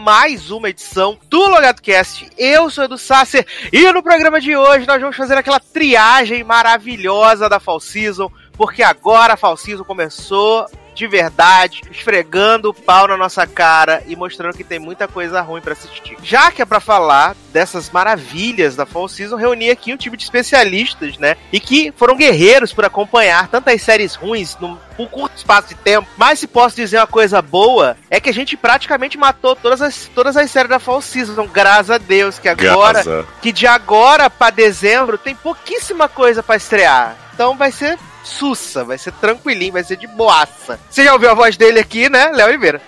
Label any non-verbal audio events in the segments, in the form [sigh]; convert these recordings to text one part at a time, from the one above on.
mais uma edição do Logado Cast. Eu sou Edu Sasser e no programa de hoje nós vamos fazer aquela triagem maravilhosa da Fall Season, porque agora a Fall Season começou de verdade, esfregando o pau na nossa cara e mostrando que tem muita coisa ruim pra assistir. Já que é pra falar dessas maravilhas da Fall Season, reuni aqui um time de especialistas, né? E que foram guerreiros por acompanhar tantas séries ruins num um curto espaço de tempo. Mas se posso dizer uma coisa boa, é que a gente praticamente matou todas as, todas as séries da Fall Season, graças a Deus, que agora, Graças. que de agora pra dezembro tem pouquíssima coisa pra estrear. Então vai ser sussa, vai ser tranquilinho, vai ser de boaça. Você já ouviu a voz dele aqui, né, Léo Oliveira?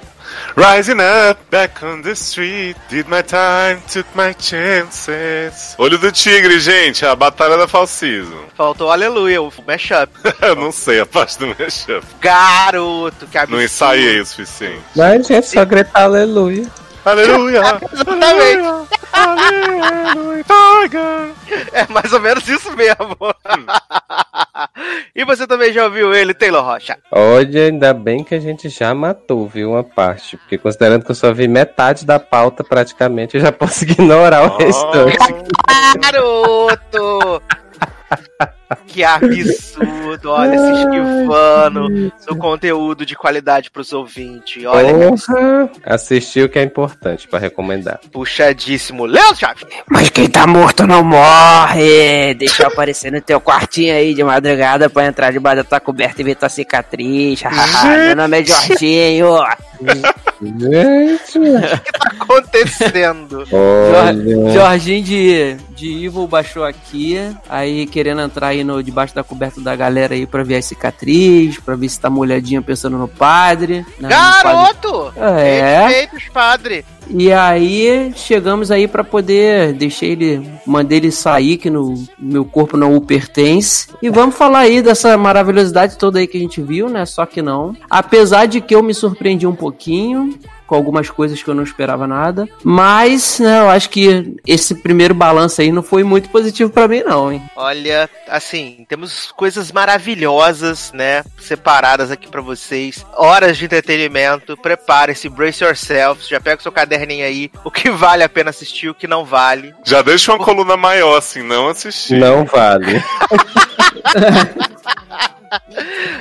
Rising up, back on the street, did my time, took my chances. Olho do tigre, gente, a batalha da Fall Season. Faltou aleluia, o mashup. [laughs] Eu não sei a parte do mashup. Garoto, que absurdo. Não ensaiei o suficiente. Mas, gente, só gritar aleluia. Aleluia! [laughs] Exatamente. Aleluia! Tiger! É mais ou menos isso mesmo. [laughs] e você também já ouviu ele, Taylor Rocha? Olha, ainda bem que a gente já matou, viu, uma parte. Porque considerando que eu só vi metade da pauta praticamente, eu já posso [laughs] ignorar o restante. Garoto! Que absurdo, olha, se esquivando do conteúdo de qualidade pros ouvintes. Olha, que Porra! Assistir o que é importante pra recomendar. puxadíssimo. Léo Chaves! Mas quem tá morto não morre! Deixa eu aparecer no teu quartinho aí de madrugada pra entrar debaixo da tua coberta e ver tua cicatriz. [laughs] Meu nome é Jorginho. Gente! O que tá acontecendo? Olha. Jorginho de, de Evil baixou aqui, aí querendo entrar aí no, debaixo da coberta da galera aí pra ver as cicatriz, pra ver se tá molhadinho pensando no padre. né, no padre. Garoto! É. Respeitos, padre. E aí chegamos aí pra poder deixar ele, mandei ele sair que no meu corpo não o pertence. E vamos falar aí dessa maravilhosidade toda aí que a gente viu, né? Só que não. Apesar de que eu me surpreendi um pouquinho com algumas coisas que eu não esperava nada, mas né, eu acho que esse primeiro balanço aí não foi muito positivo pra mim não, hein? Olha, assim, temos coisas maravilhosas, né? Separadas aqui pra vocês. Horas de entretenimento. Prepare-se, brace yourselves. Já pega o seu caderninho aí. O que [laughs] vale a pena assistir, o que não vale. Já deixa uma coluna maior, assim, não assistir. Não vale. [laughs]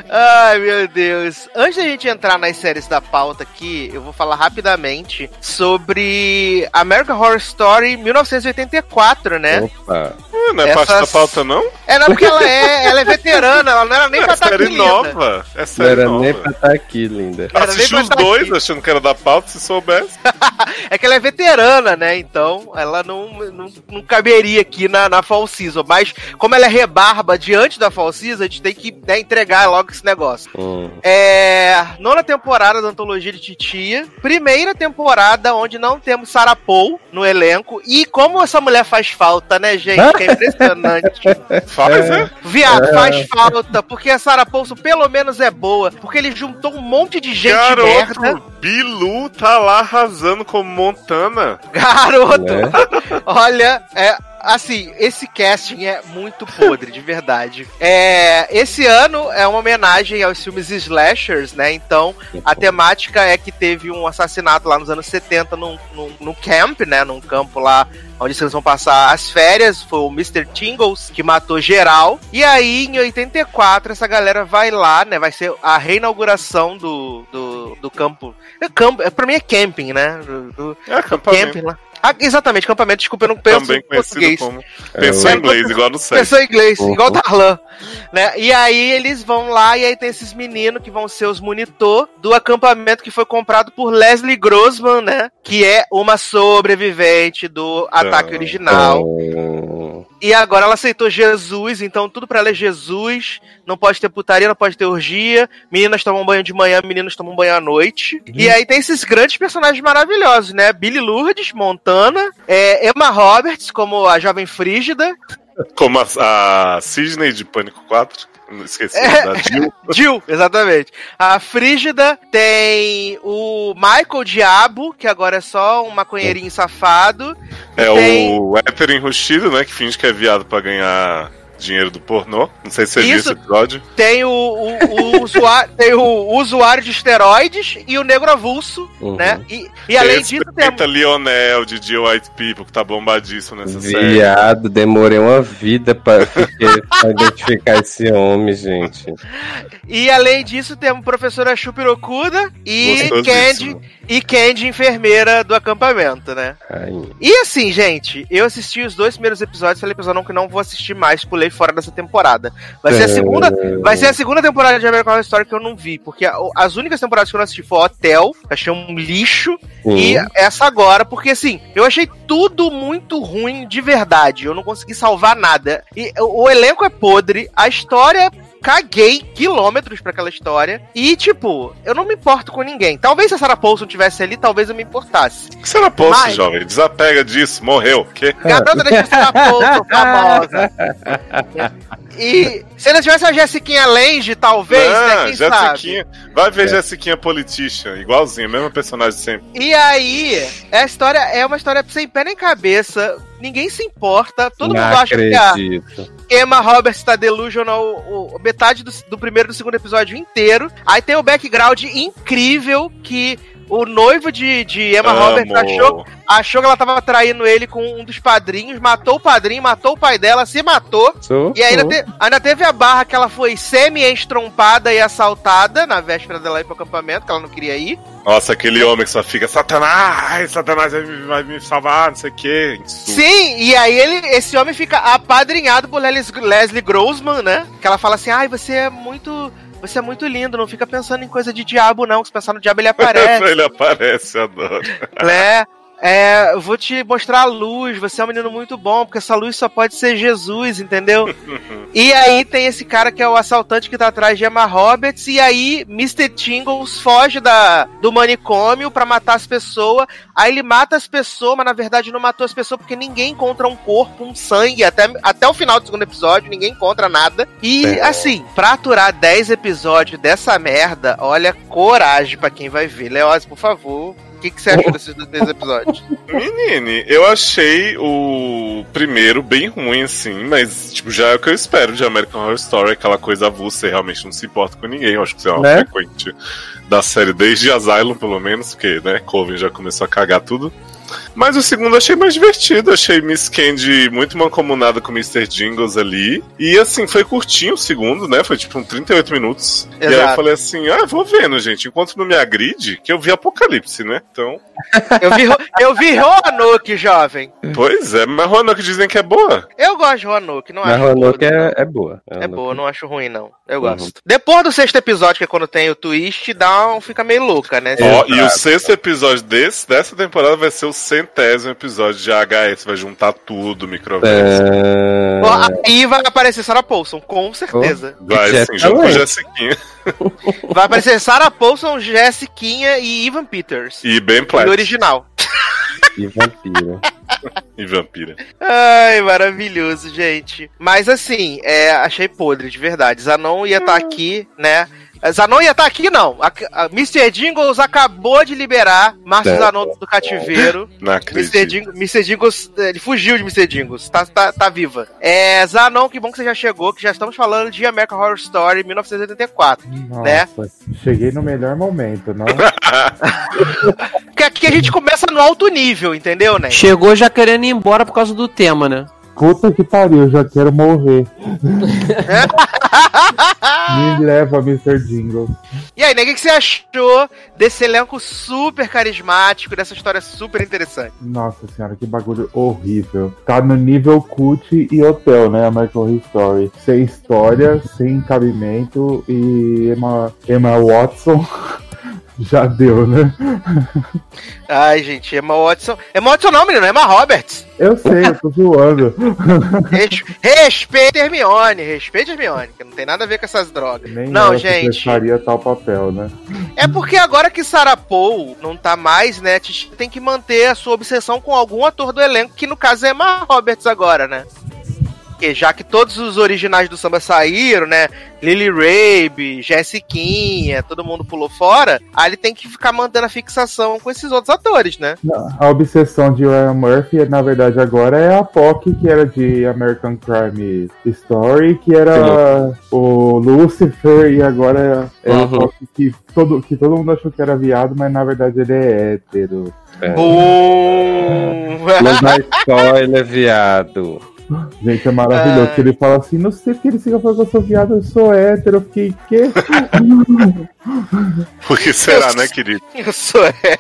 Ai, meu Deus. Antes da gente entrar nas séries da pauta aqui, eu vou falar rapidamente sobre American Horror Story 1984, né? Opa. Ah, não é parte da Essas- pauta, não? É, não, porque ela é, ela é veterana, ela não era nem pra É estar aqui, nova. É Não série era nova. nem pra estar aqui, linda. Assisti os tá dois, aqui. achando que era da pauta, se soubesse. [laughs] É que ela é veterana, né? Então ela não, não, não caberia aqui na, na Fall Season. Mas como ela é rebarba diante da Fall Season, a gente tem que né, entregar logo esse negócio. Hum. É. Nona temporada da antologia de Titia. Primeira temporada onde não temos Sarah Paul no elenco. E como essa mulher faz falta, né, gente? Que é impressionante. [laughs] Faz, é? Viado, faz falta. Porque a Sarah Paulson pelo menos é boa. Porque ele juntou um monte de gente merda. Garoto, Bilu tá lá arrasando como Montana. Garoto! Né? [laughs] Olha, é. Assim, esse casting é muito podre, de verdade. É, esse ano é uma homenagem aos filmes slashers, né? Então, a temática é que teve um assassinato lá nos anos 70 num, num, num camp, né? Num campo lá onde eles vão passar as férias. Foi o Mr. Tingles que matou geral. E aí, em 84, essa galera vai lá, né? Vai ser a reinauguração do, do, do campo. É campo, é, pra mim é camping, né? Do, do- É acampamento. camping lá. Ah, exatamente, acampamento. Desculpa, eu não penso Também em português. como. Pensou É, em inglês, igual no site. Pensou em inglês, Uhum. igual Darlan. Né? E aí eles vão lá e aí tem esses meninos que vão ser os monitor do acampamento que foi comprado por Leslie Grossman, né? Que é uma sobrevivente do ataque original. Hum. Não. E agora ela aceitou Jesus, então tudo pra ela é Jesus. Não pode ter putaria, não pode ter orgia. Meninas tomam banho de manhã, meninos tomam banho à noite. E aí tem esses grandes personagens maravilhosos, né? Billy Lourdes, Montana, é, Emma Roberts, como a jovem Frígida, Como a, a Sidney de Pânico 4. Não [laughs] esqueci É. da Jill. [laughs] Jill, exatamente. A Frígida tem o Michael Diabo, que agora é só um maconheirinho safado. É Tem- o hétero enrustido, né? Que finge que é viado pra ganhar dinheiro do pornô. Não sei se você viu Isso. esse episódio. Tem o, o- o usuário, [laughs] tem o usuário de esteroides e o negro avulso, Uhum. né? E, e além disso tem Respeita Lionel de Jill White People, que tá bombadíssimo nessa série. Viado, demorei uma vida pra, [laughs] identificar esse homem, gente. E além disso, temos professora Chupirocuda e. Candy, e Candy, enfermeira do acampamento, né? Rainha. E assim, gente, eu assisti os dois primeiros episódios, falei pra não que não vou assistir mais, pulei fora dessa temporada. Vai ser a segunda, vai ser a segunda temporada de American Horror Story que eu não vi, porque a- as únicas temporadas que eu não assisti foi Hotel, que achei um lixo, Sim. e essa agora, porque assim, eu achei tudo muito ruim de verdade. Eu não consegui salvar nada. E o, elenco é podre, a história. Caguei quilômetros pra aquela história. E, tipo, eu não me importo com ninguém. Talvez se a Sarah Paulson tivesse ali, talvez eu me importasse. O que será posto, Mas- jovem? Desapega disso, morreu. Que? Garota da Sarah Paulson, [laughs] famosa. E se ainda tivesse a Jessiquinha Lange, talvez, né? Não, Quem sabe? Jessiquinha. Vai ver Jessiquinha Politician, igualzinho, mesmo personagem sempre. E aí, a história é uma história sem pé nem cabeça. Ninguém se importa. Todo não mundo acha que a acredito. Emma Roberts tá delusional o, o- metade do, do primeiro e do segundo episódio inteiro. Aí tem o background incrível que o noivo de, de Emma Amo. Roberts achou, achou que ela tava traindo ele com um dos padrinhos, matou o padrinho, matou o pai dela, se matou. Sou, E ainda, te- ainda teve a barra que ela foi semi-estrompada e assaltada na véspera dela ir pro acampamento, que ela não queria ir. Nossa, aquele homem que só fica Satanás, Satanás vai me, vai me salvar, não sei o que. Sim, e aí ele, esse homem fica apadrinhado por Leslie, Leslie Grossman, né? Que ela fala assim, ai, você é muito... Você é muito lindo, não fica pensando em coisa de diabo, não. Se pensar no diabo, ele aparece. [laughs] Ele aparece, adoro. né? É, vou te mostrar a luz, você é um menino muito bom, porque essa luz só pode ser Jesus, entendeu? [laughs] e aí tem esse cara que é o assaltante que tá atrás de Emma Roberts, e aí Mr. Tingles foge da, do manicômio pra matar as pessoas, aí ele mata as pessoas, mas na verdade não matou as pessoas porque ninguém encontra um corpo, um sangue, até, até o final do segundo episódio, ninguém encontra nada. E É. assim, pra aturar 10 episódios dessa merda, olha, coragem pra quem vai ver. Leoz, por favor, que, que você achou desses [laughs] 10 episódios? Menine, eu achei o primeiro bem ruim, assim, mas, tipo, já é o que eu espero de American Horror Story, aquela coisa avulsa, você realmente não se importa com ninguém. Eu acho que isso é uma Né? frequente da série desde Asylum, pelo menos, porque, né, Coven já começou a cagar tudo. Mas o segundo eu achei mais divertido, achei Miss Candy muito mancomunada com Mr. Jingles ali. E assim, foi curtinho o segundo, né? Foi tipo um 38 minutos. E aí eu Exato. falei assim: ah, vou vendo, gente. Enquanto não me agride, que eu vi Apocalipse, né? Então. Eu vi, eu vi Roanoke, jovem. Pois é, mas Roanoke dizem que é boa. Eu gosto de Roanoke, não Mas acho Roanoke não. é, é boa. É boa, não acho ruim, não. Eu Uhum. gosto. Depois do sexto episódio, que é quando tem o twist, dá um, fica meio louca, né? Ó, e o Exato. sexto episódio desse, dessa temporada vai ser o centésimo episódio de HS. Vai juntar tudo, microverso. É... Aí vai aparecer Sarah Paulson, com certeza. Vai Jessica assim, junto com. Jessiquinha [laughs] Vai aparecer Sarah Paulson, Jessiquinha e Ivan Peters. e Ben Platt. original. E vampiro. E Vampira. Ai, maravilhoso, gente. Mas assim, é, achei podre, de verdade. Zanon ia estar aqui, né? Zanon ia estar aqui, não. A, a Mr. Jingles acabou de liberar Márcio. Zanon do cativeiro. [laughs] Não Mr. acredito. Jingles, Mr. Jingles, ele fugiu de Mr. Jingles, tá, tá, tá viva. É, Zanon, que bom que você já chegou, que já estamos falando de American Horror Story 1984. Nossa, Né? cheguei no melhor momento, não? [laughs] Porque aqui a gente começa no alto nível, entendeu, né? Chegou já querendo ir embora por causa do tema, né? Puta que pariu, já quero morrer. [laughs] Me leva, Mr. Jingle. E aí, né, o que que você achou desse elenco super carismático, dessa história super interessante? Nossa senhora, que bagulho horrível. Tá no nível cult e hotel, né? American Horror Story. Sem história, sem cabimento e Emma, Emma Watson [laughs] Já deu, né? Ai, gente, Emma Watson. Emma Watson não, menino, Emma Roberts. Eu sei, eu tô zoando. Res- Respeita Hermione, respeita Hermione, que não tem nada a ver com essas drogas. Nem não, gente. faria tal papel, né? É porque agora que Sarah Paul não tá mais, né, tem que manter a sua obsessão com algum ator do elenco, que no caso é Emma Roberts agora, né? Porque já que todos os originais do samba saíram, né? Lily Rabe, Jessiquinha, todo mundo pulou fora, aí ele tem que ficar mantendo a fixação com esses outros atores, né? A obsessão de Ryan Murphy, na verdade, agora é a POC, que era de American Crime Story, que era o Lucifer, e agora é a Uhum. POC que todo, que todo mundo achou que era viado, mas na verdade ele é hétero. É. Bum! Não dá spoiler, viado. Gente, é maravilhoso. Ai. que ele fala assim, não sei porque ele fica falando que eu sou viado, eu sou hétero. Eu fiquei, quê? [laughs] [laughs] Por que será, né, querido? Eu sou [laughs] é.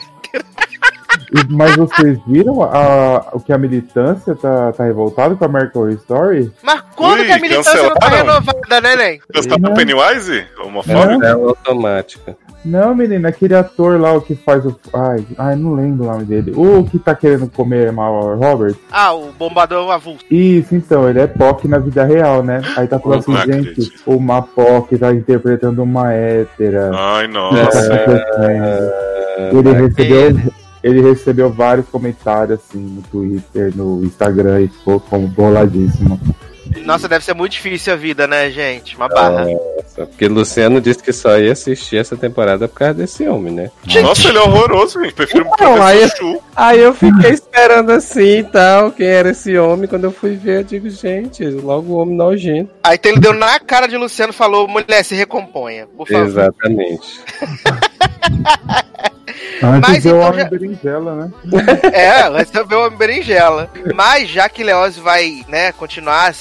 Mas vocês viram a- o que a militância tá, tá revoltada com a American Horror Story? Mas quando Ui, que a militância não tá renovada, né, Nen? Gostar do Não. Pennywise? Homofóbico? Cancela automática. Não, menina, aquele ator lá, o que faz o. Ai, ai, não lembro o nome dele. O que tá querendo comer Mal Robert. Ah, o bombadão avulso. Isso, então, ele é POC na vida real, né? Aí tá falando assim, gente, acredito. uma POC tá interpretando uma hétera. Ai, O tá nossa. acontecendo? Ele recebeu, ele recebeu vários comentários assim no Twitter, no Instagram e ficou como boladíssimo. Nossa, deve ser muito difícil a vida, né, gente? Uma barra. Nossa, porque Luciano disse que só ia assistir essa temporada por causa desse homem, né? Nossa, ele é horroroso, gente. Prefiro Então, aí-. Aí eu fiquei esperando assim e tal, quem era esse homem. Quando eu fui ver, eu digo, gente, logo o homem nojento. Aí então ele deu na cara de Luciano e falou: mulher, se recomponha, por favor. Exatamente. [laughs] Antes Mas então homem já- berinjela, né? É, vai saber o homem berinjela. Mas já que Leoz vai, né, continuar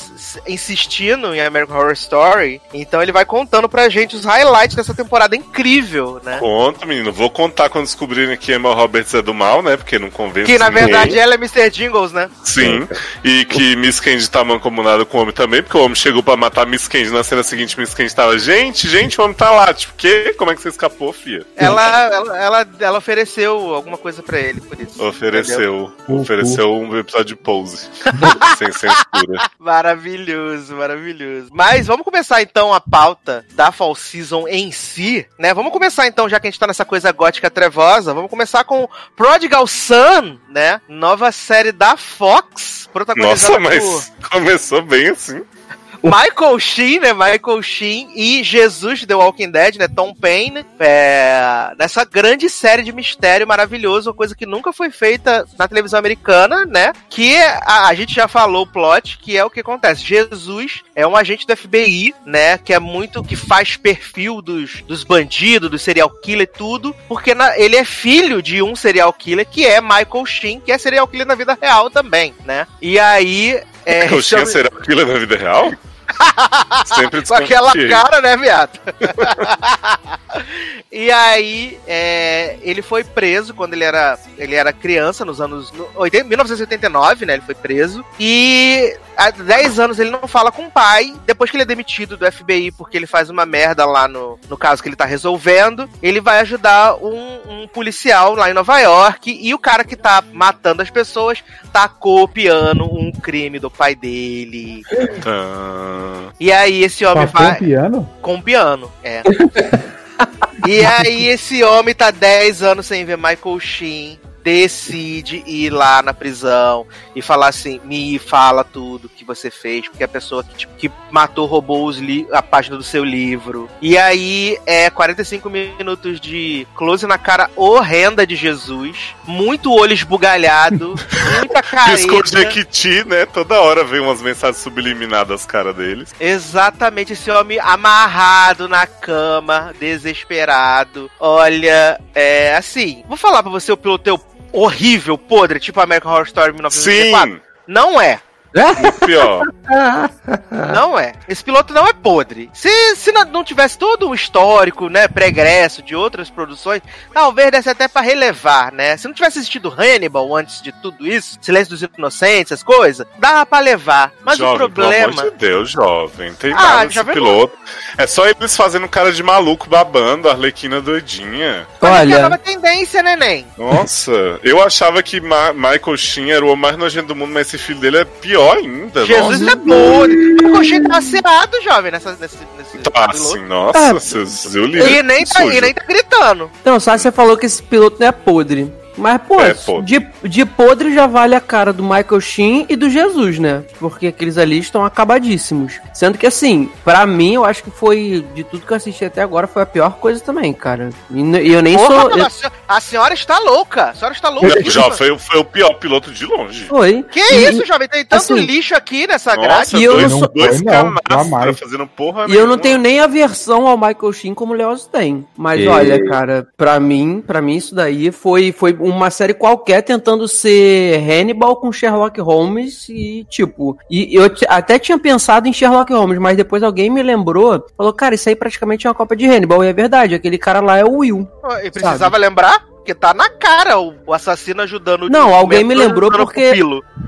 insistindo em American Horror Story, então ele vai contando pra gente os highlights dessa temporada incrível, né? Conta, menino. Vou contar quando descobrirem que Emma Roberts é do mal, né? Porque não convence Que na ninguém. verdade ela é Mr. Jingles, né? Sim. E que Miss Candy tá mancomunada com o homem também, porque o homem chegou pra matar Miss Candy na cena seguinte. Miss Candy tava, gente, gente, o homem tá lá. Tipo, que? Como é que você escapou, fia? Ela, ela, ela, ela ofereceu alguma coisa pra ele, por isso. Ofereceu. Ofereceu um episódio de pose. [laughs] sem censura. Maravilhoso, maravilhoso. Mas vamos começar então a pauta da Fall Season em si, né? Vamos começar então, já que a gente tá nessa coisa gótica trevosa, vamos começar com Prodigal Son, né? Nova série da Fox, protagonizada Nossa, mas começou bem assim. Michael Sheen, né? Michael Sheen e Jesus de The Walking Dead, né? Tom Payne, é, nessa grande série de mistério maravilhoso, uma coisa que nunca foi feita na televisão americana, né? Que a, a gente já falou o plot, que é o que acontece. Jesus é um agente do FBI, né? Que é muito que faz perfil dos, dos bandidos, do serial killer e tudo, porque na- ele é filho de um serial killer que é Michael Sheen, que é serial killer na vida real também, né? E aí é, Eu tinha chama- será killer na vida real? [laughs] Sempre com aquela cara, né, viado? [laughs] e aí, é, ele foi preso quando ele era, ele era criança, nos anos. No, 80 1989, né? Ele foi preso. E há 10 anos ele não fala com o pai. Depois que ele é demitido do FBI porque ele faz uma merda lá no, no caso que ele tá resolvendo, ele vai ajudar um, um policial lá em Nova York. E o cara que tá matando as pessoas tá copiando um crime do pai dele. Tá. E aí esse homem Passou vai um piano? com um piano, é. [laughs] e aí esse homem tá 10 anos sem ver Michael Sheen, decide ir lá na prisão e falar assim, me fala tudo que você fez, porque a pessoa que, tipo, que matou roubou os li- a página do seu livro. E aí é 45 minutos de close na cara horrenda de Jesus, muito olho esbugalhado, [laughs] muita careta. Jequiti, né? Toda hora vem umas mensagens subliminadas das caras deles. Exatamente, esse homem amarrado na cama, desesperado. Olha, é assim, vou falar pra você o peloteu horrível, podre, tipo American Horror Story 1984. Sim! Não é. Pior. [laughs] Não é. Esse piloto não é podre. Se, se não, não tivesse todo um histórico, né, pregresso de outras produções, talvez desse até pra relevar, né? Se não tivesse assistido Hannibal antes de tudo isso, Silêncio dos Inocentes, essas coisas, dava pra levar. Mas jovem, o problema... Pelo amor de Deus, jovem. Tem Ah, nada piloto. É só eles fazendo cara de maluco babando, a Arlequina doidinha. É que é Olha, nova tendência, neném. Nossa, eu achava que Ma- Michael Sheen era o homem mais nojento do mundo, mas esse filho dele é pior ainda. Jesus nossa. é podre. O coxinha tá acerado, jovem, nessa, nesse, nesse Tá piloto. assim, nossa, É. vocês eu li. E nem, tá, e nem tá gritando. então, sabe, você falou que esse piloto não é podre. Mas, pô, É podre. De, de podre já vale a cara do Michael Sheen e do Jesus, né? Porque aqueles ali estão acabadíssimos. Sendo que, assim, pra mim, eu acho que foi, de tudo que eu assisti até agora, foi a pior coisa também, cara. E, e eu nem Porra, sou. mano, eu- a, senhora, está louca. A senhora está louca. Não, Já foi, foi o pior piloto de longe. Foi. Que E- isso, jovem? Tem tanto assim, lixo aqui nessa Nossa, grade. E eu dois, não sou- dois não, jamais. fazendo porra E eu não nenhuma. tenho nem aversão ao Michael Sheen como o Leoz tem. Mas E- olha, cara, pra mim, para mim isso daí foi, foi uma série qualquer tentando ser Hannibal com Sherlock Holmes e tipo, e eu até tinha pensado em Sherlock Holmes, mas depois alguém me lembrou, falou, cara, isso aí praticamente é uma cópia de Hannibal, e é verdade, aquele cara lá é o Will. E precisava lembrar? Porque tá na cara o, assassino ajudando o Não, alguém me lembrou porque-.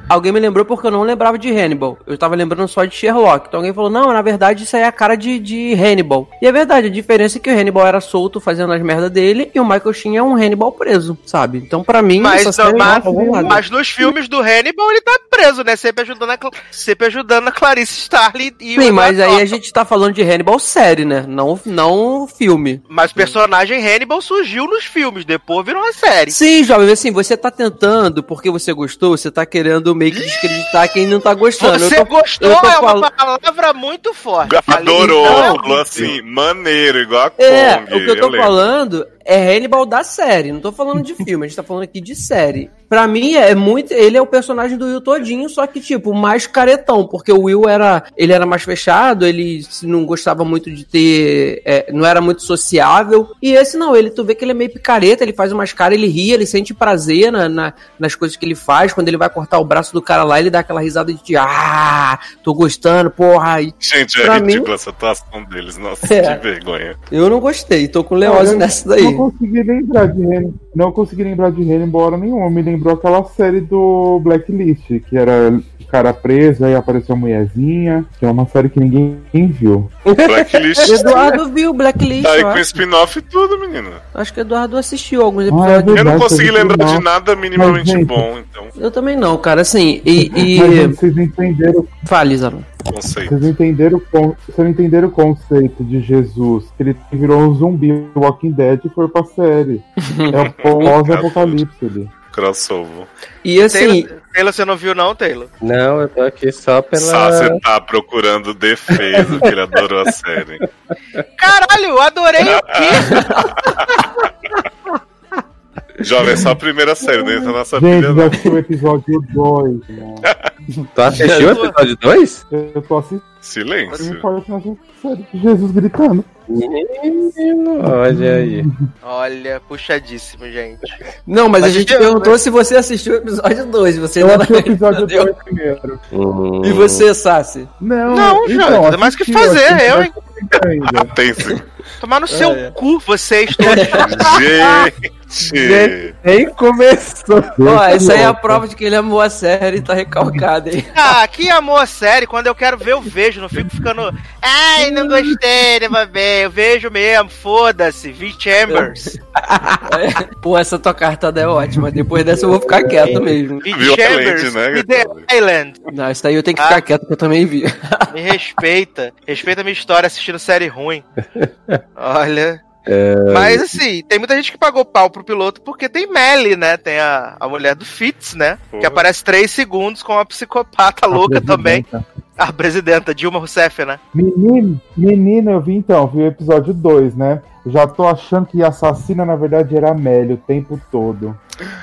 Alguém me lembrou porque eu não lembrava de Hannibal. Eu tava lembrando só de Sherlock. Então alguém falou, não, na verdade isso aí é a cara de, de Hannibal. E é verdade, a diferença é que o Hannibal era solto fazendo as merdas dele e o Michael Sheen é um Hannibal preso, sabe? Então pra mim, Mas, essa mas, não nada. mas nos filmes do Hannibal ele tá preso, né? Sempre ajudando a, sempre ajudando a Clarice Starling e o Sim, mas aí a gente tá falando de Hannibal série, né? Não, não filme. Mas o personagem Hannibal surgiu nos filmes, depois virou uma série. Sim, jovem, assim, você tá tentando, porque você gostou, você tá querendo meio que descreditar quem não tá gostando. Você eu tô, gostou eu é fal- uma palavra muito forte. Adorou, Então, falou assim, maneiro, igual a Kong. É, o que eu tô lembro. falando é Hannibal da série, não tô falando de filme, a gente tá falando aqui de série. Pra mim é muito, ele é o personagem do Will todinho, só que tipo, mais caretão, porque o Will era, ele era mais fechado, ele não gostava muito de ter, é, não era muito sociável, e esse não, ele, tu vê que ele é meio picareta, ele faz umas caras, ele ri, ele sente prazer na, na- nas coisas que ele faz, quando ele vai cortar o braço do cara lá, ele dá aquela risada de, ah, tô gostando, porra, e Gente, é Pra mim- ridícula essa atuação deles. Nossa, É. que vergonha. eu não gostei, tô com Leose nessa daí. Não consegui lembrar de Hannibal. Não consegui lembrar de Hannibal nenhuma. Me lembrou aquela série do Blacklist, que era o cara preso, aí apareceu a mulherzinha, que é uma série que ninguém viu. Blacklist Eduardo viu Blacklist, tá aí com spin-off e tudo, menino. Acho que o Eduardo assistiu alguns Ah, é episódios. Eu não Verdade, consegui lembrar de nada minimamente Mas, gente, bom, então. Eu também não, cara. Assim, e. e... Mas gente, vocês entenderam, Fale, Zalão. Conceito. vocês entenderam, con- vocês entenderam o conceito de Jesus, que ele virou um zumbi Walking Dead e foi pra série. [laughs] É o pós-apocalipse ali. Crossover. E assim, Taylor, Taylor, você não viu não, Taylor? Não, eu tô aqui só pela. Sassi tá procurando defesa, que ele adorou a série. [laughs] Caralho, adorei o quê? [laughs] Jovem, é só a primeira série, não entra nossa Gente, filha, já não. assistiu o episódio 2, né? [laughs] Tu assistiu o episódio 2? Eu tô assistindo Silêncio. Jesus gritando. Menino, olha aí. Olha, puxadíssimo, gente. não, mas, Mas a gente perguntou se você assistiu o episódio 2. Você Eu ainda achei o não episódio entendeu. 2 primeiro. Hum. E você, Sassi? Não, Não, então, Jovem, tem mais o que fazer, assisti, eu, hein? Tem sim. Tomar no seu é. cu, vocês todos. [laughs] Gente! Nem começou. Ó, essa aí é a prova de que ele amou a série e tá recalcado aí. [laughs] ah, que amor a série. Quando eu quero ver, eu vejo. Não fico ficando. Ai, não gostei, vai ver. Eu vejo mesmo, foda-se. Vi Chambers. Pô, essa tua cartada é ótima. Depois dessa eu vou ficar quieto mesmo. Vi Violente, Chambers. né, Vi The? Island. Não, isso daí eu tenho que ficar Ah. quieto que eu também vi. Me respeita. Respeita a minha história assistindo série ruim. [laughs] Olha. Mas assim, tem muita gente que pagou pau pro piloto porque tem Melly, né? Tem a, a mulher do Fitz, né? Que Porra. aparece três segundos com uma psicopata [laughs] louca também. A presidenta Dilma Rousseff, né? Menino, menino, eu vi então, vi o episódio 2, né? Já tô achando que a assassina, na verdade, era a Amélia o tempo todo.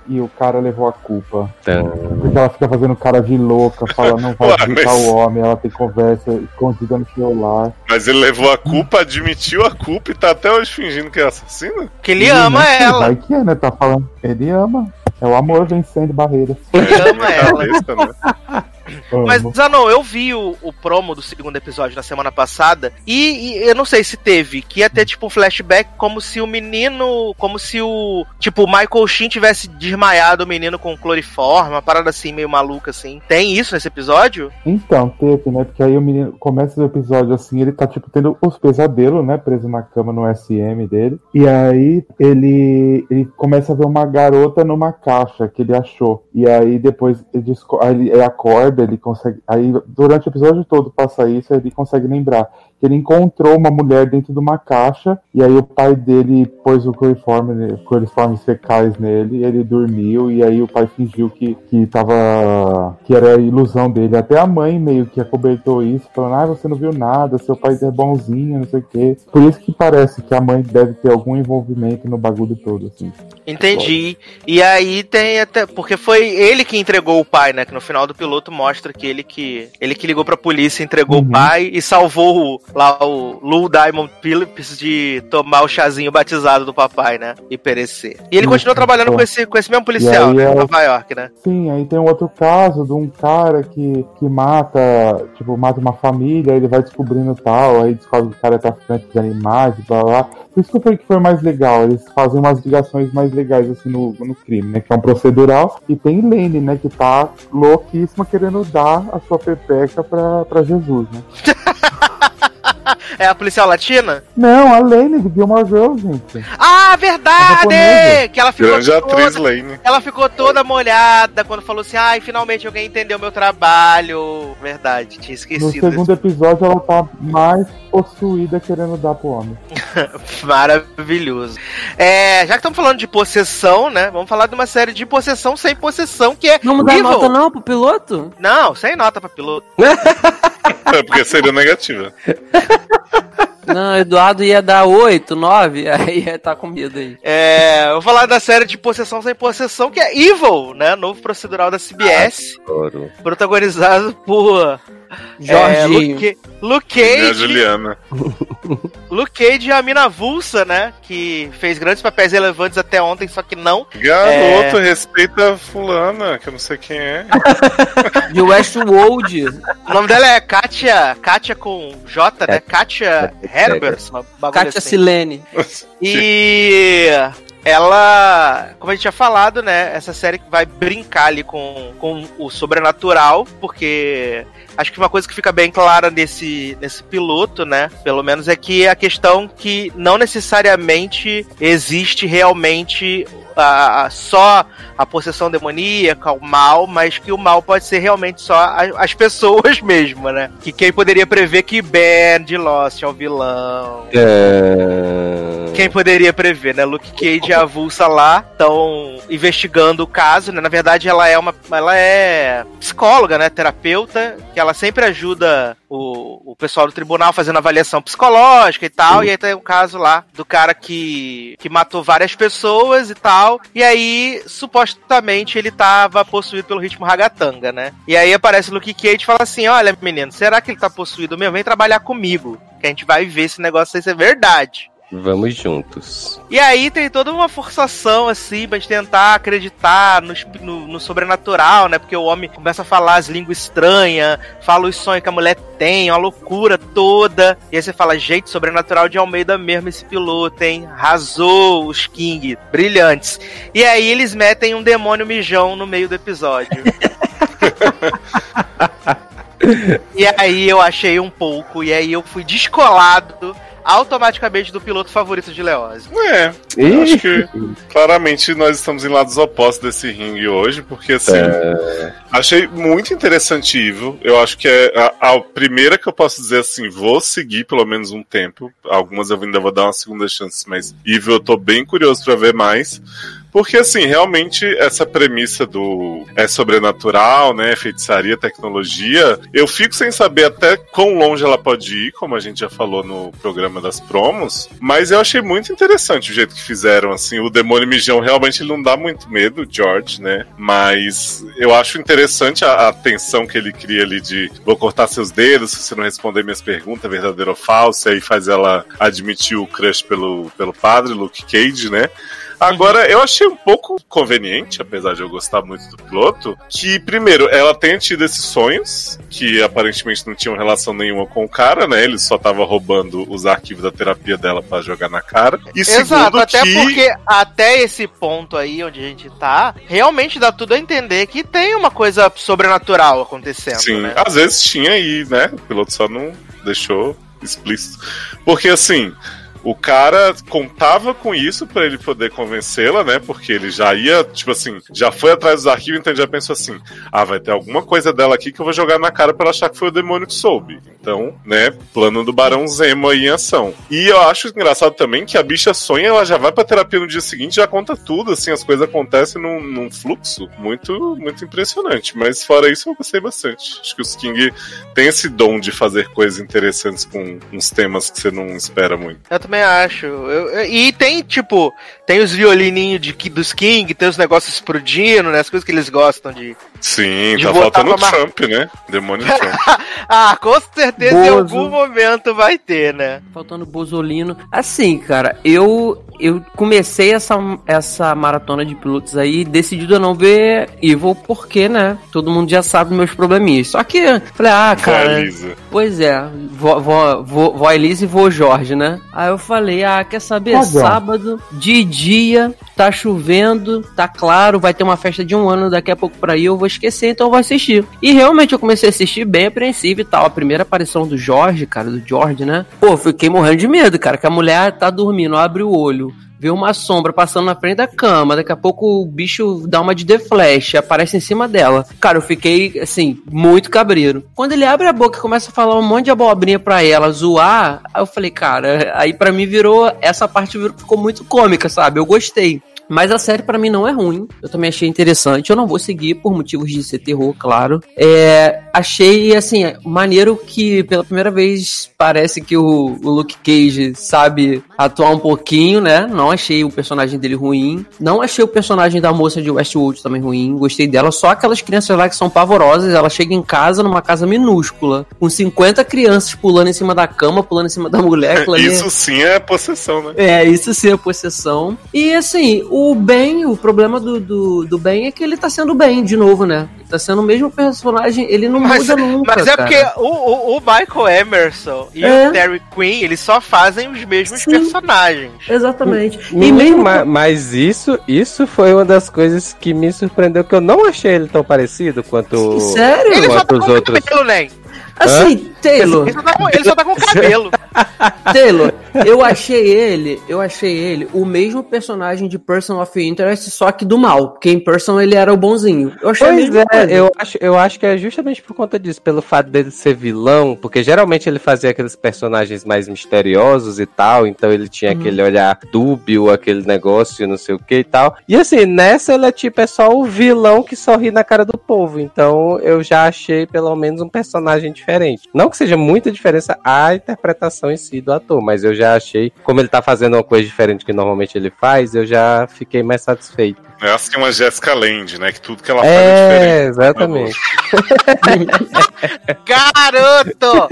E o cara levou a culpa. Porque ela fica fazendo cara de louca, fala não vai [laughs] Ué, visitar mas- o homem, ela tem conversa escondida no celular. Mas ele levou a culpa, admitiu a culpa e tá até hoje fingindo que é assassino? Que ele ama Menino, ela. Vai que é, né? Tá falando. Ele ama. É o amor vencendo barreiras. Ele ama É ela. Mas. Zanon, eu vi o, o promo do segundo episódio na semana passada e, e eu não sei se teve, que ia ter tipo um flashback como se o menino, como se o, tipo, o Michael Sheen tivesse desmaiado o menino com cloriforme, uma parada assim meio maluca assim. Tem isso nesse episódio? Então, teve, né? Porque aí o menino começa o episódio assim, ele tá tipo tendo os pesadelos, né? Preso na cama no SM dele. E aí ele, ele começa a ver uma garota numa caixa que ele achou. E aí depois ele, aí ele, ele ele consegue. Aí durante o episódio todo passa isso, ele consegue lembrar que ele encontrou uma mulher dentro de uma caixa e aí o pai dele pôs o coliforme, coliformes fecais nele, ele dormiu e aí o pai fingiu que, que tava que era a ilusão dele. Até a mãe meio que acobertou isso, falando: "Ah, você não viu nada, seu pai é bonzinho, não sei o quê". Por isso que parece que a mãe deve ter algum envolvimento no bagulho todo assim. Entendi. E aí tem até. Porque foi ele que entregou o pai, né? Que no final do piloto mostra que ele que. Ele que ligou pra polícia, entregou Uhum. o pai e salvou o- lá o Lou Diamond Phillips de tomar o chazinho batizado do papai, né? E perecer. E ele Isso, continua trabalhando é. com esse, com esse mesmo policial, né, é Nova York, né? Sim, aí tem um outro caso de um cara que, que mata, tipo, mata uma família, aí ele vai descobrindo tal, aí descobre que o cara é traficante de animais, blá blá. blá. Por isso que eu falei que foi mais legal, eles fazem umas ligações mais legais assim no, no crime, né? Que é um procedural. E tem Lane, né? Que tá louquíssima querendo dar a sua pepeca pra, pra Jesus, né? [laughs] [laughs] É a policial latina? Não, a Lane de Gilmore Girls, gente. Ah, verdade! Que ela ficou Grande atriz toda, Lane. ela ficou toda molhada quando falou assim: ai, finalmente alguém entendeu meu trabalho. Verdade, tinha No esquecido segundo episódio ela tá mais possuída querendo dar pro homem. [laughs] Maravilhoso. É, já que estamos falando de possessão, né? Vamos falar de uma série de possessão sem possessão, que é Vamos dar nota não pro piloto? Não, sem nota pra piloto. [laughs] [laughs] É porque seria negativa. Não, Eduardo ia dar 8, 9, [laughs] aí ia tá com medo aí. É, eu vou falar da série de possessão sem possessão, que é Evil, né? Novo procedural da CBS, Adoro. protagonizado por é, Jorginho. Luke, Luke E a Cage, Juliana. Luke Cage e a Mina Vulsa, né? Que fez grandes papéis relevantes até ontem, só que não. Garoto, respeita a fulana, que eu não sei quem é. [laughs] De Westworld. O nome dela é Katia, Katia com J, né? Katia Herbert, Kátia assim. Silene. [laughs] E ela, como a gente tinha falado, né? Essa série vai brincar ali com, com o sobrenatural, porque acho que uma coisa que fica bem clara nesse, nesse piloto, né? Pelo menos é que a questão que não necessariamente existe realmente a, a- só a possessão demoníaca, o mal, mas que o mal pode ser realmente só a- as pessoas [laughs] mesmo, né? Que quem poderia prever que Ben de Lost é o vilão. É... Quem poderia prever, né? Luke Cage e a Vulsa lá estão investigando o caso, né? Na verdade, ela é uma. Ela é psicóloga, né? Terapeuta, que ela sempre ajuda o, o pessoal do tribunal fazendo avaliação psicológica e tal. E aí tem o caso lá do cara que, que matou várias pessoas e tal. E aí, supostamente, ele tava possuído pelo ritmo ragatanga, né? E aí aparece o Luke Cage e fala assim: Olha, menino, será que ele tá possuído mesmo? Vem trabalhar comigo. Que a gente vai ver esse negócio aí ser verdade. Vamos juntos. E aí tem toda uma forçação, assim, pra gente tentar acreditar no, no- no sobrenatural, né? Porque o homem começa a falar as línguas estranhas, fala os sonhos que a mulher tem, uma loucura toda. E aí você fala, gente, sobrenatural de Almeida mesmo esse piloto, hein? Arrasou os King, brilhantes. E aí eles metem um demônio mijão no meio do episódio. [laughs] e aí eu achei um pouco, e aí eu fui descolado automaticamente do piloto favorito de Leose. É, eu acho que [laughs] claramente nós estamos em lados opostos desse ringue hoje, porque assim, achei muito interessante Evil. Eu acho que é a, a primeira que eu posso dizer assim, vou seguir pelo menos um tempo. Algumas eu ainda vou dar uma segunda chance, mas Evil eu tô bem curioso pra ver mais. Porque, assim, realmente, essa premissa do é sobrenatural, né? Feitiçaria, tecnologia, eu fico sem saber até quão longe ela pode ir, como a gente já falou no programa das promos. Mas eu achei muito interessante o jeito que fizeram, assim. O demônio mijão realmente ele não dá muito medo, George, né? Mas eu acho interessante a, a tensão que ele cria ali de vou cortar seus dedos se você não responder minhas perguntas, verdadeiro ou falso, e aí faz ela admitir o crush pelo, pelo padre, Luke Cage, né? Agora, eu achei um pouco conveniente, apesar de eu gostar muito do piloto, que, primeiro, ela tenha tido esses sonhos, que aparentemente não tinham relação nenhuma com o cara, né? Ele só tava roubando os arquivos da terapia dela pra jogar na cara. E Exato, segundo, até que... porque até esse ponto aí onde a gente tá, realmente dá tudo a entender que tem uma coisa sobrenatural acontecendo, Sim, né? às vezes tinha aí, né? O piloto só não deixou explícito. Porque assim, o cara contava com isso pra ele poder convencê-la, né? Porque ele já ia, tipo assim, já foi atrás dos arquivos, então ele já pensou assim: ah, vai ter alguma coisa dela aqui que eu vou jogar na cara pra ela achar que foi o demônio que soube. Então, né, plano do Barão Zemo aí em ação. E eu acho engraçado também que a bicha sonha, ela já vai pra terapia no dia seguinte, já conta tudo, assim, as coisas acontecem num, num fluxo muito, muito impressionante. Mas fora isso, eu gostei bastante. Acho que os King tem esse dom de fazer coisas interessantes com uns temas que você não espera muito. Eu também acho. Eu- eu- e tem, tipo, tem os violininhos de, dos King, tem os negócios explodindo, né? As coisas que eles gostam de. Sim, De tá faltando o mar- Trump, né? Demônio Trump. [laughs] ah, com certeza em Bozo. algum momento vai ter, né? Faltando Bozolino. Assim, cara, eu eu comecei essa, essa maratona de pilotos aí decidido a não ver Evil porque, né? Todo mundo já sabe meus probleminhas. Só que falei, ah, cara. Vai, Lisa. Pois é, vó, vó, vó, vó Elise e vô Jorge, né? Aí eu falei, ah, quer saber? Tá bom. Sábado, de dia, tá chovendo, tá claro, vai ter uma festa de um ano daqui a pouco pra ir, eu vou esquecer, então eu vou assistir. E realmente eu comecei a assistir bem apreensivo e tal. A primeira aparição do Jorge, cara, do George, né? Pô, fiquei morrendo de medo, cara, que a mulher tá dormindo, abre o olho. Vê uma sombra passando na frente da cama, daqui a pouco o bicho dá uma de The Flash, aparece em cima dela. Cara, eu fiquei, assim, muito cabreiro. Quando ele abre a boca e começa a falar um monte de abobrinha pra ela, zoar, aí eu falei, cara, aí pra mim virou, essa parte ficou muito cômica, sabe? Eu gostei. Mas a série pra mim não é ruim. Eu também achei interessante. Eu não vou seguir por motivos de ser terror, claro. É, achei, assim, maneiro que pela primeira vez parece que o, o Luke Cage sabe atuar um pouquinho, né? Não achei o personagem dele ruim. Não achei o personagem da moça de Westworld também ruim. Gostei dela. Só aquelas crianças lá que são pavorosas. Ela chega em casa, numa casa minúscula, com 50 crianças pulando em cima da cama, pulando em cima da mulher. ali é- Isso sim é possessão, né? é, isso sim é possessão. E assim, o Ben, o problema do, do, do Ben é que ele tá sendo bem de novo, né? Tá sendo o mesmo personagem, ele não Mas, muda nunca. mas é cara. porque o, o, o Michael Emerson e É. o Terry Quinn, eles só fazem os mesmos Sim. personagens. Exatamente. E Menino, mesmo. ma- mas isso, isso foi uma das coisas que me surpreendeu, que eu não achei ele tão parecido quanto, Sério? Ele só tá os com outros. cabelo, né? Assim, Taylor, Ele só tá com, ele só tá com cabelo. [laughs] Taylor, eu achei ele, eu achei ele o mesmo personagem de Person of Interest, só que do mal. Porque em Person ele era o bonzinho. Eu achei Pois é, coisa. eu acho, eu acho que é justamente por conta disso, pelo fato dele ser vilão, porque geralmente ele fazia aqueles personagens mais misteriosos e tal, então ele tinha Uhum. aquele olhar dúbio, aquele negócio, não sei o que e tal. E assim, nessa ele é tipo, é só o vilão que sorri na cara do povo, então eu já achei pelo menos um personagem diferente. Não que seja muita diferença a interpretação em si do ator, mas eu já achei, como ele tá fazendo uma coisa diferente que normalmente ele faz, eu já fiquei mais satisfeito. Eu acho que é uma Jessica Lange, né? Que tudo que ela faz é diferente. É, exatamente. [laughs] Garoto!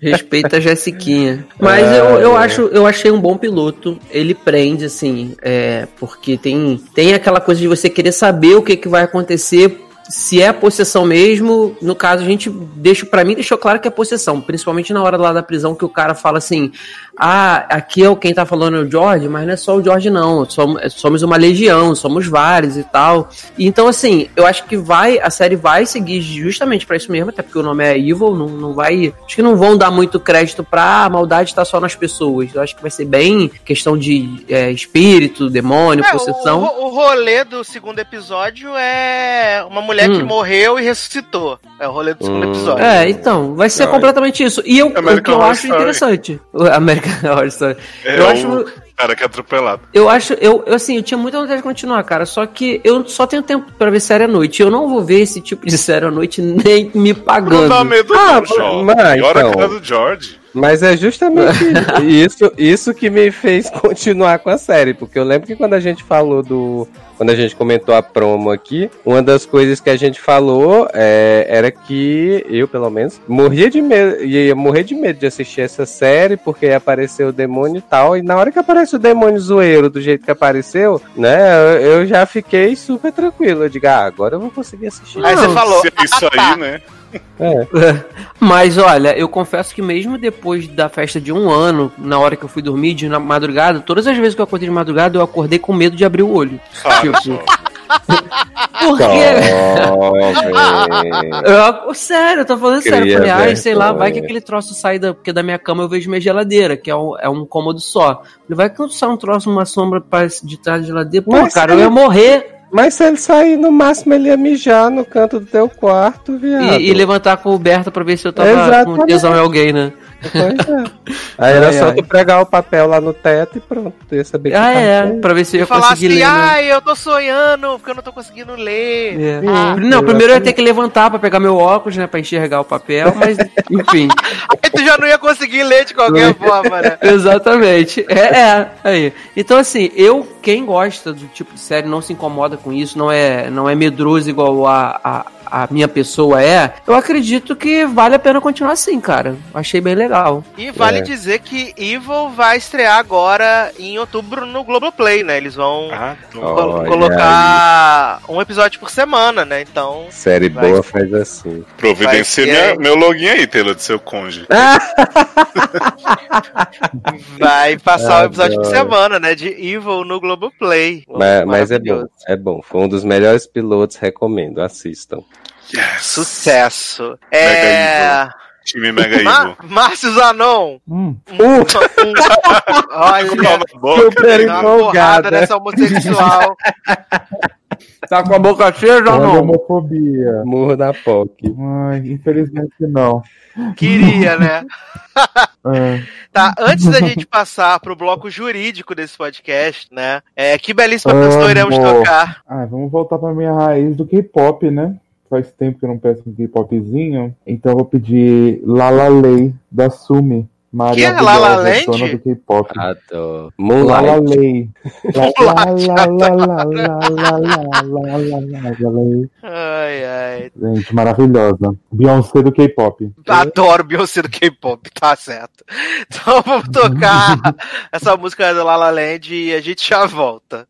Respeita a Jessiquinha. Mas É, eu, eu, é. acho, eu achei um bom piloto. Ele prende, assim, é, porque tem, tem aquela coisa de você querer saber o que, que vai acontecer. Se é possessão mesmo, no caso a gente deixa para mim deixou claro que é possessão, principalmente na hora lá da prisão que o cara fala assim: "Ah, aqui é o quem tá falando é o George, mas não é só o George não, somos, somos uma legião, somos vários e tal". E então assim, eu acho que vai a série vai seguir justamente pra isso mesmo, até porque o nome é Evil, não, não vai, acho que não vão dar muito crédito pra a maldade tá só nas pessoas. Eu acho que vai ser bem questão de é, espírito, demônio, É, possessão. o, o rolê do segundo episódio é uma mulher que Hum. morreu e ressuscitou. É o rolê do segundo Hum. episódio. É, então, vai ser completamente isso. E eu, o que eu acho Story. interessante. O American Horror Story. É eu o acho. cara que é atropelado. Eu acho, eu, assim, eu tinha muita vontade de continuar, cara. Só que eu só tenho tempo pra ver série à noite. Eu não vou ver esse tipo de série à noite nem me Não pagando. dá medo Ah, não, Jó. mas, Pior a então. cara do George. Mas é justamente [laughs] isso, isso que me fez continuar com a série, porque eu lembro que quando a gente falou do. Quando a gente comentou a promo aqui, uma das coisas que a gente falou é, era que eu, pelo menos, morria de medo, ia morrer de medo de assistir essa série, porque ia aparecer o demônio e tal. E na hora que aparece o demônio zoeiro do jeito que apareceu, né, eu, eu já fiquei super tranquilo. Eu digo, ah, agora eu vou conseguir assistir. Aí você falou. É isso "Ah, tá." aí, né? É. Mas olha, eu confesso que mesmo depois da festa de um ano, na hora que eu fui dormir de na madrugada, todas as vezes que eu acordei de madrugada, eu acordei com medo de abrir o olho. Ah, Tipo, só. por quê? Sério, eu tô falando sério. Eu falei, ai, sei lá, vai que aquele troço sai da. Porque da minha cama eu vejo minha geladeira, que é um, é um cômodo só. Falei, vai que sai um troço, uma sombra pra, de trás da geladeira. Pô, Mas cara, eu ia morrer Mas se ele sair, no máximo ele ia mijar no canto do teu quarto, viado. e, e levantar a coberta pra ver se eu tava com Exatamente. tesão em alguém, né? Pois é. [laughs] Aí era Ai, só ai. tu pregar o papel lá no teto e pronto. Tu ia saber que Ah, tá é, pra ver se eu ia falar conseguir assim, ler. né? ai, eu tô sonhando, porque eu não tô conseguindo ler. É. Ah, Não, primeiro eu ia ter que levantar pra pegar meu óculos, né? Pra enxergar o papel, mas [laughs] enfim. Aí tu já não ia conseguir ler de qualquer forma, né? [laughs] Exatamente. É, é, aí. Então, assim, eu, quem gosta do tipo de série, não se incomoda com isso, não é, não é medroso igual a, a, a minha pessoa é, eu acredito que vale a pena continuar assim, cara. Achei bem legal. E vale É. dizer que Evil vai estrear agora em outubro no Globoplay, né? Eles vão Ah, col- Olha colocar um episódio por semana, né? Então Série Vai boa faz assim. Providencia ser meu login aí, Taylor, do seu conge. [laughs] vai passar o [laughs] episódio por semana, né? De Evil no Globoplay. Mas, mas é bom, é bom. Foi um dos melhores pilotos, recomendo, assistam. Yes. Sucesso. É. Time Mega Ma- Evil. Márcio Zanon. Hum, Um- [laughs] Olha, Calma a boca. Super dá uma porrada empolgada. nessa homossexual. [laughs] Tá com a boca cheia, olha a homofobia. Murro da POC. Ai, infelizmente não. Queria, né? [laughs] É. Tá, antes da gente passar pro bloco jurídico desse podcast, né? É, que belíssima Amo. canção iremos tocar. Ah, vamos voltar pra minha raiz do K-pop, né? Faz tempo que eu não peço um K-popzinho. Então eu vou pedir Lala Lei da Sumi. Maria que é La La Land? do K-pop. Moonlight. Ai, ai. Gente, maravilhosa. Beyoncé do K-pop. Adoro Beyoncé do K-pop, tá certo. Então vamos tocar essa música da La Land e a gente já volta.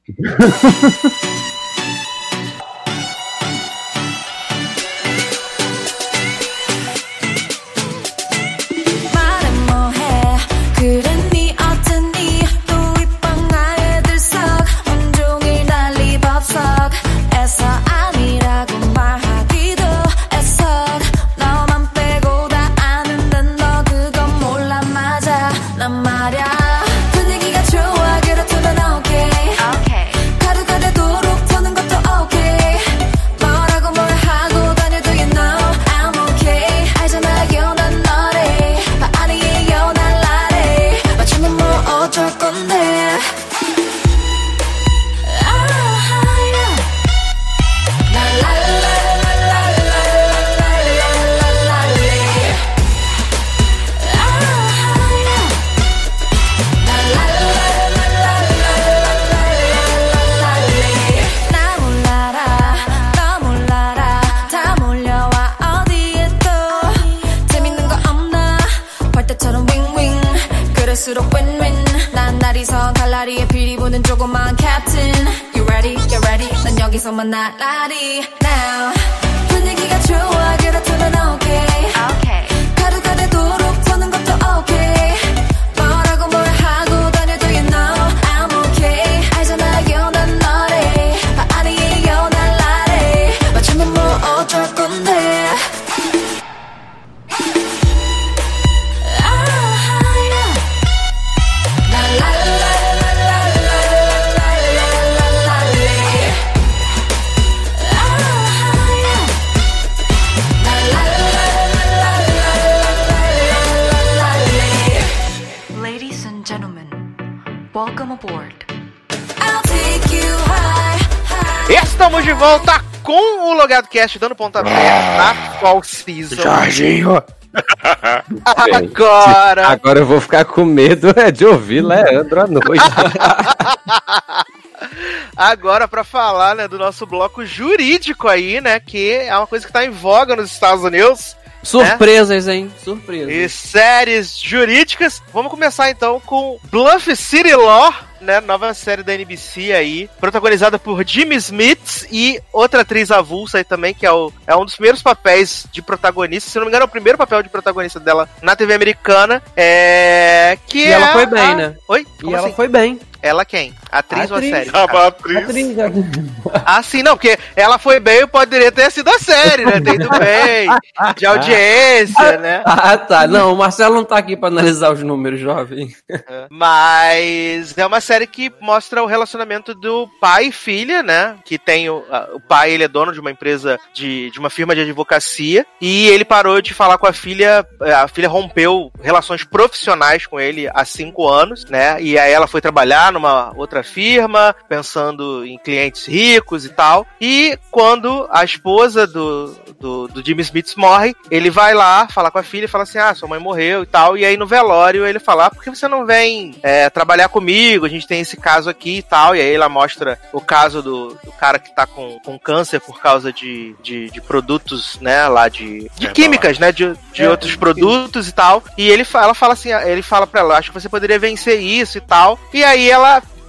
그럴수록 윈윈 난 나리선 칼라리에 피리 부는 조그만 캡틴 You ready? You ready? 난 여기서만 나란히 Now 분위기가 좋아. 그렇다면 okay welcome aboard. I'll take you high, high. Estamos de volta com o Logado Cast dando pontapé na Fall Season. Jorginho. [laughs] Agora! Agora eu vou ficar com medo é, de ouvir Leandro à noite. [laughs] Agora, pra falar, né, do nosso bloco jurídico aí, né, que é uma coisa que tá em voga nos Estados Unidos. Surpresas, hein? Surpresas. E séries jurídicas. Vamos começar então com Bluff City Law, né? Nova série da NBC aí, protagonizada por Jimmy Smith e outra atriz avulsa aí também, que é, o, é um dos primeiros papéis de protagonista. Se não me engano, é o primeiro papel de protagonista dela na TV americana. É. Que E é ela foi bem, a- né? Oi? E Como ela assim? foi bem. Ela quem? Atriz, ou a Atriz. série? Ah, a atriz. Atriz, [laughs] Ah, sim, não, porque ela foi bem, poderia ter sido a série, né? Ido bem, de audiência, né? Ah, tá. Não, o Marcelo não tá aqui pra analisar os números, jovem. Mas é uma série que mostra o relacionamento do pai e filha, né? Que tem o, a- o pai, ele é dono de uma empresa, de, de uma firma de advocacia, e ele parou de falar com a filha, eh, a filha rompeu relações profissionais com ele há cinco anos, né? E aí ela foi trabalhar numa outra firma, pensando em clientes ricos e tal. E quando a esposa do, do, do Jimmy Smith morre, ele vai lá falar com a filha e fala assim: Ah, sua mãe morreu e tal. E aí no velório ele fala: ah, por que você não vem é, trabalhar comigo? A gente tem esse caso aqui e tal. E aí ela mostra o caso do, do cara que tá com, com câncer por causa de, de, de produtos, né, lá de, de É, químicas, né, de, de É, outros produtos e tal. E ele fala, ela fala assim: ele fala pra ela: Acho que você poderia vencer isso e tal. E aí ela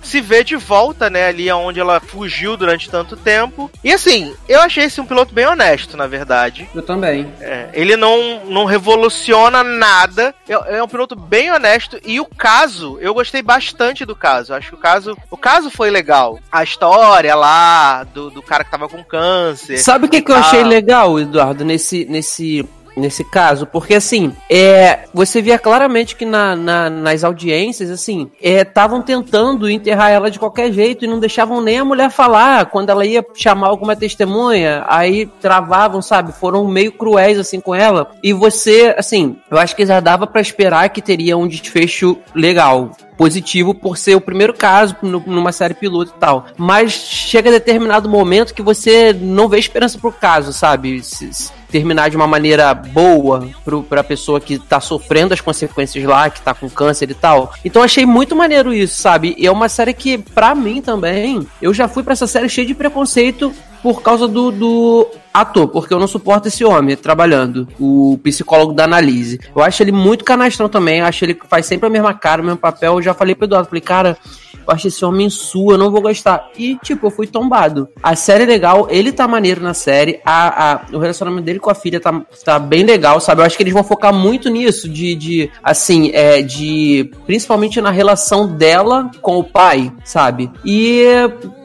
se vê de volta, né, ali onde ela fugiu durante tanto tempo. E assim, eu achei esse um piloto bem honesto, na verdade. Eu também. É, ele não, não revoluciona nada. É, é um piloto bem honesto. E o caso, eu gostei bastante do caso. Acho que o caso. O caso foi legal. A história lá do, do cara que tava com câncer. Sabe o que, que eu achei legal, Eduardo, nesse, nesse, nesse caso? Porque, assim, é, você via claramente que na, na- nas audiências, assim, estavam tentando enterrar ela de qualquer jeito e não deixavam nem a mulher falar. Quando ela ia chamar alguma testemunha, aí travavam, sabe? Foram meio cruéis, assim, com ela. E você, assim, eu acho que já dava pra esperar que teria um desfecho legal positivo por ser o primeiro caso numa série piloto e tal. Mas chega a determinado momento que você não vê esperança pro caso, sabe? Terminar de uma maneira boa pro, pra pessoa que tá sofrendo as consequências lá, que tá com câncer e tal. Então achei muito maneiro isso, sabe? E é uma série que, pra mim também, eu já fui pra essa série cheio de preconceito por causa do, do ator, porque eu não suporto esse homem trabalhando, o psicólogo da Analise. Eu acho ele muito canastrão também, acho ele que faz sempre a mesma cara, o mesmo papel. Eu já falei pro Eduardo, falei, cara, eu acho esse homem sua, eu não vou gostar. E, tipo, eu fui tombado. A série é legal, ele tá maneiro na série, a, a- o relacionamento dele com a filha tá, tá bem legal, sabe? Eu acho que eles vão focar muito nisso, de, de assim, é, de. Principalmente na relação dela com o pai, sabe? E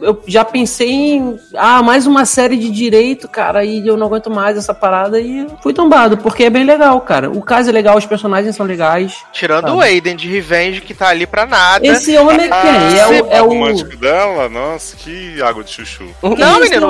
eu já pensei em. Ah, mais uma série de direito, cara, e eu não aguento mais essa parada e fui tombado, porque é bem legal, cara. O caso é legal, os personagens são legais. Tirando Sabe? o Aiden de Revenge, que tá ali pra nada. Esse homem é quem? É o. É o romântico dela, nossa, que água de chuchu. Não, menino,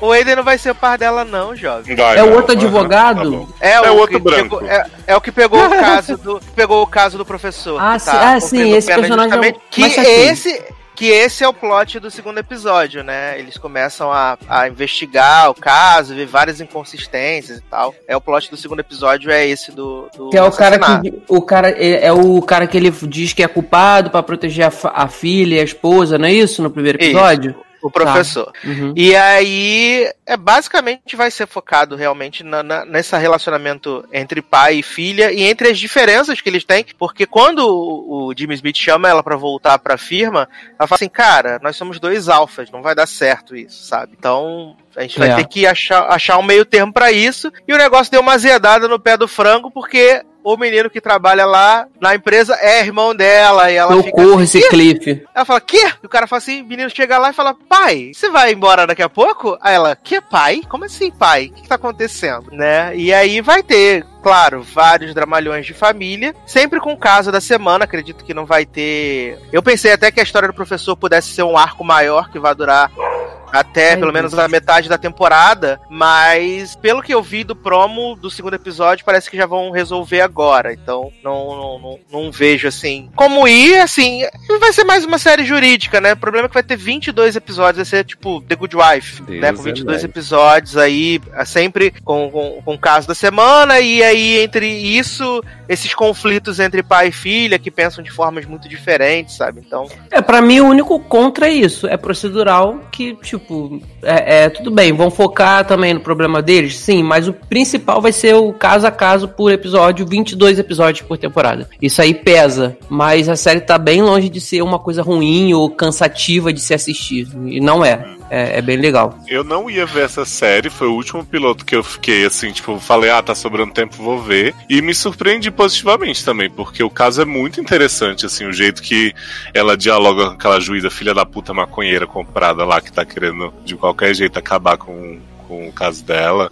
o Aiden, não vai ser o par dela, não, jovem. Vai, É o outro advogado? tá. É, É o outro que branco. pegou- é, é o que pegou o [laughs] caso do pegou o caso do professor. Ah, que sim, ah, sim, cumprindo esse personagem é que esse que esse é o plot do segundo episódio, né? Eles começam a, a investigar o caso, ver várias inconsistências e tal. É o plot do segundo episódio é esse do, do Que é o cara que o cara é, é o cara que ele diz que é culpado pra proteger a, a filha e a esposa, não é isso no primeiro Isso. O professor. Uhum. E aí, é basicamente vai ser focado realmente na, na- nesse relacionamento entre pai e filha e entre as diferenças que eles têm, porque quando o, o Jimmy Smith chama ela pra voltar pra firma, ela fala assim, cara, nós somos dois alfas, não vai dar certo isso, sabe? Então, a gente vai É. ter que achar, achar um meio termo pra isso, e o negócio deu uma azedada no pé do frango, porque o menino que trabalha lá na empresa é irmão dela, e ela fica Socorro assim, esse? Cliff. Ela fala, quê? E o cara fala assim, o menino chega lá e fala, pai, você vai embora daqui a pouco? Aí ela, que pai? Como assim, pai? O que, que tá acontecendo? Né? E aí vai ter, claro, vários dramalhões de família, sempre com o caso da semana, acredito que não vai ter... Eu pensei até que a história do professor pudesse ser um arco maior, que vai durar até Ai, pelo menos Deus. a metade da temporada, mas pelo que eu vi do promo do segundo episódio, parece que já vão resolver agora. Então não, não, não, não vejo assim. Como ir, assim, vai ser mais uma série jurídica, né? O problema é que vai ter 22 episódios, vai ser tipo The Good Wife, Deus né? Com é 22 mais. episódios aí, é sempre com, com, com o caso da semana, e aí entre isso, esses conflitos entre pai e filha que pensam de formas muito diferentes, sabe? Então. É, pra mim o único contra é isso. É procedural que, tipo, corpo é, é, tudo bem, vão focar também no problema deles, sim, mas o principal vai ser o caso a caso por episódio, 22 episódios por temporada. Isso aí pesa, mas a série tá bem longe de ser uma coisa ruim ou cansativa de se assistir. E não é. É, é bem legal. Eu não ia ver essa série, foi o último piloto que eu fiquei assim, tipo, falei, ah, tá sobrando tempo, vou ver. E me surpreendi positivamente também, porque o caso é muito interessante, assim, o jeito que ela dialoga com aquela juíza filha da puta maconheira comprada lá, que tá querendo de qualquer jeito acabar com, com o caso dela.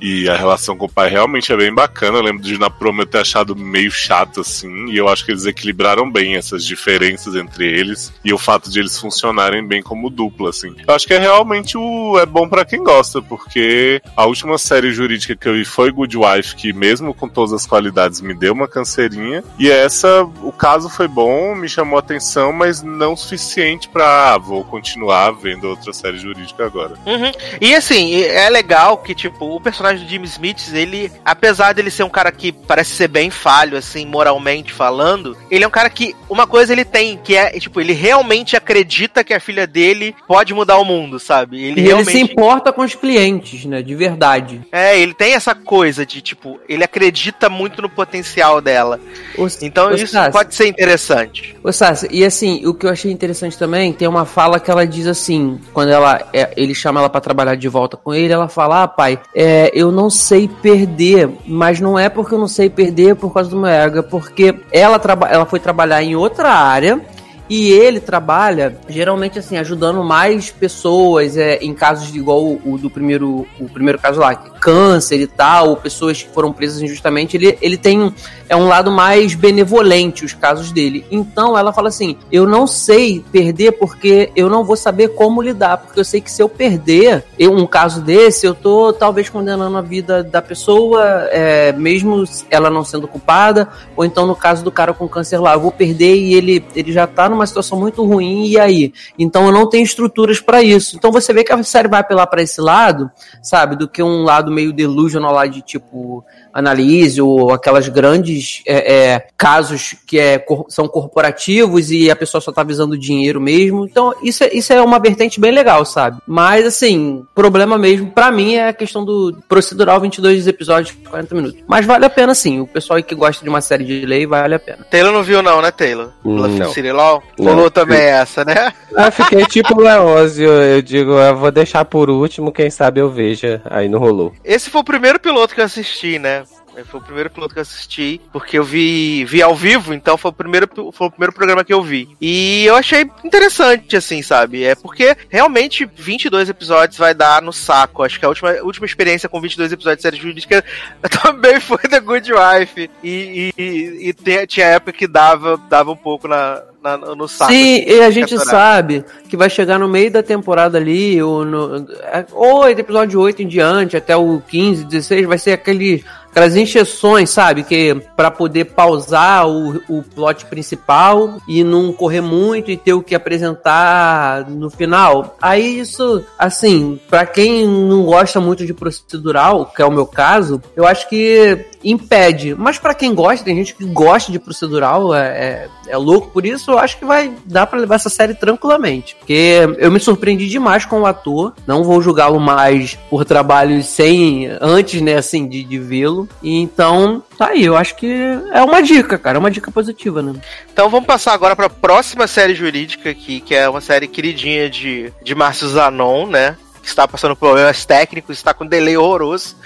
E a relação com o pai realmente é bem bacana. Eu lembro de na promo eu ter achado meio chato, assim. E eu acho que eles equilibraram bem essas diferenças entre eles. E o fato de eles funcionarem bem como dupla, assim. Eu acho que é realmente o. É bom pra quem gosta, porque a última série jurídica que eu vi foi Good Wife, que mesmo com todas as qualidades me deu uma canseirinha. E essa, o caso foi bom, me chamou a atenção, mas não o suficiente pra. Ah, vou continuar vendo outra série jurídica agora. Uhum. E assim, é legal que, tipo, o personagem do Jimmy Smith, ele, apesar dele ser um cara que parece ser bem falho, assim, moralmente falando, ele é um cara que, uma coisa ele tem, que é, tipo, ele realmente acredita que a filha dele pode mudar o mundo, sabe? Ele E ele realmente. se importa com os clientes, né? De verdade. É, ele tem essa coisa de, tipo, ele acredita muito no potencial dela. Ô, Então ô, isso Sassi, pode ser interessante. Ô, Sassi, e assim, o que eu achei interessante também, tem uma fala que ela diz assim, quando ela é, ele chama ela pra trabalhar de volta com ele, ela fala, ah, pai, é, eu não sei perder, mas não é porque eu não sei perder por causa do meu ego, é porque ela, ela foi trabalhar em outra área, e ele trabalha, geralmente, assim, ajudando mais pessoas é, em casos de igual o, o do primeiro, o primeiro caso lá, câncer e tal, pessoas que foram presas injustamente. Ele, ele tem é um lado mais benevolente, os casos dele. Então ela fala assim: eu não sei perder porque eu não vou saber como lidar, porque eu sei que se eu perder eu, um caso desse, eu tô talvez condenando a vida da pessoa, é, mesmo ela não sendo culpada, ou então no caso do cara com câncer lá, eu vou perder e ele, ele já tá numa situação muito ruim, e aí? Então eu não tenho estruturas pra isso. Então você vê que a série vai apelar pra esse lado, sabe, do que um lado meio delusional lá de tipo analise ou aquelas grandes é, é, casos que é, cor- são corporativos e a pessoa só tá visando dinheiro mesmo. Então, isso é, isso é uma vertente bem legal, sabe? Mas, assim, problema mesmo, pra mim, é a questão do procedural 22 episódios, 40 minutos. Mas vale a pena, sim. O pessoal aí que gosta de uma série de lei, vale a pena. Taylor não viu, não, né, Taylor? Não. City Law? Não. Rolou também essa, né? [laughs] Ah, fiquei tipo o Leózio, eu digo, eu vou deixar por último, quem sabe eu veja. Aí não rolou. Esse foi o primeiro piloto que eu assisti, né? Foi o primeiro piloto que eu assisti, porque eu vi, vi ao vivo, então foi o, primeiro, foi o primeiro programa que eu vi. E eu achei interessante, assim, sabe? É porque realmente 22 episódios vai dar no saco. Acho que a última, última experiência com 22 episódios de série jurídica [laughs] também foi The Good Wife. E, e, e te- tinha época que dava, dava um pouco na, na- no saco. Sim, assim, e a gente sabe que vai chegar no meio da temporada ali, ou no é, ou do episódio 8 em diante, até o 15, 16, vai ser aquele, aquelas injeções, sabe? Que para poder pausar o, o plot principal e não correr muito e ter o que apresentar no final. Aí isso, assim, para quem não gosta muito de procedural, que é o meu caso, eu acho que impede. Mas pra quem gosta, tem gente que gosta de procedural, é, é, é louco por isso, eu acho que vai dar pra levar essa série tranquilamente. Porque eu me surpreendi demais com o ator, não vou julgá-lo mais por trabalhos sem, antes, né, assim, de, de vê-lo. Então, tá aí, eu acho que é uma dica, cara, é uma dica positiva, né? Então vamos passar agora para a próxima série jurídica aqui, que é uma série queridinha de, de Márcio Zanon, né? Que está passando problemas técnicos, está com delay horroroso.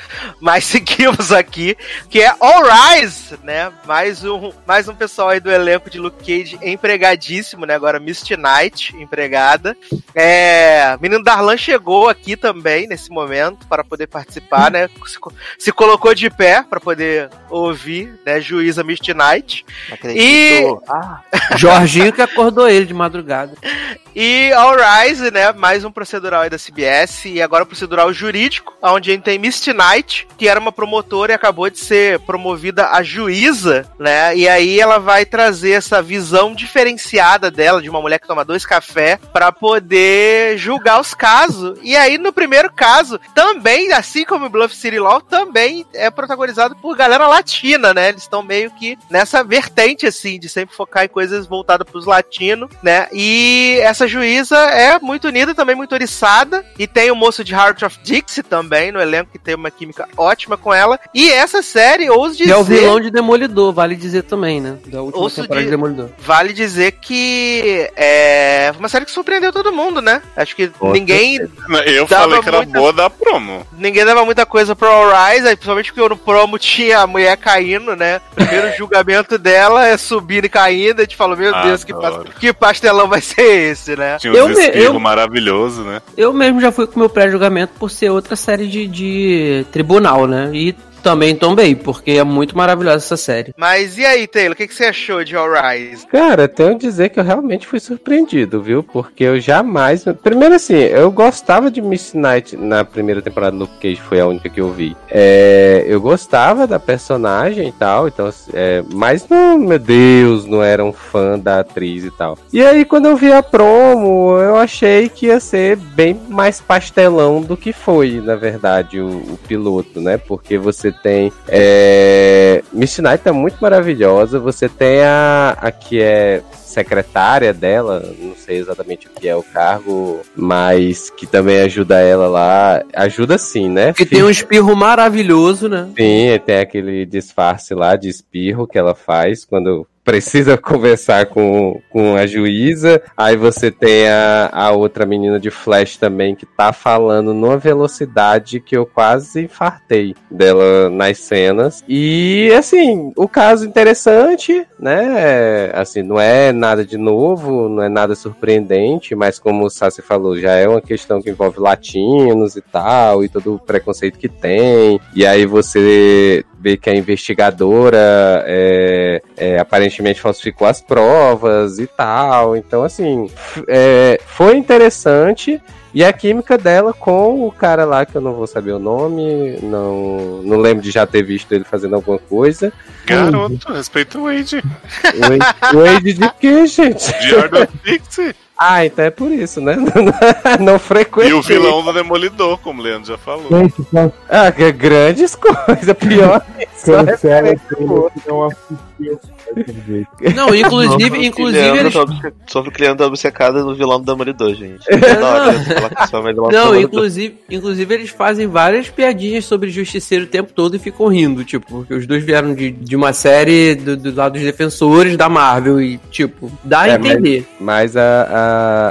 Mas [laughs] seguimos aqui, que é All Rise, né? Mais um, mais um pessoal aí do elenco de Luke Cage empregadíssimo, né? Agora Misty Knight, empregada. É, menino Darlan chegou aqui também nesse momento para poder participar, né? Se, se colocou de pé para poder ouvir, né? Juíza Misty Knight. Acredito. Ah, Jorginho que acordou ele de madrugada. [laughs] E All Rise, né? Mais um procedural aí da CBS. E agora procedural jurídico, onde a gente tem Misty Knight, que era uma promotora e acabou de ser promovida a juíza, né? E aí ela vai trazer essa visão diferenciada dela, de uma mulher que toma dois café, para poder julgar os casos. E aí, no primeiro caso, também, assim como Bluff City Law, também é protagonizado por galera latina, né? Eles estão meio que nessa vertente, assim, de sempre focar em coisas voltadas pros latinos, né? E essa juíza é muito unida, também muito oriçada. E tem o moço de Heart of Dixie também no elenco, que tem uma química ótima com ela. E essa série, ouso dizer. E é o vilão de Demolidor, vale dizer também, né? Da última Ouço temporada de- de Demolidor. Vale dizer que é uma série que surpreendeu todo mundo, né? Acho que ninguém Eu falei que era muita- boa da promo. ninguém dava muita coisa pro Rise, principalmente porque no promo tinha a mulher caindo, né? Primeiro [laughs] julgamento dela é subindo e caindo, a gente falou, meu Deus, Adoro. que pastelão vai ser esse, né? Tinha Eu uns me- espirros eu- maravilhoso, né? Eu mesmo já fui com meu pré-julgamento por ser outra série de, de tribunal, né? E também tombei, porque é muito maravilhosa essa série. Mas e aí, Taylor, o que, que você achou de All Rise? Cara, tenho que dizer que eu realmente fui surpreendido, viu? Porque eu jamais. Primeiro, assim, eu gostava de Miss Knight na primeira temporada do Luke Cage, foi a única que eu vi. É, eu gostava da personagem e tal, então, é, mas não, meu Deus, não era um fã da atriz e tal. E aí, quando eu vi a promo, eu achei que ia ser bem mais pastelão do que foi, na verdade, o, o piloto, né? Porque você tem. É, Miss Knight é muito maravilhosa, você tem a, a que é secretária dela, não sei exatamente o que é o cargo, mas que também ajuda ela lá. Ajuda sim, né? Que tem um espirro maravilhoso, né? Sim, tem aquele disfarce lá de espirro que ela faz quando precisa [laughs] conversar com, com a juíza. Aí você tem a, a outra menina de Flash também que tá falando numa velocidade que eu quase infartei dela nas cenas. E assim, o caso interessante, né? Assim, não é nada de novo, não é nada surpreendente, mas como o Sassi falou, já é uma questão que envolve latinos e tal, e todo o preconceito que tem. E aí você vê que a investigadora é, é, aparentemente falsificou as provas e tal. Então, assim, é, foi interessante. E a química dela com o cara lá, que eu não vou saber o nome, não, não lembro de já ter visto ele fazendo alguma coisa. Garoto, respeita o Wade. O Wade- O Wade de quê, gente? De Pixie. Ah, então é por isso, né? [laughs] Não frequentei. E o vilão do Demolidor, como o Leandro já falou. Gente, Ah, que grandes [laughs] coisas. Pior só cancela que não assistiu. Não, inclusive, inclusive Leandro eles... tá obce- Sofre criando obcecada no vilão do Demolidor, gente. [laughs] Não, Demolidor. inclusive, inclusive eles fazem várias piadinhas sobre justiceiro o tempo todo e ficam rindo, tipo, porque os dois vieram de, de uma série do, do lado dos defensores da Marvel e, tipo, dá a É, mas- entender. Mas a, a,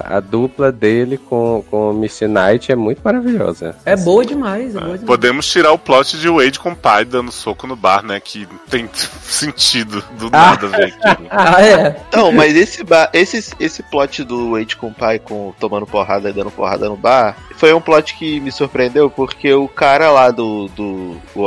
a dupla dele com, com o Misty Knight é muito maravilhosa. É boa demais, é boa demais. Podemos tirar o plot de Wade com o pai dando soco no bar, né? Que tem [laughs] sentido do Ah. nada ver aquilo. [laughs] Ah, é. Então, mas esse, bar, esse, esse plot do Wade com o pai com, tomando porrada e dando porrada no bar foi um plot que me surpreendeu porque o cara lá do. do o,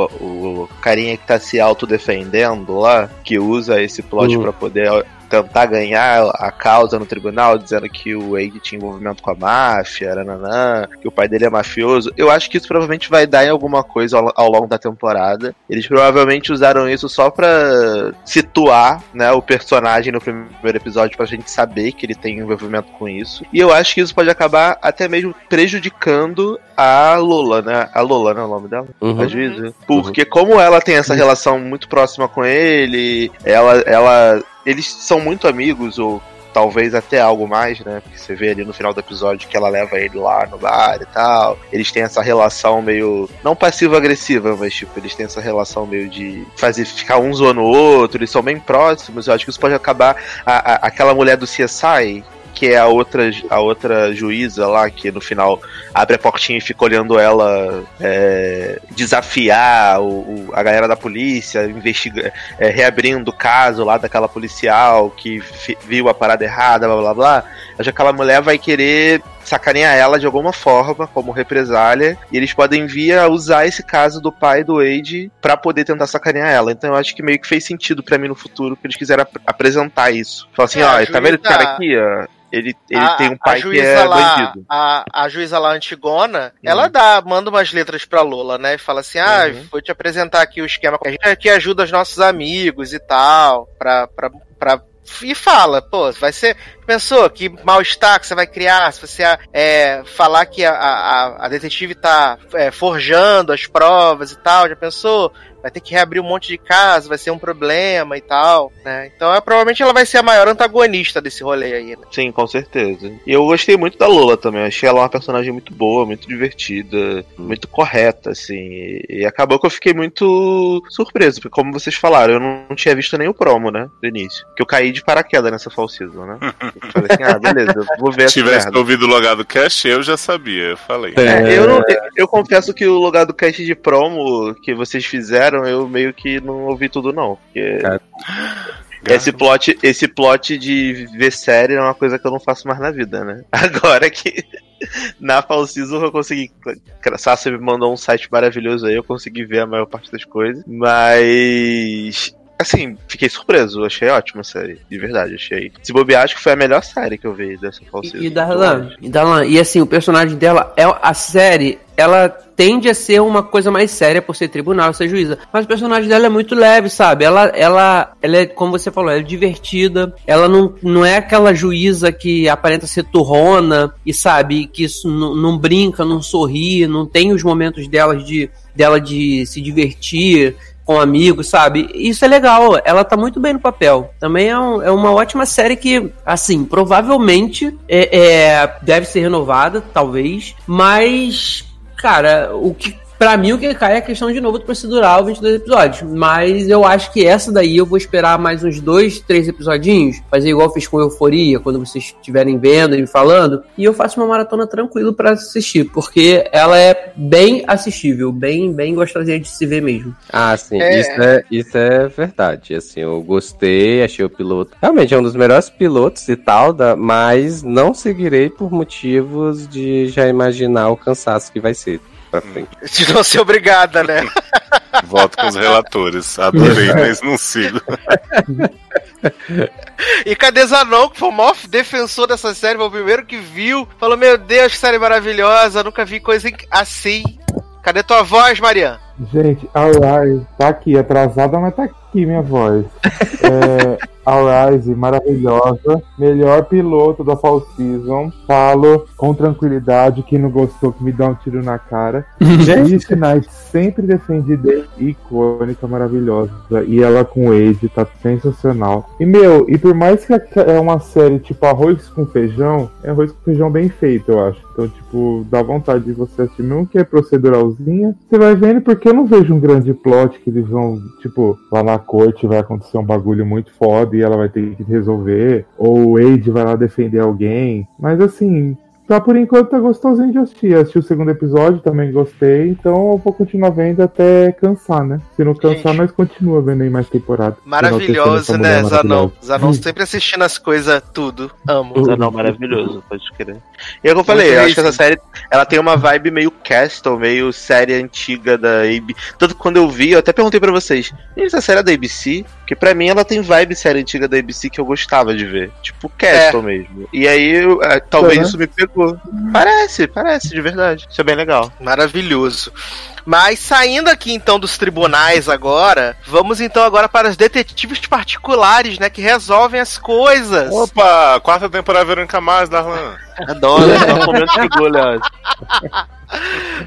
o carinha que tá se autodefendendo lá, que usa esse plot Uhum. pra poder tentar ganhar a causa no tribunal, dizendo que o Wade tinha envolvimento com a máfia, nananã, que o pai dele é mafioso. Eu acho que isso provavelmente vai dar em alguma coisa ao, ao longo da temporada. Eles provavelmente usaram isso só pra situar, né, o personagem no primeiro episódio pra gente saber que ele tem envolvimento com isso. E eu acho que isso pode acabar até mesmo prejudicando a Lola, né? A Lola, não é o nome dela? Uhum. A juíza. Porque como ela tem essa relação muito próxima com ele, ela, ela, eles são muito amigos, ou talvez até algo mais, né? Porque você vê ali no final do episódio que ela leva ele lá no bar e tal. Eles têm essa relação meio. não passivo-agressiva, mas tipo, eles têm essa relação meio de fazer ficar um zoando o outro, eles são bem próximos. Eu acho que isso pode acabar. A, a- aquela mulher do CSI. Que é a outra, a outra juíza lá, que no final abre a portinha e fica olhando ela é, desafiar o, o- a galera da polícia, investiga, é, reabrindo o caso lá daquela policial que viu a parada errada, blá blá blá. Acho que aquela mulher vai querer sacanear ela de alguma forma, como represália, e eles podem vir a usar esse caso do pai do Wade pra poder tentar sacanear ela. Então eu acho que meio que fez sentido pra mim no futuro que eles quiseram ap- apresentar isso. Falar assim, É, ó, tá vendo esse cara aqui, ó? Ele, ele A- tem um pai que juíza é lá, bandido. A, a juíza lá, Antigona, ela dá, manda umas letras pra Lola, né? E fala assim: ah, Uhum. vou te apresentar aqui o esquema que a gente que ajuda os nossos amigos e tal. Pra, pra, pra... E fala, pô, vai ser. Pensou que mal-estar que você vai criar se você é, falar que a, a, a detetive tá é, forjando as provas e tal? Já pensou? Vai ter que reabrir um monte de casos, vai ser um problema e tal, né? Então é, provavelmente ela vai ser a maior antagonista desse rolê aí, né? Sim, com certeza. E eu gostei muito da Lola também. Achei ela uma personagem muito boa, muito divertida, muito correta, assim. E, acabou que eu fiquei muito surpreso, porque como vocês falaram, eu não, tinha visto nem o promo, né? Do início. Que eu caí de paraquedas nessa fall season, né? Eu falei assim, ah, beleza, eu vou ver [laughs] Se tivesse merda. ouvido o logado cast, eu já sabia, eu falei. É, eu, não- eu- eu confesso que o lugar do cast de promo que vocês fizeram, eu meio que não ouvi tudo, não. Porque [gasps] esse plot, esse plot de ver série é uma coisa que eu não faço mais na vida, né? [laughs] Agora que [laughs] na Fall Season eu consegui. Sasha me mandou um site maravilhoso aí, eu consegui ver a maior parte das coisas. Mas. Assim, fiquei surpreso, achei ótima a série, de verdade, achei. Se bobear, acho que foi a melhor série que eu vi dessa Fall Season. E, e Darlan, e Darlan, e assim, o personagem dela é a série, ela tende a ser uma coisa mais séria por ser tribunal, ser juíza, mas o personagem dela é muito leve, sabe? Ela ela ela é, como você falou, ela é divertida, ela não, não é aquela juíza que aparenta ser turrona e sabe que isso não, não brinca, não sorri, não tem os momentos delas de dela de se divertir com amigos, sabe? Isso é legal, ela tá muito bem no papel. Também é, um- é uma ótima série que, assim, provavelmente é, é- deve ser renovada, talvez, mas, cara, o que. Pra mim, o que cai é a questão de novo do procedural, 22 episódios. Mas eu acho que essa daí eu vou esperar mais uns dois, três episodinhos. Fazer igual eu fiz com Euforia, quando vocês estiverem vendo e me falando. E eu faço uma maratona tranquilo pra assistir. Porque ela é bem assistível, bem, bem gostosinha de se ver mesmo. Ah, sim, É. Isso, é, isso é verdade. Assim, eu gostei, achei o piloto. Realmente é um dos melhores pilotos e tal, da, mas não seguirei por motivos de já imaginar o cansaço que vai ser pra frente. De não ser obrigada, né? [laughs] Voto com os relatores. Adorei, mas não sigo. E cadê Zanon, que foi o maior defensor dessa série, foi o primeiro que viu, falou: Meu Deus, que série maravilhosa, nunca vi coisa assim. Cadê tua voz, Mariana? Gente, Arise tá aqui, atrasada, mas tá aqui minha voz. É, Arise, maravilhosa. Melhor piloto da Fall Season. Falo com tranquilidade. Quem não gostou, que me dá um tiro na cara. [laughs] Gente, Knight sempre defendida, icônica, maravilhosa. E ela com o Age tá sensacional. E meu, e por mais que é uma série tipo arroz com feijão, é arroz com feijão bem feito, eu acho. Então, tipo, dá vontade de você assistir, mesmo que é proceduralzinha. Você vai vendo porque eu não vejo um grande plot que eles vão, tipo, lá na corte vai acontecer um bagulho muito foda e ela vai ter que resolver. Ou o Wade vai lá defender alguém. Mas assim, Tá, por enquanto tá gostosinho de assistir. Assisti o segundo episódio, também gostei. Então eu vou continuar vendo até cansar, né? Se não cansar, nós continua vendo aí mais temporada. Maravilhoso, né, Zanon? maravilhosa. Zanon sempre assistindo as coisas, tudo. Amo. [laughs] Zanon maravilhoso, pode crer. E é o que eu falei, eu acho que essa série ela tem uma vibe meio Castle, meio série antiga da ABC. Tanto que quando eu vi, eu até perguntei pra vocês: "E essa série é da ABC? Porque pra mim ela tem vibe série antiga da ABC que eu gostava de ver. Tipo Castle mesmo. E aí, eu- é, talvez Uhum. isso me pegou. Parece, parece, de verdade. Isso é bem legal. Maravilhoso. Mas saindo aqui então dos tribunais agora, vamos então agora para os detetives particulares, né, que resolvem as coisas. Opa, quarta temporada Verônica Mars, Darlan. [laughs] Adoro, é um momento de orgulho.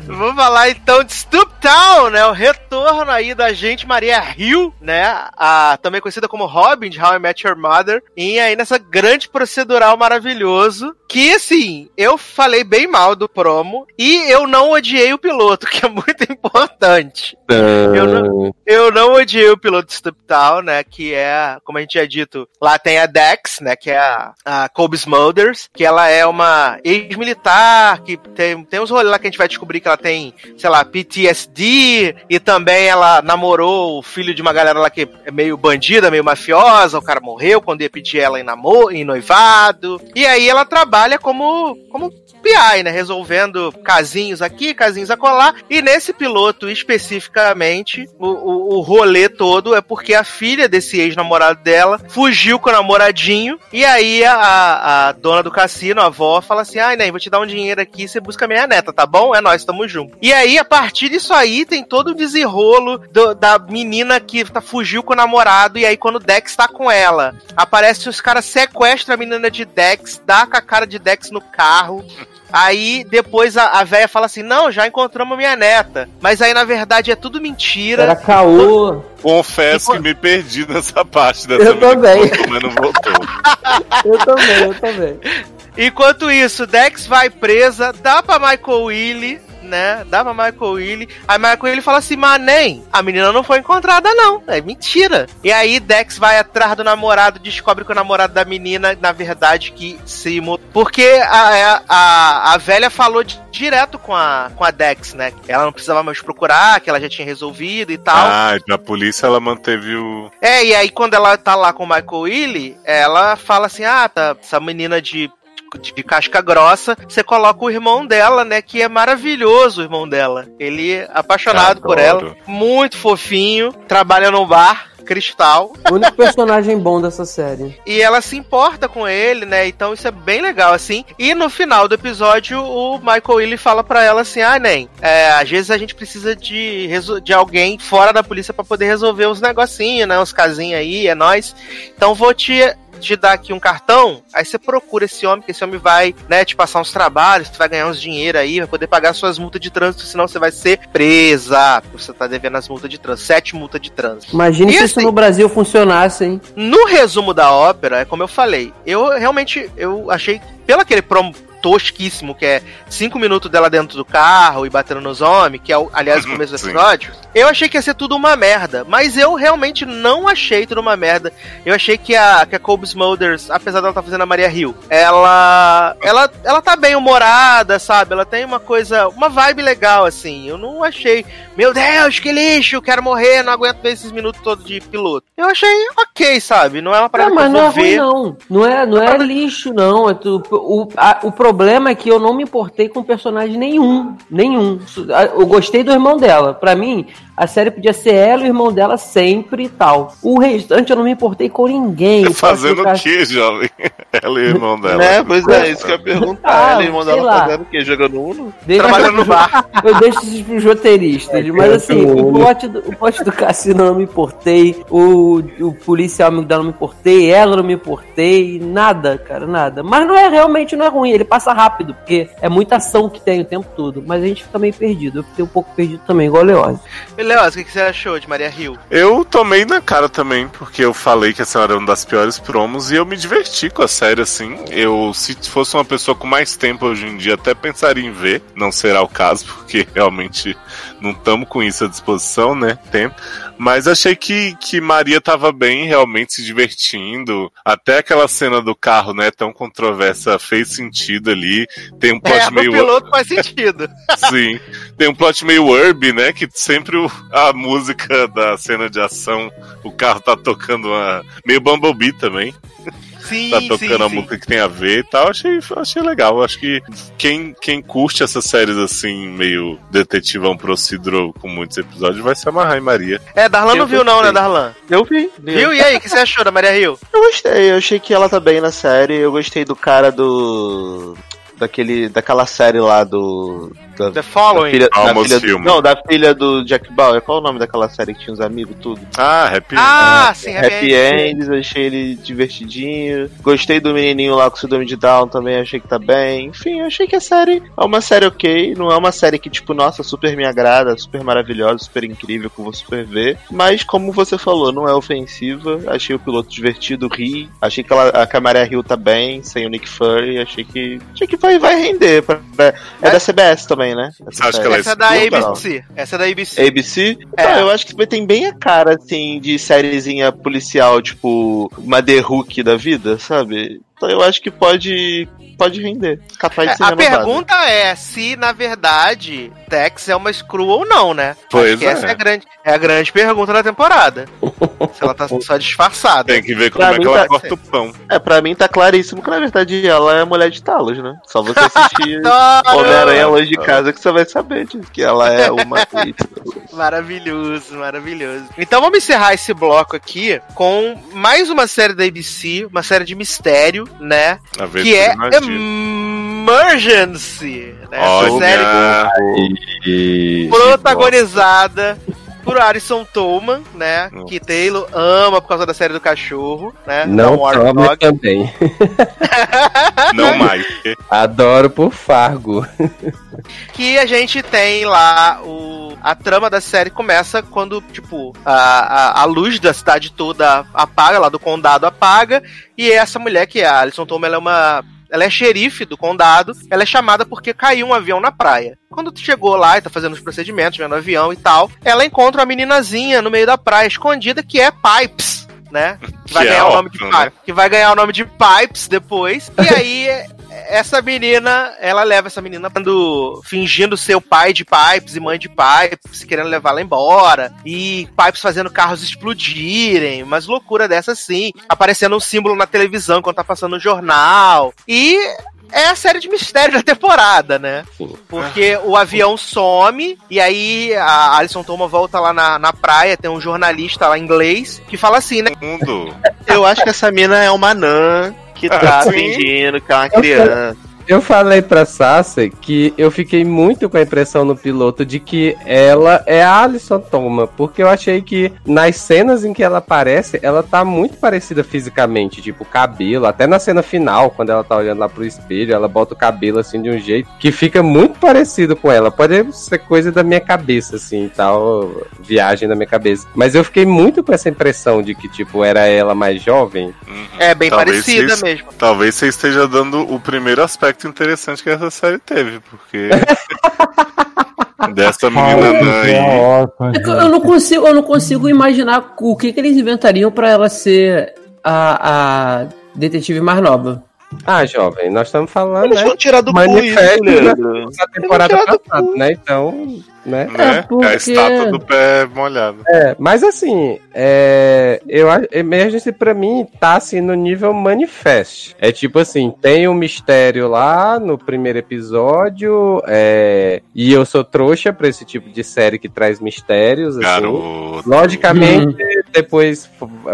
Vamos falar então de Stoop Town, né? O retorno aí da gente Maria Hill, né? A, também conhecida como Robin de How I Met Your Mother. E aí nessa grande procedural maravilhoso. Que assim, eu falei bem mal do promo e eu não odiei o piloto, [laughs] que é muito importante. Eu não, eu não odiei o piloto de Stoop Town, né? Que é, como a gente tinha dito, lá tem a Dex, né? Que é a, a Colby Smulders, que ela é uma ex-militar, que tem, tem uns rolês lá que a gente vai descobrir que ela tem, sei lá, PTSD, e também ela namorou o filho de uma galera lá que é meio bandida, meio mafiosa, o cara morreu quando ia pedir ela em namoro, em noivado. E aí ela trabalha como, como Né? Resolvendo casinhos aqui, casinhos acolá. E nesse piloto, especificamente, o, o, o rolê todo é porque a filha desse ex-namorado dela fugiu com o namoradinho. E aí a, a dona do cassino, a avó, fala assim: ai, nem, vou te dar um dinheiro aqui, você busca minha neta, tá bom? É nós, tamo junto. E aí, a partir disso aí, tem todo o desenrolo do- da menina que tá, fugiu com o namorado. E aí, quando o Dex tá com ela, aparece os caras sequestram a menina de Dex, dá com a cara de Dex no carro. Aí depois a, a véia fala assim: Não, já encontramos minha neta. Mas aí na verdade é tudo mentira. Era caô. Confesso que me perdi nessa parte dessa Eu também. mas não voltou. [laughs] Eu também, eu também. Enquanto isso, Dex vai presa, dá pra Michael Willy, né? Dá pra Michael Willy. Aí Michael Willy fala assim: Manem, a menina não foi encontrada, não. É mentira. E aí Dex vai atrás do namorado, descobre que o namorado da menina, na verdade, que se. Porque a, a, a velha falou de- direto com a, com a Dex, né? Ela não precisava mais procurar, que ela já tinha resolvido e tal. Ah, e a polícia ela manteve o. É, e aí quando ela tá lá com o Michael Willy, ela fala assim: ah, tá, essa menina de, de casca grossa, você coloca o irmão dela, né? Que é maravilhoso o irmão dela. Ele é apaixonado por ela, muito fofinho, trabalha no bar. Cristal. [laughs] O único personagem bom dessa série. E ela se importa com ele, né? Então isso é bem legal, assim. E no final do episódio, o Michael Willy fala pra ela assim: Ah, nem, é, às vezes a gente precisa de, de alguém fora da polícia pra poder resolver os negocinhos, né? Os casinhos aí, é nós. Então vou te. Te dar aqui um cartão, aí você procura esse homem, que esse homem vai, né, te passar uns trabalhos, você vai ganhar uns dinheiro aí, vai poder pagar suas multas de trânsito, senão você vai ser presa. porque Você tá devendo as multas de trânsito, sete multas de trânsito. Imagine E se assim- isso no Brasil funcionasse, hein? No resumo da ópera, é como eu falei, eu realmente eu achei, pelo aquele promo tosquíssimo, que é cinco minutos dela dentro do carro e batendo nos homens, que é, o- aliás, o [laughs] começo do episódio, eu achei que ia ser tudo uma merda. Mas eu realmente não achei tudo uma merda. Eu achei que a, que a Colby Smulders, apesar dela estar fazendo a Maria Hill, ela, ela, ela tá bem humorada, sabe? Ela tem uma coisa, uma vibe legal, assim. Eu não achei, meu Deus, que lixo, quero morrer, não aguento ver esses minutos todos de piloto. Eu achei ok, sabe? Não é uma parada Não, que eu mas não é ruim, não. Não é, não é lixo, não. É tu- o, a- o problema é que eu não me importei com personagem nenhum. Nenhum. Eu gostei do irmão dela. Pra mim, a série podia ser ela e o irmão dela sempre e tal. O restante eu não me importei com ninguém. [laughs] Fazendo o quê, jovem? [laughs] Ela e o irmão dela. Né? Pois é, isso que eu ia perguntar. Ah, Ela e o irmão dela lá. fazendo o quê? Jogando Uno? Deixa Trabalhando no bar. Eu deixo isso pros roteiristas. mas assim, o plot, do, o plot do cassino eu não me importei. O, o policial amigo dela não me importei. Ela não me importei. Nada, cara, nada. Mas não é realmente não é ruim. Ele passa rápido, porque é muita ação que tem o tempo todo. Mas a gente fica meio perdido. Eu fiquei um pouco perdido também, igual o Leose. E, Leoz, o que, que você achou de Maria Hill? Eu tomei na cara também, porque eu falei que essa era uma das piores promos e eu me diverti com a série, assim. Eu, se fosse uma pessoa com mais tempo hoje em dia, até pensaria em ver. Não será o caso, porque [laughs] realmente não estamos com isso à disposição, né? Tempo. Mas achei que, que Maria tava bem, realmente se divertindo. Até aquela cena do carro, né, tão controversa, fez sentido ali. Tem um [laughs] plot É, meio. piloto faz sentido. [laughs] Sim. Tem um plot meio urb, né? Que sempre o- [laughs] a música da cena de ação, o carro tá tocando uma. meio Bumblebee também. Sim, Tá tocando sim, a sim. música que tem a ver e tal. Achei, achei legal. Acho que quem, quem curte essas séries assim, meio detetivão procedural com muitos episódios, vai se amarrar em Maria. É, Darlan não viu não, né. Darlan? Eu vi. Viu? E aí, o que você achou da Maria Hill? Eu gostei, eu achei que ela tá bem na série. Eu gostei do cara do. Daquele, daquela série lá do. Da, The Following? da filha, da filha. Não, da filha do Jack Bauer. Qual o nome daquela série que tinha os amigos, tudo? Ah, Happy Ah, sim, Happy Ends, eu achei ele divertidinho. Gostei do menininho lá com síndrome de Down também, achei que tá bem. Enfim, achei que a série é uma série ok. Não é uma série que, tipo, nossa, super me agrada, super maravilhosa, super incrível, que eu vou super ver. Mas, como você falou, não é ofensiva. Achei o piloto divertido, ri. Achei que ela, a Camaria Hill tá bem, sem o Nick Fury. Achei que, achei que vai, vai render. pra- pra- é, da CBS também, né? Você acha que ela Essa é da Não, ABC. Essa é da ABC. ABC? É. Ah, eu acho que tem bem a cara, assim, de sériezinha policial, tipo, uma The Hook da vida, sabe? Então eu acho que pode, pode render. Capaz de É, ser a renovado. pergunta é se, na verdade, Tex é uma screw ou não, né? Pois Acho que é. Essa é a, grande, é a grande pergunta da temporada. [laughs] [laughs] Se ela tá só disfarçada. Tem que ver como Pra é que ela tá- corta o pão. É, pra mim tá claríssimo que na verdade ela é mulher de Talos, né? Só você assistir! [laughs] Homem-Aranha longe de casa que você vai saber disso, que ela é uma [laughs] atriz. Maravilhoso, maravilhoso. Então vamos encerrar esse bloco aqui com mais uma série da ABC, uma série de mistério, né? A ver que é. Emergency. Né? Essa série Olha, E... protagonizada por Alison Tolman, né? Nossa. Que Taylor ama por causa da série do cachorro, né? Não tome também. [laughs] não mais. Adoro por Fargo. que a gente tem lá o a trama da série começa quando tipo a, a, a luz da cidade toda apaga lá do condado apaga e essa mulher que é a Alison Tolman ela é uma ela é xerife do condado, ela é chamada porque caiu um avião na praia. Quando chegou lá e tá fazendo os procedimentos, vendo o avião e tal, ela encontra uma meninazinha no meio da praia, escondida, que é Pipes, né? Que vai Que é ganhar o nome de né? Que vai ganhar o nome de Pipes depois. E aí essa menina, ela leva essa menina dando, fingindo ser o pai de Pipes e mãe de Pipes, querendo levar ela embora. E Pipes fazendo carros explodirem, umas loucura dessa assim. Aparecendo um símbolo na televisão quando tá passando no jornal. E é a série de mistério [laughs] da temporada, né? Porque o avião some e aí a Alison Toma volta lá na, na praia, tem um jornalista lá inglês que fala assim, né? Mundo. Eu acho que essa mina é uma anã que tá sim. fingindo que é uma criança. Eu falei pra Sasha que eu fiquei muito com a impressão no piloto de que ela é a Alison Toma, porque eu achei que nas cenas em que ela aparece, ela tá muito parecida fisicamente, tipo cabelo, até na cena final, quando ela tá olhando lá pro espelho, ela bota o cabelo assim de um jeito que fica muito parecido com ela. Pode ser coisa da minha cabeça, assim, tal, viagem da minha cabeça. Mas eu fiquei muito com essa impressão de que, tipo, era ela mais jovem. Uhum. É bem Talvez parecida mesmo. Talvez você esteja dando o primeiro aspecto interessante que essa série teve, porque. [laughs] Dessa menina que eu não consigo, eu não consigo imaginar o que, que eles inventariam pra ela ser a, a detetive mais nova. Ah, jovem, nós estamos falando, Eles né? vão tirar do cu isso, Leandro. da temporada passada, né? Então, né? Né? É, porque- a estátua do pé molhado. É, mas assim, é, eu Emergency pra mim tá assim no nível manifest. É tipo assim, tem um mistério lá no primeiro episódio, é, e eu sou trouxa pra esse tipo de série que traz mistérios, assim. Garoto. Logicamente, depois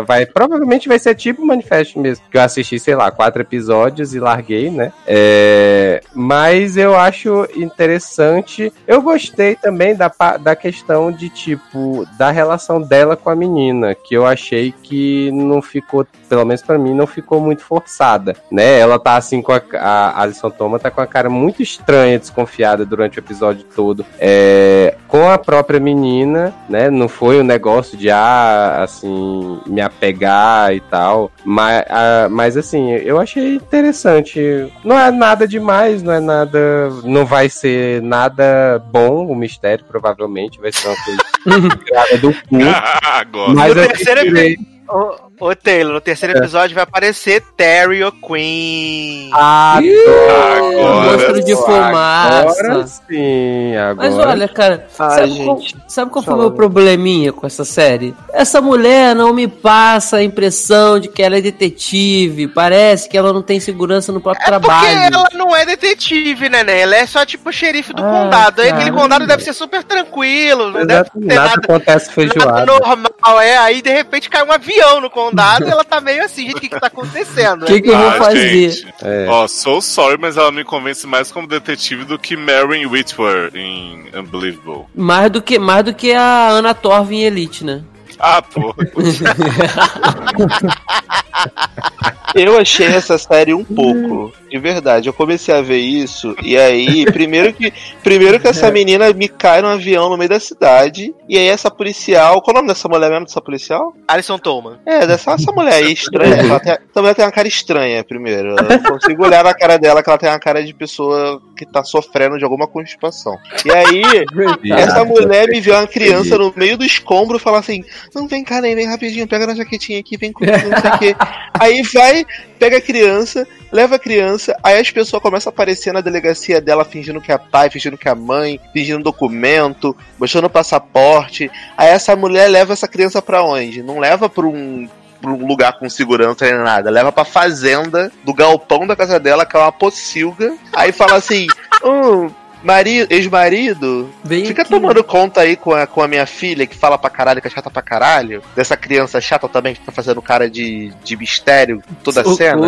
vai. Provavelmente vai ser tipo manifesto mesmo. Que eu assisti, sei lá, quatro episódios e larguei, né? É, mas eu acho interessante. Eu gostei também da, pa- da questão de, tipo, da relação dela com a menina. Que eu achei que não ficou, pelo menos pra mim, não ficou muito forçada, né? Ela tá assim com a. A Alison Toma tá com a cara muito estranha, desconfiada durante o episódio todo. É, com a própria menina, né? Não foi um negócio de, ah, assim, me apegar e tal. Mas, ah, mas assim, eu achei interessante. Não é nada demais, não é nada. Não vai ser nada bom o mistério, provavelmente. Vai ser uma coisa [laughs] do [laughs] cu. Agora. Mas No eu terceiro tirei- Ô, ô Taylor, no terceiro É. episódio vai aparecer Terry O'Queen. Ah, Agora monstro de fumaça. Agora sim, agora. Mas olha, cara, Ai, sabe, qual, gente. sabe qual foi o meu probleminha com essa série? Essa mulher não me passa a impressão de que ela é detetive. Parece que ela não tem segurança no próprio É porque trabalho. ela não é detetive, né, né? Ela é só tipo xerife do Ah, condado. Aí aquele condado deve ser super tranquilo, não deve ter nada nada, acontece nada feijoada. normal. É, aí de repente cai um avião no condado e ela tá meio assim, gente, o que que tá acontecendo? O que, que eu vou Ah, fazer? É. Ó, sou sorry, mas ela me convence mais como detetive do que Marion Whitworth em Unbelievable. Mais do que, mais do que a Ana Torv em Elite, né? Ah, porra. [laughs] Eu achei essa série um pouco, de verdade. Eu comecei a ver isso e aí, primeiro que primeiro que essa menina me cai no avião no meio da cidade e aí essa policial, qual é o nome dessa mulher mesmo dessa policial? Alison Tolman. É, dessa essa mulher aí estranha. Ela tem, essa mulher tem uma cara estranha, primeiro. Eu consigo olhar na cara dela que ela tem uma cara de pessoa que tá sofrendo de alguma constipação. E aí, [laughs] essa mulher me vê uma criança no meio do escombro e fala assim: Não, vem cá, nem vem rapidinho, pega na jaquetinha aqui, vem comigo, não sei o quê. [laughs] Aí vai, pega a criança leva a criança, aí as pessoas começam a aparecer na delegacia dela fingindo que é pai, fingindo que é mãe, fingindo documento, mostrando passaporte. Aí essa mulher leva essa criança pra onde? Não leva pra um lugar com segurança nem nada. Leva pra fazenda do galpão da casa dela, que é uma pocilga. Aí fala assim: hum, marido, ex-marido, fica aqui. tomando conta aí com a, com a minha filha, que fala pra caralho, que é chata pra caralho. Dessa criança chata também, que fica fazendo cara de, de mistério toda a cena.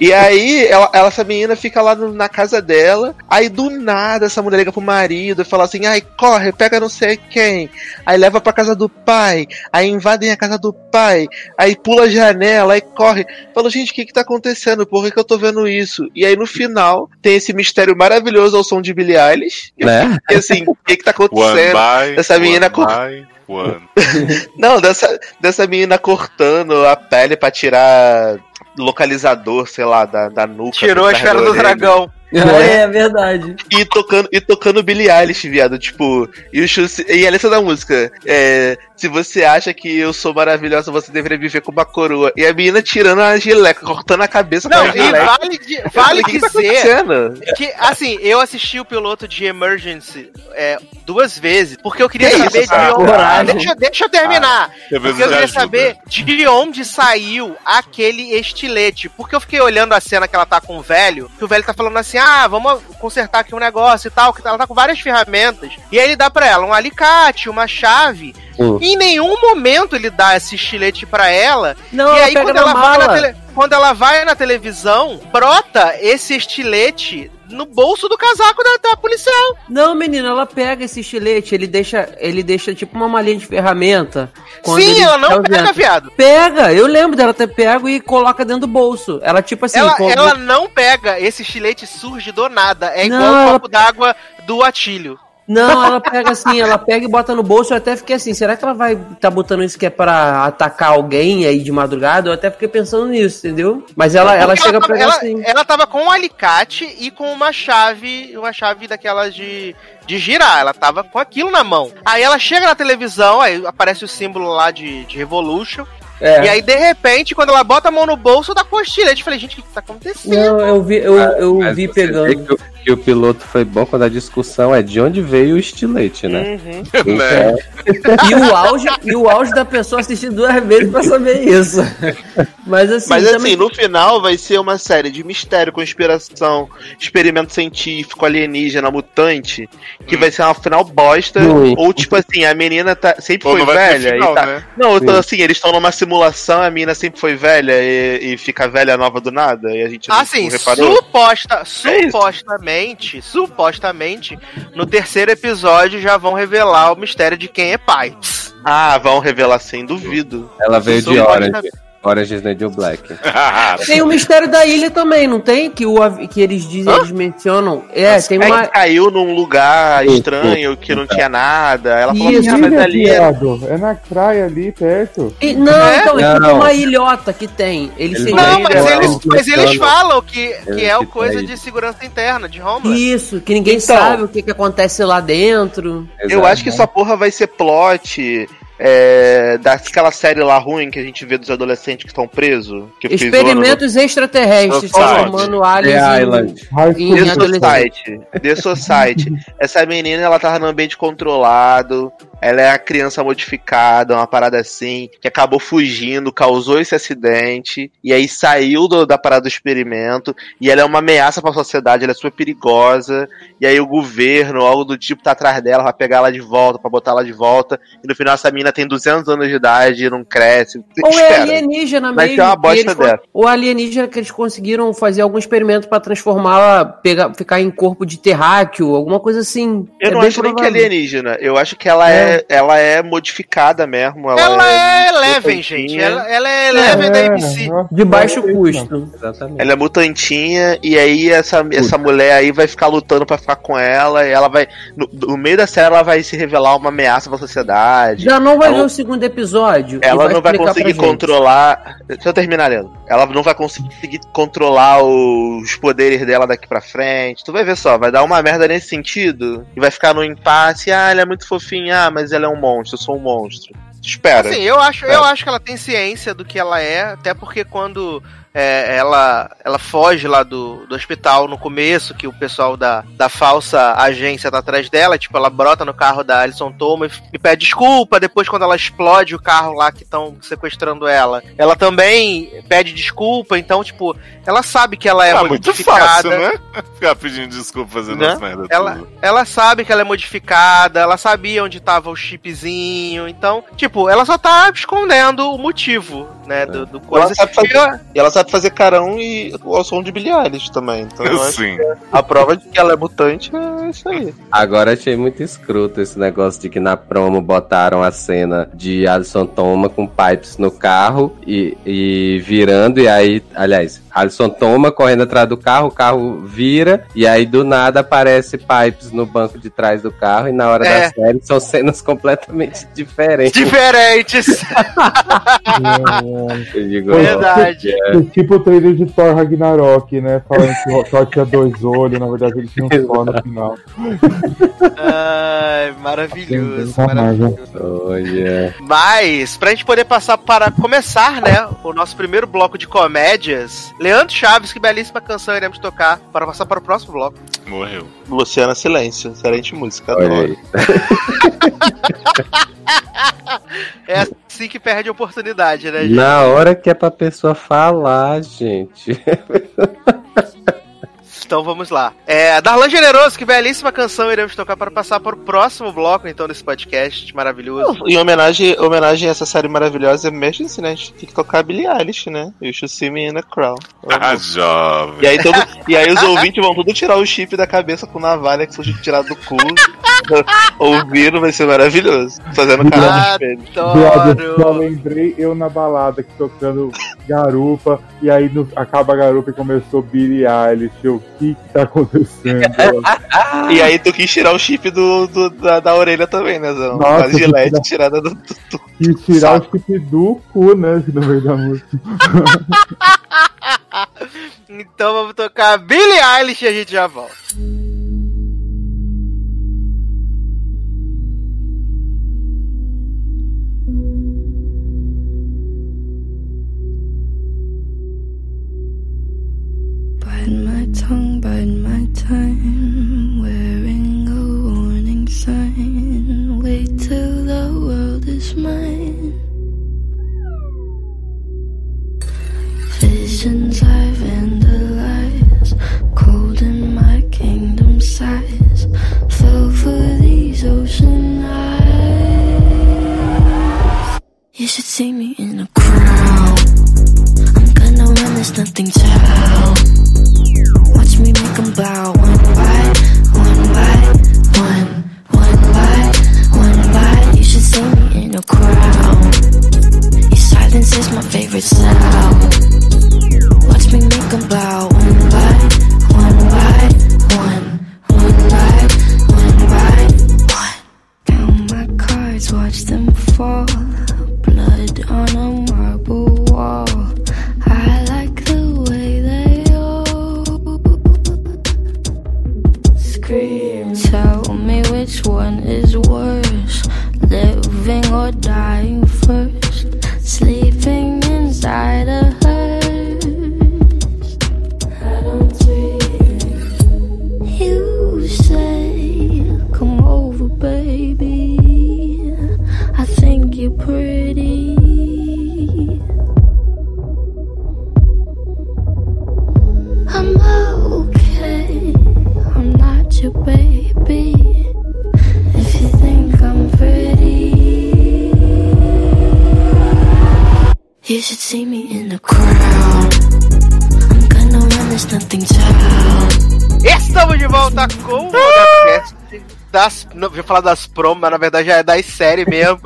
E aí, ela, ela- essa menina fica lá no- na casa dela. Aí, do nada, essa mulher liga pro marido e fala assim: ai, corre, pega não sei quem. Aí leva pra casa do pai. Aí invadem a casa do pai. Aí pula a janela, aí corre. Fala, gente, o que que tá acontecendo? Por que, que eu tô vendo isso? E aí, no final, tem esse mistério maravilhoso ao som de Billie Eilish. Né? E assim, o que que tá One acontecendo? by, Essa menina one by. [laughs] Não, dessa, dessa menina cortando a pele pra tirar localizador, sei lá, da, da nuca. Tirou a esfera do dragão. [laughs] É, é verdade. E tocando, e tocando Billie Eilish, viado. Tipo, e, o Chus- e a letra da música. É, se você acha que eu sou maravilhosa, você deveria viver com uma coroa. E a menina tirando a gileca, cortando a cabeça com Não, a e gileca. vale, di- vale que que tá dizer acontecendo? que, assim, eu assisti o piloto de Emergency é, duas vezes, porque eu queria Que saber isso, de cara? onde. Deixa, deixa eu terminar. Vezes Porque eu queria ajuda. saber de onde saiu aquele estilete. Porque eu fiquei olhando a cena que ela tá com o velho, que o velho tá falando assim: ah, vamos consertar aqui um negócio e tal, que ela tá com várias ferramentas. E aí ele dá pra ela um alicate, uma chave. Hum. E em nenhum momento ele dá esse estilete pra ela. Não, e aí quando ela, vai na mala. tele- quando ela vai na televisão, brota esse estilete no bolso do casaco da, da policial. Não, menina, ela pega esse estilete, ele deixa, ele deixa tipo uma malinha de ferramenta. Sim, ela não tá pega, usando. viado. Pega, eu lembro dela ter pego e coloca dentro do bolso. Ela tipo assim, ela, ela não pega, esse estilete surge do nada. É igual Não, o ela- copo d'água do Atílio. Não, ela pega assim, ela pega e bota no bolso. Eu até fiquei assim, será que ela vai tá botando isso que é pra atacar alguém aí de madrugada? Eu até fiquei pensando nisso, entendeu? Mas ela, ela chega ela, assim. ela tava com um alicate e com uma chave, uma chave daquelas de, de girar. Ela tava com aquilo na mão. Aí ela chega na televisão, aí aparece o símbolo lá de, de Revolution. É. E aí, de repente, quando ela bota a mão no bolso, dá o estilete. Eu falei, gente, o que, que tá acontecendo? Não, eu vi, eu, eu vi pegando. Que o piloto foi bom quando a discussão é de onde veio o estilete, né? Uhum. [laughs] Né? E o auge, e o auge da pessoa assistir duas vezes pra saber isso. Mas assim, Mas também- assim, no final vai ser uma série de mistério, conspiração, experimento científico, alienígena, mutante, que vai ser uma final bosta. Ruim. Ou tipo assim, a menina tá, sempre Ou foi velha final, e tá. né? Não, Sim. assim, eles estão numa simulação, a menina sempre foi velha e, e fica velha nova do nada, e a gente não, Assim, não reparou. suposta, É isso. Supostamente, supostamente, no terceiro episódio já vão revelar o mistério de quem é pai. Ah, vão revelar sem duvido. Ela veio de Supostamente. Orange. Orange is the New Black. [laughs] Tem o mistério da ilha também, não tem? Que, o, que eles dizem, eles mencionam. É, tem É uma. que caiu num lugar estranho que não tinha nada. Ela falou Isso. mas Ilha, ali é. É na praia ali, perto. E- não, É? então, é tipo Não. uma ilhota que tem. Eles Não, Ele mas é eles, mas eles falam que, que é o que coisa de segurança interna, de Homeland. Isso, que ninguém Então. sabe o que, que acontece lá dentro. Eu Exato. acho que essa porra vai ser plot é, daquela série lá ruim que a gente vê dos adolescentes que estão presos. Experimentos extraterrestres Society. transformando aliens The em- Island. Em. Society. The Society. [laughs] Essa menina, ela tava num ambiente controlado. Ela é a criança modificada, uma parada assim, que acabou fugindo, causou esse acidente, e aí saiu do- da parada do experimento, e ela é uma ameaça pra sociedade, ela é super perigosa, e aí o governo, algo do tipo, tá atrás dela pra pegar ela de volta, pra botar ela de volta, e no final essa menina tem 200 anos de idade e não cresce. [laughs] Ou é Espera. alienígena Vai mesmo. ser uma que bosta dessa. Ou alienígena que eles conseguiram fazer algum experimento pra transformá-la, pegar, ficar em corpo de terráqueo, alguma coisa assim. Eu É não acho nem que é alienígena. Eu acho que ela é, ela é modificada mesmo. Ela, Ela é mutantinha. Eleven, gente. Ela, ela é Eleven da ABC. De baixo custo. Exatamente. Ela é mutantinha e aí essa, essa mulher aí vai ficar lutando pra ficar com ela e ela vai. No, no meio da série ela vai se revelar uma ameaça pra sociedade. Já não vai Ela- ver o segundo episódio. Ela não vai conseguir controlar. Deixa eu terminar, Leandro. Ela não vai conseguir controlar os poderes dela daqui pra frente. Tu vai ver só, vai dar uma merda nesse sentido. E vai ficar no impasse. Ah, ela é muito fofinha. Ah, mas ela é um monstro. Eu sou um monstro. Espera. Assim, eu acho, É. eu acho que ela tem ciência do que ela é, até porque quando é, ela, ela foge lá do, do hospital no começo, que o pessoal da, da falsa agência tá atrás dela, tipo, ela brota no carro da Alison Thomas e pede desculpa, depois quando ela explode o carro lá que estão sequestrando ela, ela também pede desculpa, então, tipo, ela sabe que ela é Ah, muito modificada. fácil, né? Ficar pedindo desculpa fazendo Né? as merdas. Ela, tudo. ela sabe que ela é modificada, ela sabia onde tava o chipzinho, então, tipo, ela só tá escondendo o motivo, né, do, do coisa. Ela sabe fazer- E ela sabe fazer carão e ao som de Billie Eilish também. Então eu acho Sim. que a prova de que ela é mutante é isso aí. Agora achei muito escroto esse negócio de que na promo botaram a cena de Alison Toma com Pipes no carro e, e virando, e aí, aliás, Alison Toma correndo atrás do carro, o carro vira, e aí do nada aparece Pipes no banco de trás do carro, e na hora É. da série são cenas completamente diferentes. Diferentes, Eu digo, verdade. É tipo o trailer de Thor Ragnarok, né? Falando que o Thor [laughs] tinha dois olhos, na verdade ele tinha um só no final. Ai, maravilhoso, Sim, maravilhoso. Olha. Mas, pra gente poder passar para começar, né, o nosso primeiro bloco de comédias, Leandro Chaves, que belíssima canção iremos tocar para passar para o próximo bloco. Morreu. Luciana Silêncio, excelente música. Adoro. aí. [laughs] [laughs] Assim que perde a oportunidade, né, gente? Na hora que é pra pessoa falar, gente. [laughs] Então vamos lá. É, Darlan Generoso, que belíssima canção iremos tocar para passar para o próximo bloco, então, desse podcast maravilhoso. Em homenagem, homenagem a essa série maravilhosa, Emergency, né? A gente tem que tocar Billie Eilish, né? You should see me in a crowd. Ah, jovem. E aí, todo, e aí os ouvintes vão tudo tirar o chip da cabeça com navalha que surgiu tirado do cu. [laughs] Ouvindo vai ser maravilhoso. Fazendo cara no espelho. Só lembrei eu na balada que tocando garupa, e aí no- acaba a garupa e começou Billie Eilish. Eu, o que que tá acontecendo? [laughs] E aí tu quis tirar o chip do, do- da, da orelha também, né, Zão? Nossa, a gilete que- tirada do, do, E tirar Saco. o chip do cu, né? No meio da música. Então vamos tocar Billie Eilish e a gente já volta. My tongue, bite my time. Wearing a warning sign. Wait till the world is mine. Visions I vandalize. Cold in my kingdom size. Fell for these ocean eyes. You should see me in a crowd. There's nothing to help. Watch me make them bow one by one by one, one by one by. You should see me in a crowd. Your silence is my favorite sound. Watch me make them bow one by one by one, one by one by one. Count my cards, watch them fall. Blood on a scream. Tell me which one is worse, living or dying first. Das. Não, vou falar das promos, mas na verdade já é das séries mesmo.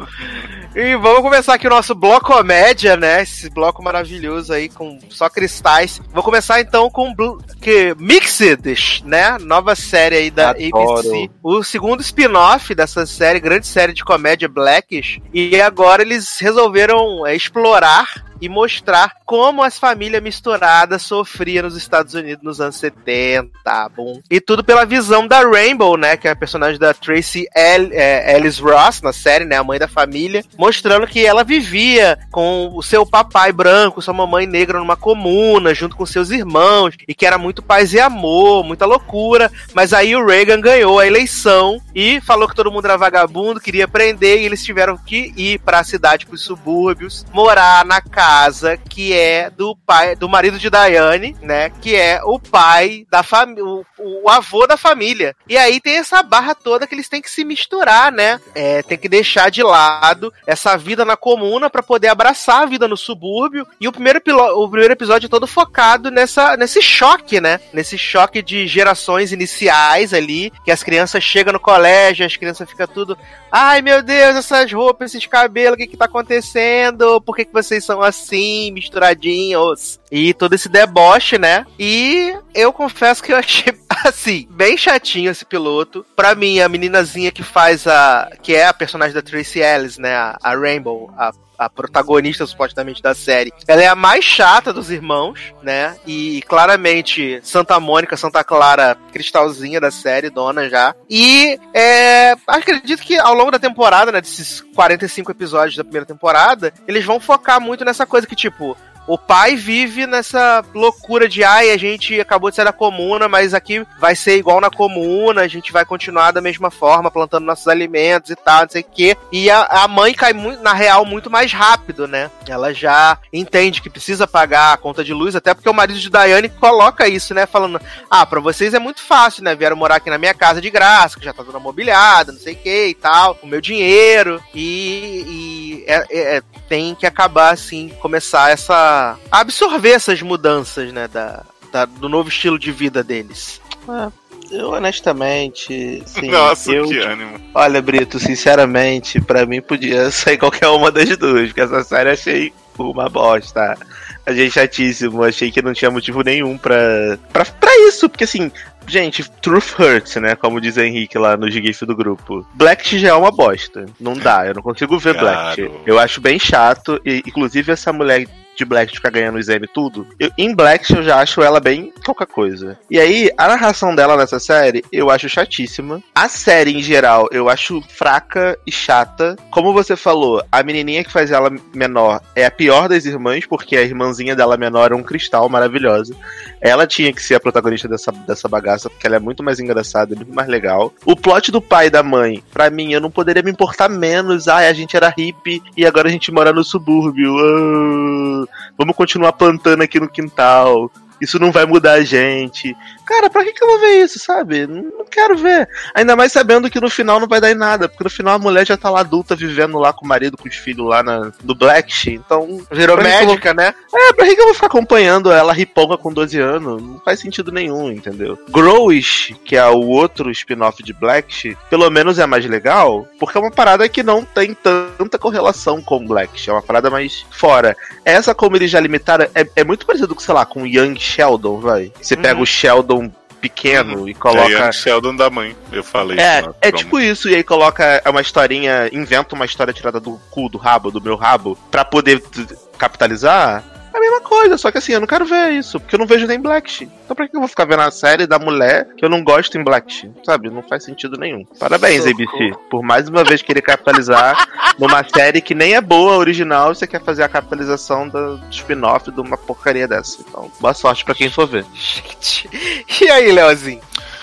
E vamos começar aqui o nosso bloco comédia, né? Esse bloco maravilhoso aí com só cristais. Vou começar então com que Mixed, né? Nova série aí da Adoro. ABC. O segundo spin-off dessa série, grande série de comédia Blackish. E agora eles resolveram é, explorar e mostrar como as famílias misturadas sofriam nos Estados Unidos nos anos 70, bom. E tudo pela visão da Rainbow, né, que é a personagem da Tracy El- é, Ellis Ross na série, né, a mãe da família, mostrando que ela vivia com o seu papai branco, sua mamãe negra numa comuna, junto com seus irmãos, e que era muito paz e amor, muita loucura. Mas aí o Reagan ganhou a eleição e falou que todo mundo era vagabundo, queria prender, e eles tiveram que ir para a cidade, para os subúrbios, morar na casa que é do pai, do marido de Diane, né? Que é o pai da família, o, o avô da família. E aí tem essa barra toda que eles têm que se misturar, né? É, tem que deixar de lado essa vida na comuna para poder abraçar a vida no subúrbio. E o primeiro, o primeiro episódio é todo focado nessa, nesse choque, né? Nesse choque de gerações iniciais ali, que as crianças chegam no colégio, as crianças ficam tudo. Ai meu Deus, essas roupas, esses cabelos, o que que tá acontecendo? Por que, que vocês são assim, misturadinhos? E todo esse deboche, né? E eu confesso que eu achei, [laughs] assim, bem chatinho esse piloto. Pra mim, a meninazinha que faz a. que é a personagem da Tracy Ellis, né? A, a Rainbow, a a protagonista supostamente da série. Ela é a mais chata dos irmãos, né? E claramente Santa Mônica, Santa Clara, cristalzinha da série, dona já. E é, acredito que ao longo da temporada, né, desses 45 episódios da primeira temporada, eles vão focar muito nessa coisa que tipo o pai vive nessa loucura de ai, a gente acabou de sair da comuna, mas aqui vai ser igual na comuna, a gente vai continuar da mesma forma, plantando nossos alimentos e tal, não sei o quê. E a, a mãe cai muito, na real muito mais rápido, né? Ela já entende que precisa pagar a conta de luz, até porque o marido de Daiane coloca isso, né? Falando, ah, pra vocês é muito fácil, né? Vieram morar aqui na minha casa de graça, que já tá toda mobiliada, não sei o que e tal, o meu dinheiro. E, e é- é- é- tem que acabar, assim, começar essa. A absorver essas mudanças, né? Da, da- do novo estilo de vida deles. Eu, honestamente, sim. [laughs] Nossa, eu, que ânimo. Olha, Brito, sinceramente, pra mim podia [laughs] sair qualquer uma das duas, porque essa série eu achei uma bosta. Achei chatíssimo, achei que não tinha motivo nenhum pra, pra, pra isso, porque assim, gente, truth hurts, né? Como diz o Henrique lá no gif do grupo. Black já é uma bosta. Não dá, eu não consigo ver Black. Claro. Eu acho bem chato, e inclusive essa mulher de Black ficar ganhando o exame e tudo, eu, em Black eu já acho ela bem qualquer coisa. E aí, a narração dela nessa série, eu acho chatíssima. A série, em geral, eu acho fraca e chata. Como você falou, a menininha que faz ela menor é a pior das irmãs, porque a irmãzinha dela menor é um cristal maravilhosa. Ela tinha que ser a protagonista dessa, dessa bagaça, porque ela é muito mais engraçada, muito mais legal. O plot do pai e da mãe, pra mim, eu não poderia me importar menos. Ai, a gente era hippie e agora a gente mora no subúrbio. Ah, vamos continuar plantando aqui no quintal. Isso não vai mudar a gente. Cara, pra que, que eu vou ver isso, sabe? Não, quero ver. Ainda mais sabendo que no final não vai dar em nada. Porque no final a mulher já tá lá adulta, vivendo lá com o marido, com os filhos lá na, no Black. Então. Virou eu vou- médica, né? é, pra que que eu vou ficar acompanhando ela riponga com 12 anos? Não faz sentido nenhum, entendeu? Growish, que é o outro spin-off de Black, pelo menos é mais legal, porque é uma parada que não tem tanta correlação com Black, é uma parada mais fora. Essa, como eles já limitaram, é, é muito parecido com, sei lá, com Young Sheldon, vai. Você pega o Sheldon pequeno e É coloca. Ian Sheldon da mãe, eu falei É, isso na é tipo isso, e aí coloca uma historinha, inventa uma história tirada do cu, do rabo, do meu rabo, pra poder capitalizar. É a mesma coisa, só que assim, eu não quero ver isso, porque eu não vejo nem Black. Então pra que eu vou ficar vendo a série da mulher que eu não gosto em Black? Sabe? Não faz sentido nenhum. Parabéns, Socorro. ABC. Por mais uma vez querer capitalizar [laughs] numa série que nem é boa, original, e você quer fazer a capitalização do spin-off de uma porcaria dessa. Então, boa sorte pra quem for ver. Gente. E aí, Leozinho?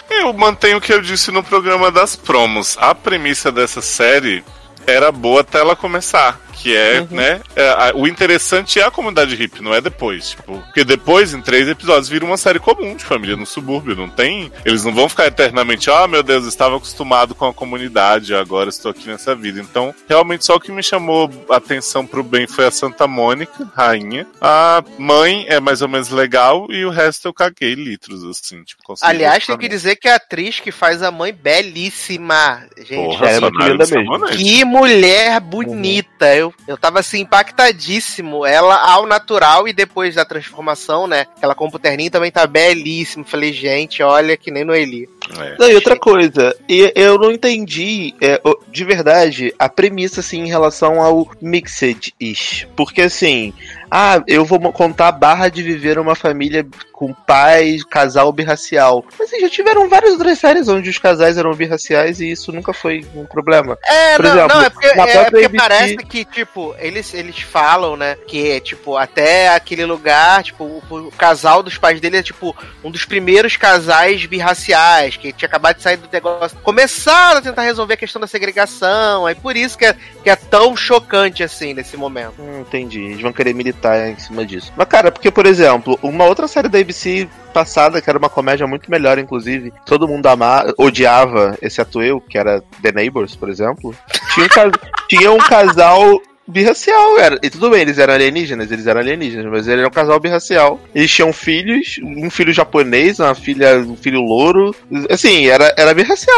Eu mantenho o que eu disse no programa das promos. A premissa dessa série era boa até ela começar. Que é, né? é, a- o interessante é a comunidade hippie, não é depois. Tipo, porque depois, em três episódios, vira uma série comum de família no subúrbio. Não tem. Eles não vão ficar eternamente, ah, meu Deus, eu estava acostumado com a comunidade, agora estou aqui nessa vida. Então, realmente, só o que me chamou a atenção pro bem foi a Santa Mônica, rainha. A mãe é mais ou menos legal e o resto eu caguei litros, assim. Tipo, Aliás, tem que dizer que a atriz que faz a mãe belíssima. Gente, Porra, é. Samonete. Que mulher bonita. Eu, eu tava assim, impactadíssimo. Ela ao natural e depois da transformação, né? Ela com o terninho também tá belíssimo. Falei, gente, olha que nem no Eli. É. Não, e outra coisa, e eu não entendi é, de verdade a premissa assim em relação ao Mixed-ish. Porque assim, ah, eu vou contar a barra de viver uma família com pais, casal birracial. Mas assim, já tiveram várias outras séries onde os casais eram birraciais e isso nunca foi um problema. É, Por não, exemplo, não, é porque, é porque ABC parece que, tipo, eles, eles falam, né, que, tipo, até aquele lugar, tipo, o, o casal dos pais dele é, tipo, um dos primeiros casais birraciais, que tinha acabado de sair do negócio. Começaram a tentar resolver a questão da segregação, aí por isso que é, que é tão chocante, assim, nesse momento. Hum, entendi. Eles vão querer militar em cima disso. Mas, cara, porque, por exemplo, uma outra série da ABC passada, que era uma comédia muito melhor, inclusive, todo mundo ama, odiava, exceto eu, que era The Neighbors, por exemplo, tinha um, [laughs] tinha um casal birracial, era. E tudo bem, eles eram alienígenas, eles eram alienígenas, mas ele era um casal birracial. Eles tinham filhos, um filho japonês, uma filha, um filho louro. Assim, era, era birracial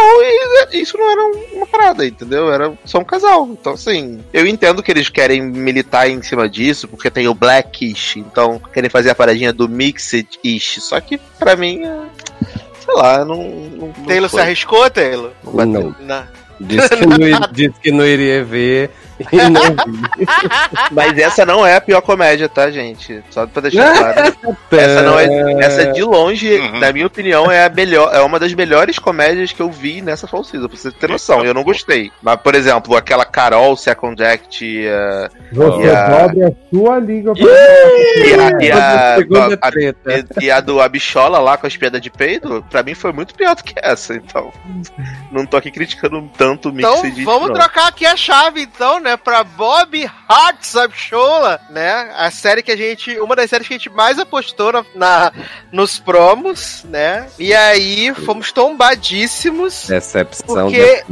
e isso não era uma parada, entendeu? Era só um casal. Então, assim, eu entendo que eles querem militar em cima disso, porque tem o Blackish, então querem fazer a paradinha do Mixed-ish. Só que, pra mim, é, sei lá, não. não, não Taylor se arriscou, Taylor? Não. Não. Não. Disse que não, disse que não iria ver não vi. [laughs] Mas essa não é a pior comédia, tá, gente? Só pra deixar claro. [laughs] Essa não é. Essa de longe, Uhum. na minha opinião, é a melhor. É uma das melhores comédias que eu vi nessa Fall Season, pra você ter noção. Eu não gostei. Mas, por exemplo, aquela Carol Second Act. eh, Você E a- dobre a sua língua pra E a, e a- a- e- a do Abichola lá com as piadas de peido, pra mim foi muito pior do que essa, então. Não tô aqui criticando tanto o Então Mixed vamos não. trocar aqui a chave, então, né, pra Bob Hart Subshola, né? A série que a gente. Uma das séries que a gente mais apostou na, na- nos promos, né? E aí fomos tombadíssimos. Decepção Porque-.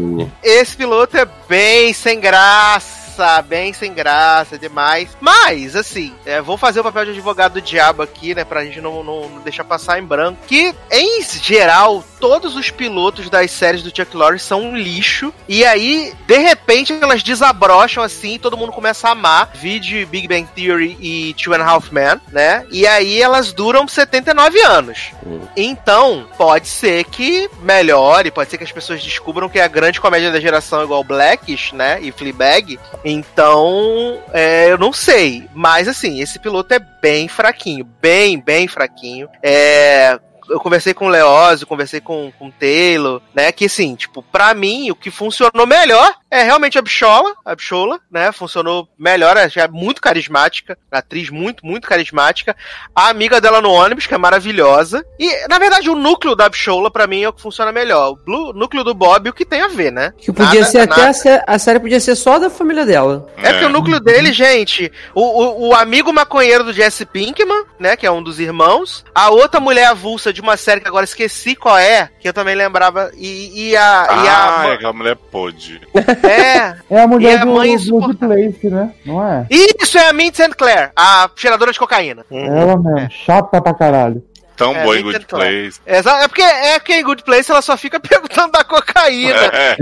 Esse piloto é bem sem graça, bem sem graça demais. Mas, assim, é, vou fazer o papel de advogado do diabo aqui, né? Pra gente não, não, não deixar passar em branco. Que, em geral, todos os pilotos das séries do Chuck Lorre são um lixo. E aí, de repente, elas desabrocham assim e todo mundo começa a amar. Vide Big Bang Theory e Two and a Half Men, né? E aí elas duram 79 anos. Então, pode ser que melhore, pode ser que as pessoas descubram que é a grande comédia da geração igual Blackish, né? E Fleabag. Então, é, eu não sei. Mas, assim, esse piloto é bem fraquinho. Bem, bem fraquinho. É. Eu conversei com o Leózio, conversei com, com o Taylor, né? Que assim, tipo, pra mim, o que funcionou melhor é realmente a Bichola, a Bichola, né? Funcionou melhor, ela já é muito carismática, atriz muito, muito carismática. A amiga dela no ônibus, que é maravilhosa. E, na verdade, o núcleo da Bichola, pra mim, é o que funciona melhor. O blue- núcleo do Bob, o que tem a ver, né? Que podia Nada- ser até a, sé- a série podia ser só da família dela. É porque o núcleo dele, gente, o, o, o amigo maconheiro do Jesse Pinkman, né, que é um dos irmãos, a outra mulher avulsa de uma série que agora esqueci qual é, que eu também lembrava, e, e a... e Ah, a é aquela mulher pôde. É, [laughs] É a mulher E a do mãe Good insuportável. Place, né? Não é? isso é a Mint St. Clair, a cheiradora de cocaína. Ela mesmo, chata pra caralho. Tão É, boa em Good. Place. É, é porque é que em Good Place ela só fica [laughs] perguntando da cocaína. É.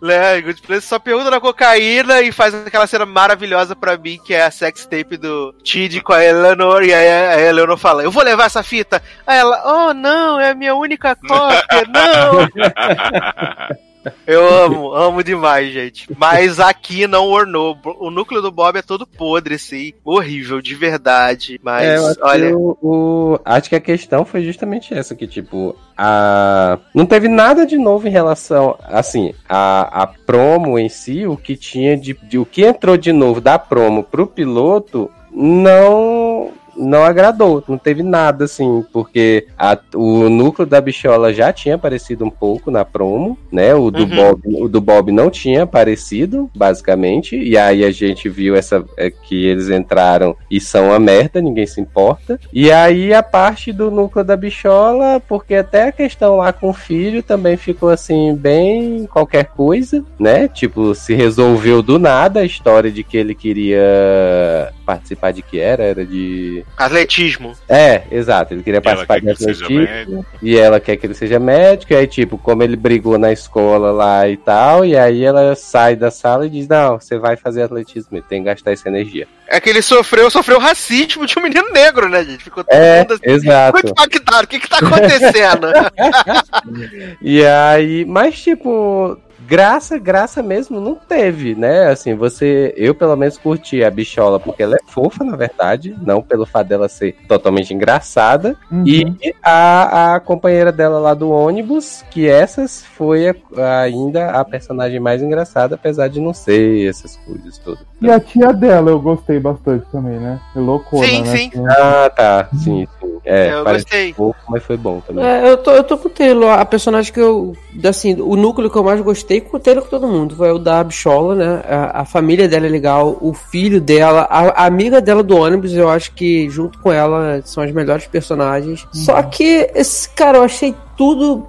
Né? Em Good Place só pergunta da cocaína e faz aquela cena maravilhosa pra mim, que é a sex tape do Tid com a Eleanor, e aí a Eleanor fala, eu vou levar essa fita. Aí ela, oh não, é a minha única cópia, [laughs] não! Eu amo, amo demais, gente. Mas aqui não ornou. O núcleo do Bob é todo podre, assim. Horrível, de verdade. Mas, É, acho, olha. que o, o- acho que a questão foi justamente essa, que tipo, a... não teve nada de novo em relação, assim, a, a promo em si, o que tinha de, de- o que entrou de novo da promo pro piloto, não não agradou, não teve nada assim, porque a- o núcleo da bichola já tinha aparecido um pouco na promo, né? O do Uhum. Bob, o do Bob não tinha aparecido, basicamente, e aí a gente viu essa é, que eles entraram e são uma merda, ninguém se importa. E aí a parte do núcleo da bichola, porque até a questão lá com o filho também ficou assim bem qualquer coisa, né? Tipo, se resolveu do nada a história de que ele queria participar de que era, era de Atletismo. é, exato. Ele queria E participar quer de que ele seja atletismo. E ela quer que ele seja médico. E aí, tipo, como ele brigou na escola lá e tal. E aí ela sai da sala e diz: Não, você vai fazer atletismo, ele tem que gastar essa energia. É que ele sofreu, sofreu racismo de um menino negro, né, gente? Ficou todo É, mundo assim. exato. Ficou impactado. O que que tá acontecendo? [laughs] E aí, mas tipo, graça, graça mesmo não teve, né? Assim, você, eu pelo menos curti a bichola porque ela é fofa, na verdade, não pelo fato dela ser totalmente engraçada. Uhum. E a, a companheira dela lá do ônibus, que essas foi a- ainda a personagem mais engraçada, apesar de não ser essas coisas todas. E a tia dela eu gostei bastante também, né? É loucona, Sim, né? sim. Ah, tá. Sim, sim. É, Eu parece gostei. pouco, mas foi bom também. É, eu tô, eu tô com o Taylor, a personagem que eu. Assim, o núcleo que eu mais gostei com o Taylor com todo mundo. Foi o da Bichola, né? A, a família dela é legal, o filho dela, a, a amiga dela do ônibus, eu acho que junto com ela são as melhores personagens. Só que, esse, cara, eu achei tudo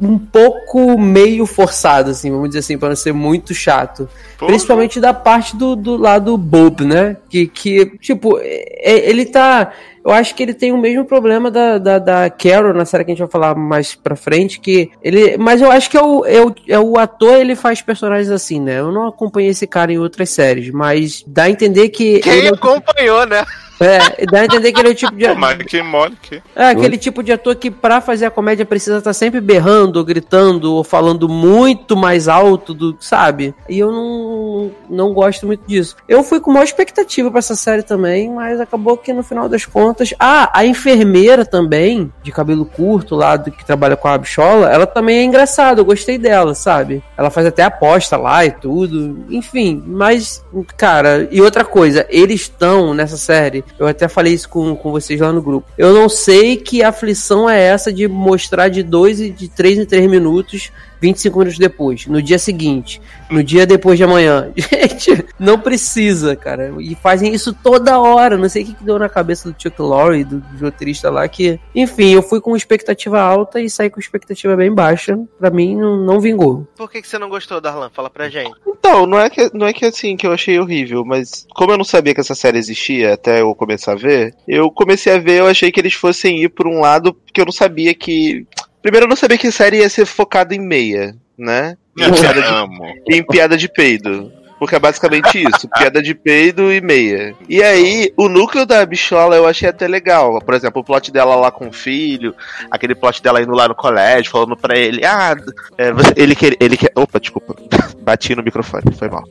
um pouco meio forçado, assim, vamos dizer assim, para não ser muito chato. Porra. Principalmente da parte do, do lado Bob, né? Que, que tipo, é- ele tá. Eu acho que ele tem o mesmo problema da, da, da Carol na série que a gente vai falar mais pra frente, que ele. Mas eu acho que é o, é o, é o ator, ele faz personagens assim, né? Eu não acompanhei esse cara em outras séries, mas dá a entender que. Quem ele é, acompanhou, né? É, dá a entender que ele é o tipo de. Mas quem mole que. É aquele tipo de ator que pra fazer a comédia precisa estar sempre berrando, ou gritando, ou falando muito mais alto do, sabe? E eu não, não gosto muito disso. Eu fui com maior expectativa pra essa série também, mas acabou que no final das contas, ah, a enfermeira também, de cabelo curto lá, do, que trabalha com a bichola, ela também é engraçada, eu gostei dela, sabe? Ela faz até aposta lá e tudo, enfim, mas, cara, e outra coisa, eles estão nessa série, eu até falei isso com, com vocês lá no grupo, eu não sei que aflição é essa de mostrar de dois e de três em três minutos 25 minutos depois, no dia seguinte, no dia depois de amanhã. [laughs] Gente, não precisa, cara. E fazem isso toda hora. Não sei o que, que deu na cabeça do Chuck Lorre, do, do roteirista lá, que. Enfim, eu fui com expectativa alta e saí com expectativa bem baixa. Pra mim, não, não vingou. Por que, que você não gostou, Darlan? Fala pra gente. Então, não é, que, não é que assim que eu achei horrível, mas como eu não sabia que essa série existia até eu começar a ver, eu comecei a ver, eu achei que eles fossem ir por um lado, porque eu não sabia que. Primeiro, eu não sabia que a série ia ser focada em meia, né? Em piada de, em piada de peido. Porque é basicamente isso, piada de peido e meia. E aí, o núcleo da bichola eu achei até legal. Por exemplo, o plot dela lá com o filho, aquele plot dela indo lá no colégio, falando pra ele, ah, é, você- ele quer. Ele quer. Opa, desculpa. [laughs] Bati no microfone, foi mal.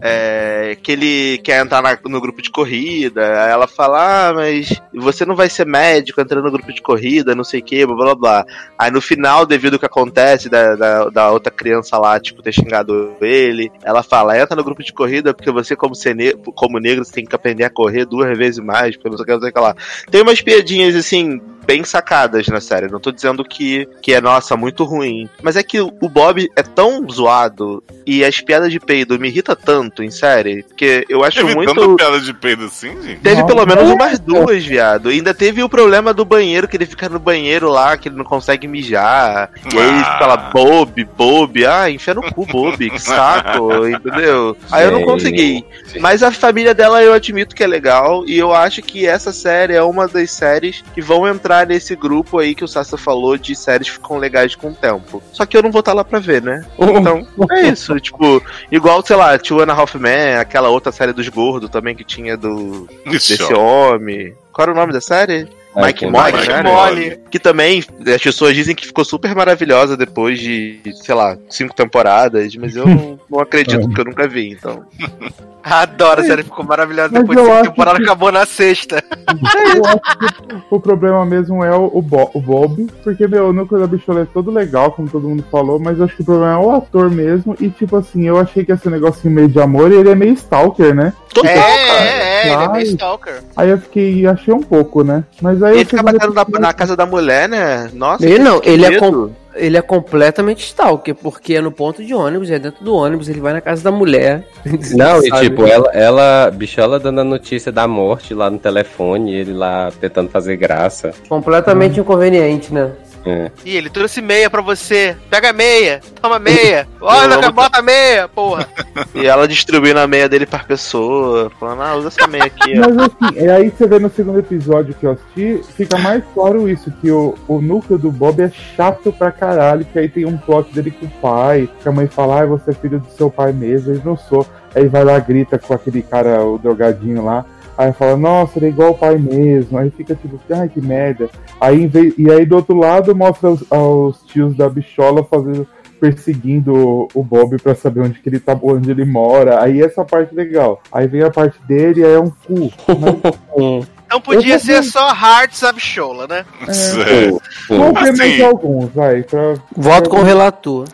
É, que ele quer entrar na- no grupo de corrida. Aí ela fala, ah, mas você não vai ser médico entrando no grupo de corrida, não sei o que, blá blá blá. Aí no final, devido ao que acontece da, da, da outra criança lá, tipo, ter xingado ele, ela fala, entra no grupo de corrida porque você, como, ser ne- como negro, você tem que aprender a correr duas vezes mais, porque não sei o que, lá. Tem umas piadinhas, assim, bem sacadas na série. Não tô dizendo que, que é, nossa, muito ruim. Mas é que o Bob é tão zoado e as piadas de peido me irrita tanto em série, que eu acho Teve muito... tanta piada de peido assim, gente? Teve Não, pelo menos não. umas duas, viado. E ainda teve o problema do banheiro, que ele fica no banheiro lá, que ele não consegue mijar. E aí ele Ah. fica lá, Bob, Bob. Ah, enfia no cu, Bob, que saco, [laughs] entendeu? Aí eu não consegui. Mas a família dela eu admito que é legal. E eu acho que essa série é uma das séries que vão entrar nesse grupo aí que o Sassa falou de séries que ficam legais com o tempo. Só que eu não vou estar lá pra ver, né? [laughs] Então, é isso. Tipo, igual, sei lá, Two and a Half Men, aquela outra série dos gordos também que tinha do desse Ixi, ó. homem. Qual era o nome da série? Mike Mike Molly, Mike né? Molly. Que também as pessoas dizem que ficou super maravilhosa depois de, sei lá, cinco temporadas, mas eu não, não acredito [laughs] porque eu nunca vi, então. [laughs] Adoro, a série ficou maravilhosa Mas depois dessa acho temporada que- acabou na sexta. [laughs] Eu acho que o problema mesmo é o, o, Bo- o Bob, porque, meu, o núcleo da bichola é todo legal, como todo mundo falou, mas eu acho que o problema é o ator mesmo, e tipo assim, eu achei que ia ser um negocinho meio de amor, e ele é meio stalker, né? Total, É, cara. é, é, ele é meio stalker. Aí eu fiquei, achei um pouco, né? Mas aí Ele eu fica batendo na, na casa da mulher, né? Nossa. Ele não, que ele é, com- ele é completamente stalker, porque é no ponto de ônibus, é dentro do ônibus, ele vai na casa da mulher. [laughs] Não, e tipo, ela, ela, bichola dando a notícia da morte lá no telefone, ele lá tentando fazer graça. Completamente inconveniente, né? É. Ih, ele trouxe meia pra você. Pega a meia, toma meia. [laughs] Olha, amo- bota a meia, porra. [laughs] E ela distribuindo a meia dele pra pessoa, falando, ah, usa essa meia aqui, ó. Mas assim, é aí você vê no segundo episódio que eu assisti, fica mais claro isso, que o, o núcleo do Bob é chato pra caralho, que aí tem um plot dele com o pai, que a mãe fala, ah, você é filho do seu pai mesmo, ele não sou. Aí vai lá, grita com aquele cara, o drogadinho lá, aí fala, nossa, ele é igual o pai mesmo, aí fica tipo, ai que merda. Aí, e aí do outro lado mostra os, os tios da bichola fazendo. perseguindo o Bob pra saber onde que ele tá, onde ele mora. Aí essa parte legal. Aí vem a parte dele, aí é um cu. [laughs] Então podia ser só Hearts of Shola, né? [laughs] É. Ver mais Assim, alguns, vai. Pra... Voto com o relator.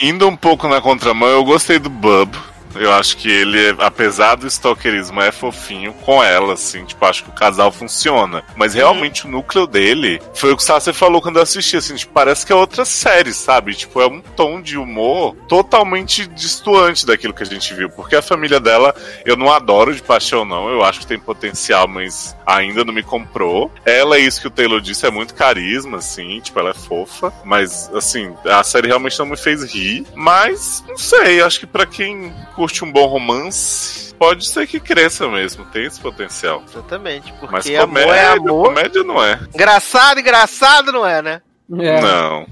Indo um pouco na contramão, eu gostei do Bub. Eu acho que ele, apesar do stalkerismo, é fofinho com ela, assim. Tipo, acho que o casal funciona. Mas realmente o núcleo dele foi o que o Sasser falou quando eu assisti, assim. Tipo, parece que é outra série, sabe? Tipo, é um tom de humor totalmente distoante daquilo que a gente viu. Porque a família dela, eu não adoro de paixão, não. Eu acho que tem potencial, mas ainda não me comprou. Ela, é isso que o Taylor disse, é muito carisma, assim. Tipo, ela é fofa. Mas, assim, a série realmente não me fez rir. Mas, não sei, acho que pra quem curte um bom romance, pode ser que cresça mesmo, tem esse potencial. Exatamente, porque Mas amor comédia, é amor. comédia não é. Engraçado, engraçado não é, né? É. Não.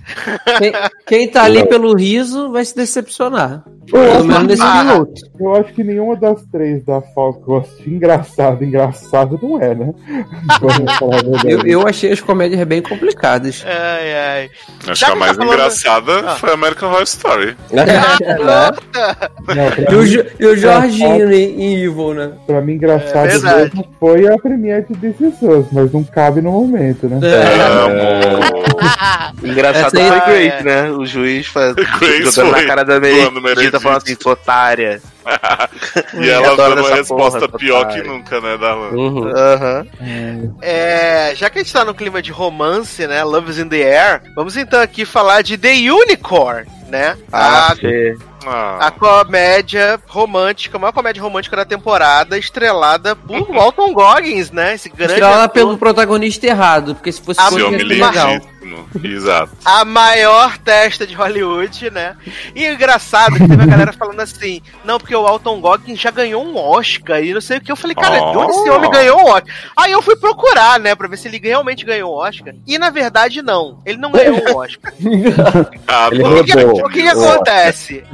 Quem, quem tá ali pelo riso vai se decepcionar. Eu Pelo menos nesse Ah. minuto. eu acho que nenhuma das três da Falco eu assisti engraçado, engraçado não é, né? [laughs] Eu, eu achei as comédias bem complicadas. Ai, ai. Acho Já que a mais tá engraçada Ah. foi American Horror Story. [laughs] Não, pra E o, e o Jorginho em, em Evil, né? Pra mim, engraçado É mesmo foi a premiere de Us, mas não cabe no momento, né? Amo. [laughs] [laughs] Engraçado aí- foi Ah, Great, é. né? O juiz faz, [laughs] Grace jogando na cara da Meredith. falando assim, sua otária. [laughs] e ela dando uma essa resposta porra, pior que nunca, né, Darlan? Uhum. Aham. É, já que a gente tá no clima de romance, né? Love is in the Air, vamos então aqui falar de The Unicorn, né? Ah, a, Fê. a Ah, comédia romântica, a maior comédia romântica da temporada, estrelada por [laughs] Walton Goggins, né? Esse grande Estrela ator. pelo protagonista errado, porque se fosse Ah, outro, homem legal. Exato. a maior testa de Hollywood, né? E o engraçado que teve a galera falando assim, não, porque o Alton Goggins já ganhou um Oscar e não sei o que. Eu falei, cara, de onde esse Oh. homem ganhou um Oscar? Aí eu fui procurar, né, pra ver se ele realmente ganhou um Oscar. E na verdade, não. Ele não ganhou um Oscar. [laughs] Ah, O que, o que acontece?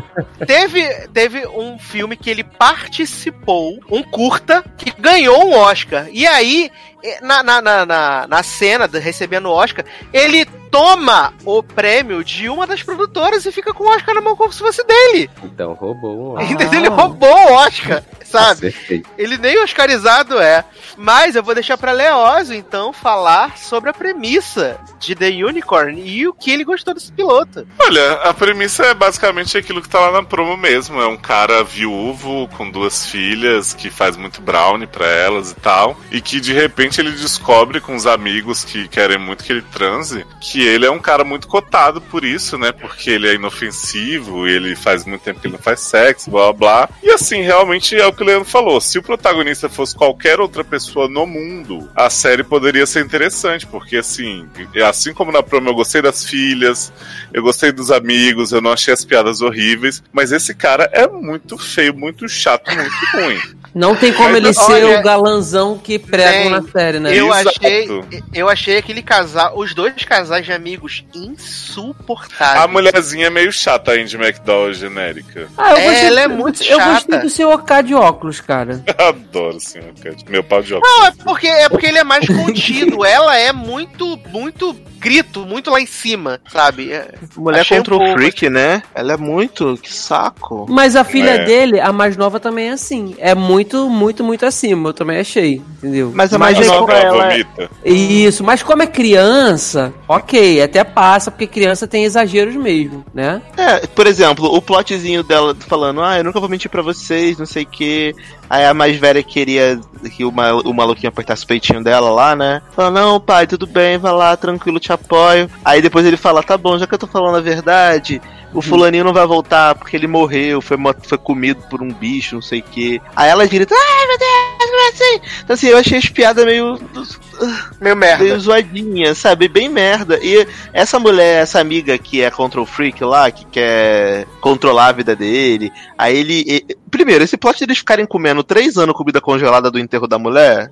Teve, teve um filme que ele participou, um curta, que ganhou um Oscar. E aí, eh, na, na, na, na, na cena recebendo o Oscar, ele toma o prêmio de uma das produtoras e fica com o Oscar na mão como se fosse dele. Então roubou um Ah. Entendeu? Ele roubou o Oscar, sabe? Acertei. Ele nem oscarizado é. Mas eu vou deixar pra Leózio, então, falar sobre a premissa de The Unicorn e o que ele gostou desse piloto. Olha, a premissa é basicamente aquilo que tá lá na promo mesmo. É um cara viúvo com duas filhas que faz muito brownie pra elas e tal. E que de repente ele descobre com os amigos que querem muito que ele transe que ele é um cara muito cotado por isso, né? Porque ele é inofensivo, ele faz muito tempo que ele não faz sexo, blá blá blá. E assim, realmente é o que o Leandro falou. Se o protagonista fosse qualquer outra pessoa no mundo, a série poderia ser interessante, porque assim, assim como na promo eu gostei das filhas, eu gostei dos amigos, eu não achei as piadas horríveis, mas esse cara é muito feio, muito chato, muito ruim. Não tem como Mas, ele ser olha, o galanzão que pregam na série, né? Eu Exato. achei, eu achei aquele casal, os dois casais de amigos insuportáveis. A mulherzinha é meio chata, a Andy McDowell genérica. Ah, eu É, gostei, ela é muito Eu chata. gostei do seu OK de óculos, cara. [laughs] Adoro, senhor. Meu pau de óculos. Não, é porque, é porque ele é mais contido. [laughs] Ela é muito, muito grito, muito lá em cima, sabe? É- Mulher Achei um contra o pouco. freak, né? Ela é muito. Que saco. Mas a filha É. dele, a mais nova, também é assim. É muito, muito, muito acima. Eu também achei, entendeu? Mas a mais Só nova, ela ela é- vomita. Isso, mas como é criança, ok, até passa, porque criança tem exageros mesmo, né? É, por exemplo, o plotzinho dela falando, ah, eu nunca vou mentir pra vocês, não sei o quê. Aí a mais velha queria que o, mal, o maluquinho apertasse o peitinho dela lá, né? Fala, não, pai, tudo bem, vai lá, tranquilo, te apoio. Aí depois ele fala, tá bom, já que eu tô falando a verdade, o fulaninho não vai voltar porque ele morreu, foi, foi comido por um bicho, não sei o quê. Aí ela grita, ai meu Deus, como é assim? Então assim, eu achei as piadas meio Meio merda. meio zoadinha, sabe? Bem merda. E essa mulher, essa amiga que é control freak lá, que quer controlar a vida dele, aí ele. Primeiro, esse plot de eles ficarem comendo três anos comida congelada do enterro da mulher.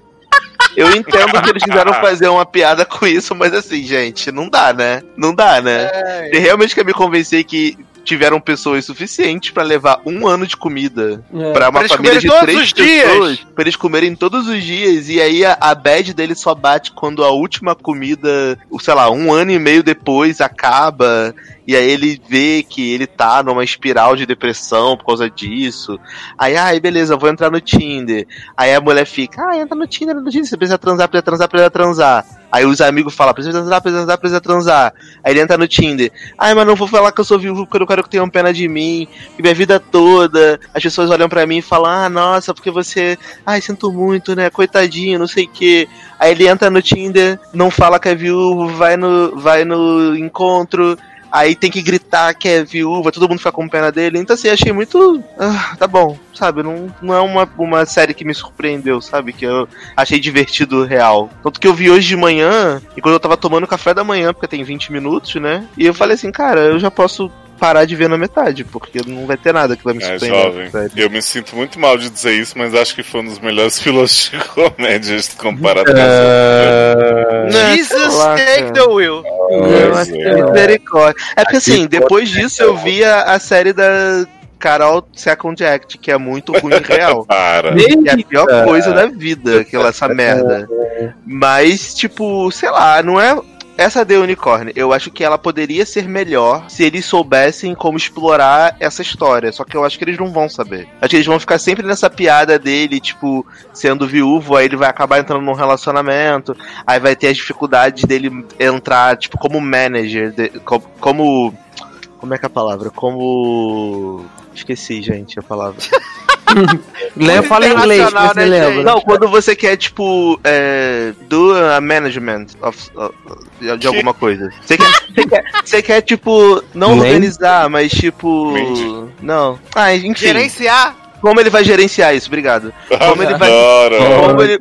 Eu entendo que eles quiseram [laughs] fazer uma piada com isso, mas assim, gente, não dá, né? Não dá, né? É, realmente quer me convencer que tiveram pessoas suficientes pra levar um ano de comida É. pra uma Pra eles família de comerem todos três os dias. pessoas, pra eles comerem todos os dias, e aí a, a bad dele só bate quando a última comida, o, sei lá, um ano e meio depois acaba, E aí ele vê que ele tá numa espiral de depressão por causa disso. Aí, ai, beleza, vou entrar no Tinder. Aí a mulher fica, ah, entra no Tinder, no Tinder, você precisa transar, precisa transar, precisa transar. Aí os amigos falam, precisa transar, precisa transar, precisa transar. Aí ele entra no Tinder. Ai, mas não vou falar que eu sou viúvo porque eu quero que tenham pena de mim. Que minha vida toda, as pessoas olham pra mim e falam, ah, nossa, porque você. Ai, sinto muito, né? Coitadinho, não sei o quê. Aí ele entra no Tinder, não fala que é viúvo, vai no, vai no encontro. Aí tem que gritar que é viúva, todo mundo fica com pena dele. Então, assim, achei muito. Ah, tá bom, sabe? Não, não é uma, uma série que me surpreendeu, sabe? Que eu achei divertido real. Tanto que eu vi hoje de manhã, e quando eu tava tomando café da manhã, porque tem 20 minutos, né? E eu falei assim, cara, eu já posso parar de ver na metade, porque não vai ter nada que vai me É, surpreender. jovem. sério. Eu me sinto muito mal de dizer isso, mas acho que foi um dos melhores [laughs] pilotos de comédias comparado com É. as Né, Jesus, take the wheel. Misericórdia. É porque assim, depois disso eu vi a, a série da Carol Second Act, que é muito ruim e real. [laughs] Para. Que é a pior coisa da vida, aquela essa [laughs] merda. Mas, tipo, sei lá, não é. Essa The Unicorn, eu acho que ela poderia ser melhor se eles soubessem como explorar essa história. Só que eu acho que eles não vão saber. Acho que eles vão ficar sempre nessa piada dele, tipo, sendo viúvo, aí ele vai acabar entrando num relacionamento, aí vai ter as dificuldades dele entrar, tipo, como manager, de- co- como. Como é que é a palavra? Como. Esqueci, gente, a palavra. [laughs] [laughs] Lembra, fala em inglês, você né, lembra. Não, quando você quer, tipo, é, do a management of- of- de, alguma coisa. Você quer, você quer, você quer, tipo, não organizar, mas, tipo. Mente. Não. Ah, enfim. Gerenciar. Como ele vai gerenciar isso? Obrigado. Como ele vai. Como ele,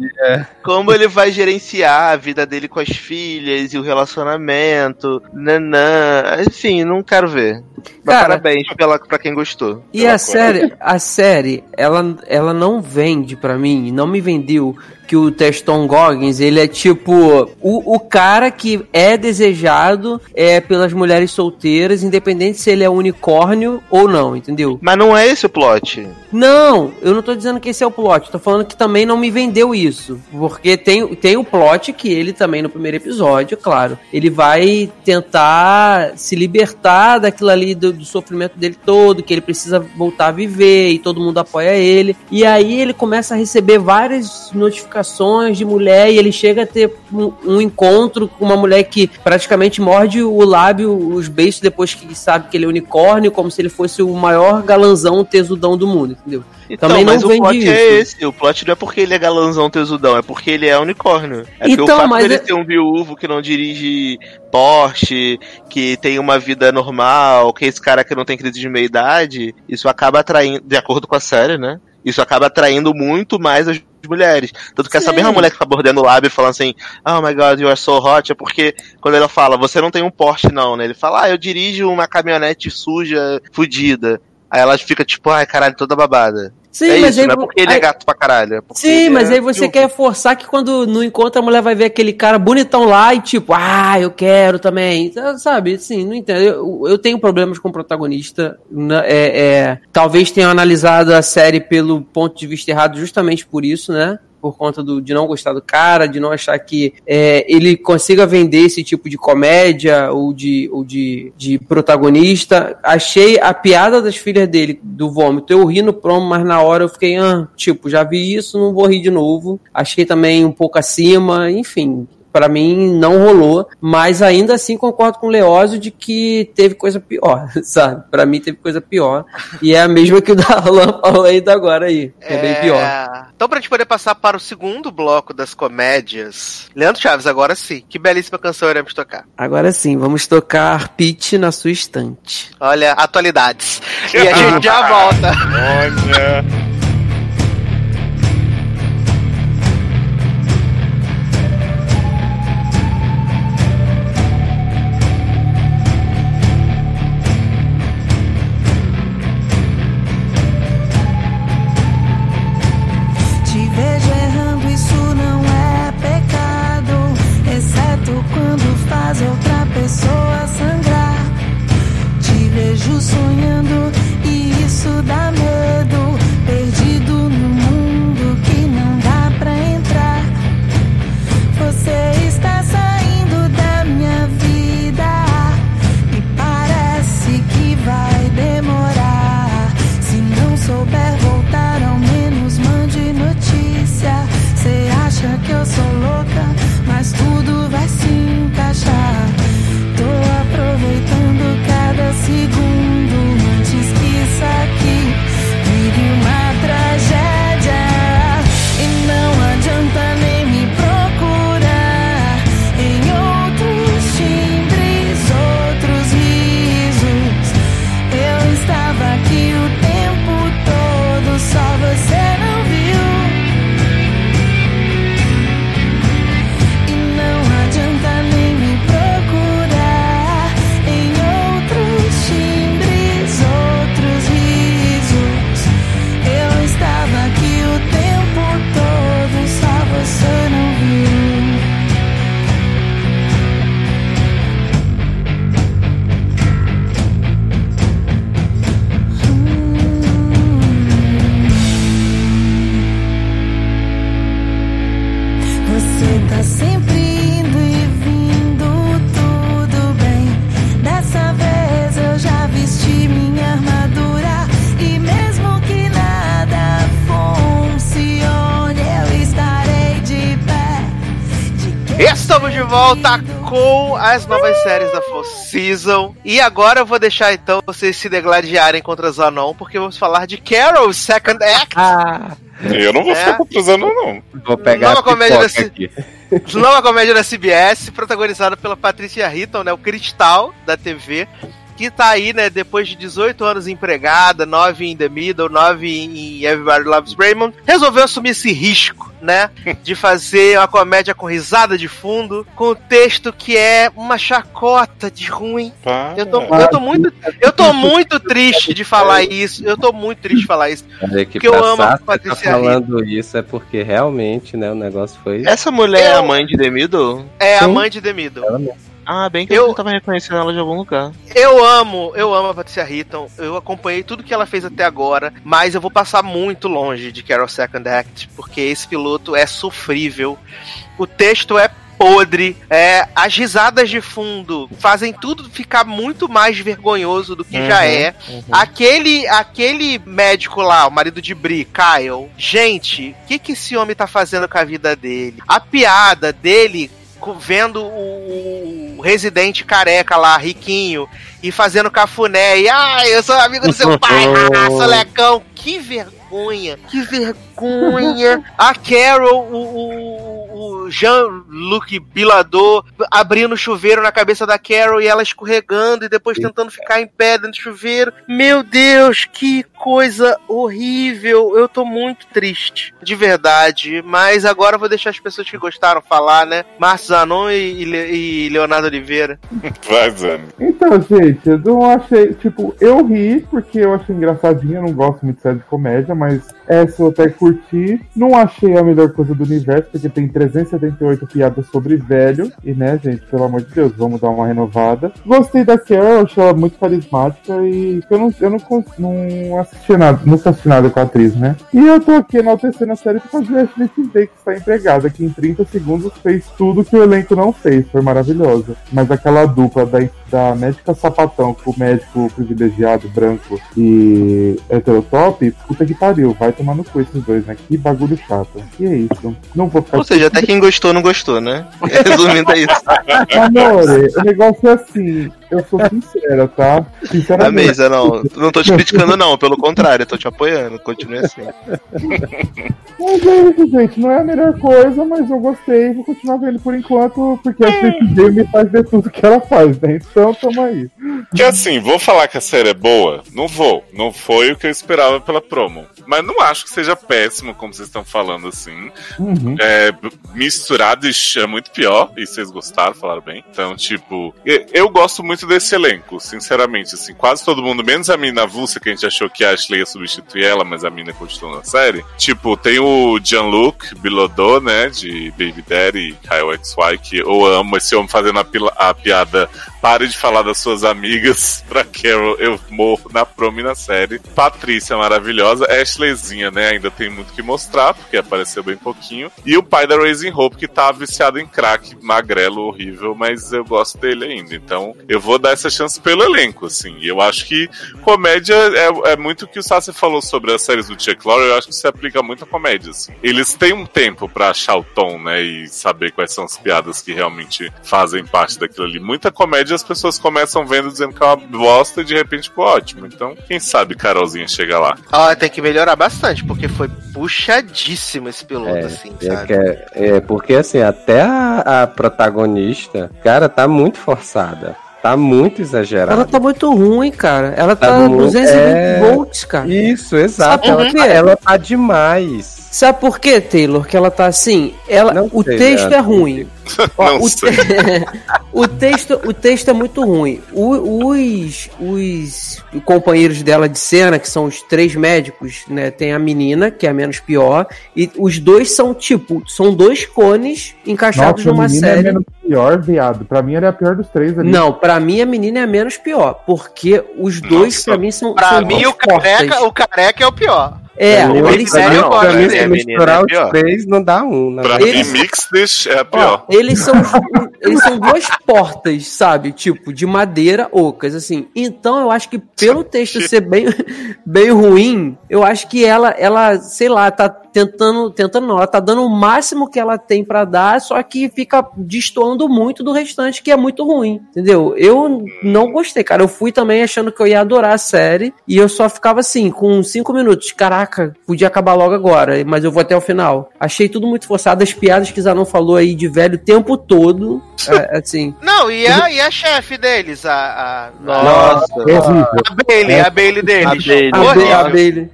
como ele vai gerenciar a vida dele com as filhas e o relacionamento, nanã. Enfim, não quero ver. Mas Cara- parabéns pela, pra quem gostou. E a série, a série, ela, ela não vende pra mim, não me vendeu que o Teston Goggins, ele é tipo o, o cara que é desejado é pelas mulheres solteiras, independente se ele é unicórnio ou não, entendeu? Mas não é esse o plot. Não, eu não tô dizendo que esse é o plot, tô falando que também não me vendeu isso. Porque tem, tem o plot que ele também no primeiro episódio, claro, ele vai tentar se libertar daquilo ali do, do sofrimento dele todo, que ele precisa voltar a viver e todo mundo apoia ele. E aí ele começa a receber várias notificações de mulher e ele chega a ter um, um encontro com uma mulher que praticamente morde o lábio, os beiços depois que sabe que ele é unicórnio, como se ele fosse o maior galanzão tesudão do mundo, entendeu? Então, Também não mas o plot isso. é esse. O plot não é porque ele é galanzão tesudão, é porque ele é unicórnio. É porque Então, o fato mas dele é- ser um viúvo que não dirige Porsche, que tem uma vida normal, que é esse cara que não tem crise de meia-idade, isso acaba atraindo, de acordo com a série, né? Isso acaba atraindo muito mais as mulheres. Tanto que essa Sim. mesma mulher que tá mordendo o lábio falando assim, oh my god, you are so hot, é porque quando ela fala, você não tem um Porsche não, né? Ele fala, ah, eu dirijo uma caminhonete suja, fudida. Aí ela fica tipo, ai caralho, toda babada. Sim, é mas isso, aí, não é porque ele é gato pra caralho. é Sim, ele mas é aí você quer forçar que quando não encontra a mulher vai ver aquele cara bonitão lá e tipo, ah, eu quero também. Então, Sabe, assim, não entendo. Eu, eu tenho problemas com o protagonista. na- É, é, talvez tenha analisado a série pelo ponto de vista errado justamente por isso, né? Por conta do, de não gostar do cara, de não achar que é, ele consiga vender esse tipo de comédia ou de, ou de, de protagonista. Achei a piada das filhas dele, do vômito, eu ri no promo, mas na hora eu fiquei, ah, tipo, já vi isso, não vou rir de novo. Achei também um pouco acima, enfim. Pra mim não rolou, mas ainda assim concordo com o Leózio de que teve coisa pior, [laughs] sabe? Pra mim teve coisa pior. E é a mesma que o Darlan [laughs] falou ainda agora aí, que é, bem pior. Então, pra gente poder passar para o segundo bloco das comédias, Leandro Chaves, agora sim. Que belíssima canção iremos tocar. Agora sim, vamos tocar Pitch na sua estante. Olha, atualidades. E a [laughs] gente já volta. Olha. E agora eu vou deixar então vocês se degladiarem contra Zanon, porque vamos falar de Carol, Second Act. Ah, Eu não vou É. ficar cruzando, não. vou pegar Nova a comédia da aqui. Nova comédia da CBS, protagonizada pela Patrícia Hitton, né? O cristal da TV. Que tá aí, né, depois de 18 anos empregada, 9 em The Middle, 9 em Everybody Loves Raymond, resolveu assumir esse risco, né, [laughs] de fazer uma comédia com risada de fundo, com um texto que é uma chacota de ruim. Para. Eu tô, eu tô muito, eu tô muito triste de falar isso. Eu tô muito triste de falar isso. Olha que Porque eu amo a Sasha tá Patrícia falando isso é porque realmente, né, o negócio foi... Essa mulher é a Eu- mãe de The Middle? É a Sim. mãe de The Middle. Ela mesma. Ah, bem que Eu- eu, tava reconhecendo ela de algum lugar. Eu amo, eu amo a Patricia Hitton. Eu acompanhei tudo que ela fez até agora, mas eu vou passar muito longe de Carol Second Act, porque esse piloto é sofrível. O texto é podre, é, as risadas de fundo fazem tudo ficar muito mais vergonhoso do que já é. Aquele, aquele médico lá, o marido de Bri, Kyle, gente, o que, que esse homem tá fazendo com a vida dele? A piada dele vendo o, o residente careca lá, riquinho, e fazendo cafuné, e ah, eu sou amigo do seu [laughs] pai, ah, solecão, que vergonha, que vergonha. [laughs] A Carol, o, o, o Jean-Luc Bilador, abrindo o chuveiro na cabeça da Carol e ela escorregando e depois tentando ficar em pé dentro do chuveiro. Meu Deus, que coisa horrível. Eu tô muito triste, de verdade. Mas agora eu vou deixar as pessoas que gostaram falar, né? Márcio Zanon e, e Le- e Leonardo Oliveira. [laughs] Vai, Zane. Então, gente, eu não achei. Tipo, eu ri porque eu achei engraçadinha. Eu não gosto muito de série de comédia, mas essa eu até curti. Não achei a melhor coisa do universo, porque tem 378 piadas sobre velho. E, né, gente, pelo amor de Deus, vamos dar uma renovada. Gostei da Carol, achei ela muito carismática e eu não, eu não, não assisti nada, nunca assisti nada com a atriz, né? E eu tô aqui enaltecendo a série por causa de Ashley Tisdale, que está empregada, que em 30 segundos fez tudo que o elenco não fez. Foi maravilhosa. Mas aquela dupla da, da médica sapatão com o médico privilegiado, branco e heterotop, puta que pariu, vai tomar no cu esses dois, né? Que bagulho chato. E é isso. Não vou ficar Ou seja, até quem gostou não gostou, né? [laughs] Resumindo é isso. Amore, o negócio é assim, eu sou sincera, tá? Sinceramente. mesa, não. Não tô te criticando, não. Pelo contrário, eu tô te apoiando. Continue assim. Mas é isso, gente. Não é a melhor coisa, mas eu gostei. Vou continuar vendo por enquanto, porque a CTG me faz ver tudo que ela faz, né? Então tamo aí. Que assim, vou falar que a série é boa? Não vou. Não foi o que eu esperava pela promo. Mas não acho que seja péssimo, como vocês estão falando assim. Uhum. É, misturado é muito pior, e vocês gostaram, falaram bem. Então, tipo, eu gosto muito desse elenco, sinceramente, assim, quase todo mundo, menos a mina avulsa, que a gente achou que a Ashley ia substituir ela, mas a mina continuou na série. Tipo, tem o Jean-Luc Bilodeau, né, de Baby Daddy e Kyle XY, que eu amo esse homem fazendo a, a piada Pare de falar das suas amigas [laughs] pra Carol, eu morro na promo e na série. Patrícia maravilhosa, Ashleyzinha, né? Ainda tem muito que mostrar, porque apareceu bem pouquinho. E o pai da Raising Hope, que tá viciado em crack, magrelo, horrível, mas eu gosto dele ainda. Então, eu vou dar essa chance pelo elenco, assim. Eu acho que comédia é, é muito o que o Sassi falou sobre as séries do Chuck Lorre, eu acho que se aplica muito a comédia, assim. Eles têm um tempo pra achar o tom, né? E saber quais são as piadas que realmente fazem parte daquilo ali. Muita comédia as pessoas começam vendo dizendo que é uma bosta e de repente ficou ótimo. Então, quem sabe Carolzinha chega lá. Ó, tem que melhorar bastante, porque foi puxadíssimo esse piloto, É, assim, é, sabe? que é, é, porque assim, até a, a protagonista, cara, tá muito forçada. Tá muito exagerada. Ela tá muito ruim, cara. Ela Tá tá, muito- 220 é. volts, cara. Isso, exato. Sabe Ela, por quê? tá, ela tá demais. Sabe por quê, Taylor? Que ela tá assim? Ela, Não o sei, texto é Leandro. ruim. [laughs] Ó, o, te- [laughs] o texto, o texto é muito ruim. O- os, os companheiros dela de cena, que são os três médicos, né? Tem a menina, que é a menos pior, e os dois são tipo, são dois cones encaixados Nossa, a numa menina série. é menos pior, viado. Pra mim, ela é a pior dos três ali. Não, pra mim a menina é a menos pior, porque os dois Nossa. pra mim são Pra são mim, o careca, o careca é o pior. É, mim, eles pra mim, eu gosto pra mim, se misturar é os pior. três, não dá um. Na Pra verdade. mim, Mixed é a Ó, pior. eles são eles são duas portas, sabe? Tipo, de madeira ocas, assim. Então eu acho que pelo texto ser bem, bem ruim, eu eu acho que ela, ela, sei lá, tá tentando, tentando não, ela tá dando o máximo que ela tem pra dar, só que fica destoando muito do restante, que é muito ruim, entendeu? Eu não gostei, cara. Eu fui também achando que eu ia adorar a série e eu só ficava assim, com cinco minutos. Caraca, podia acabar logo agora, mas eu vou até o final. Achei tudo muito forçado, as piadas que Zanon falou aí de velho o tempo todo, [laughs] é, assim. Não, e a, e a chefe deles, a. a Nossa. Horrível. a Bailey, a Bailey deles. A Bailey. A, Ba- Horrível. a Bailey.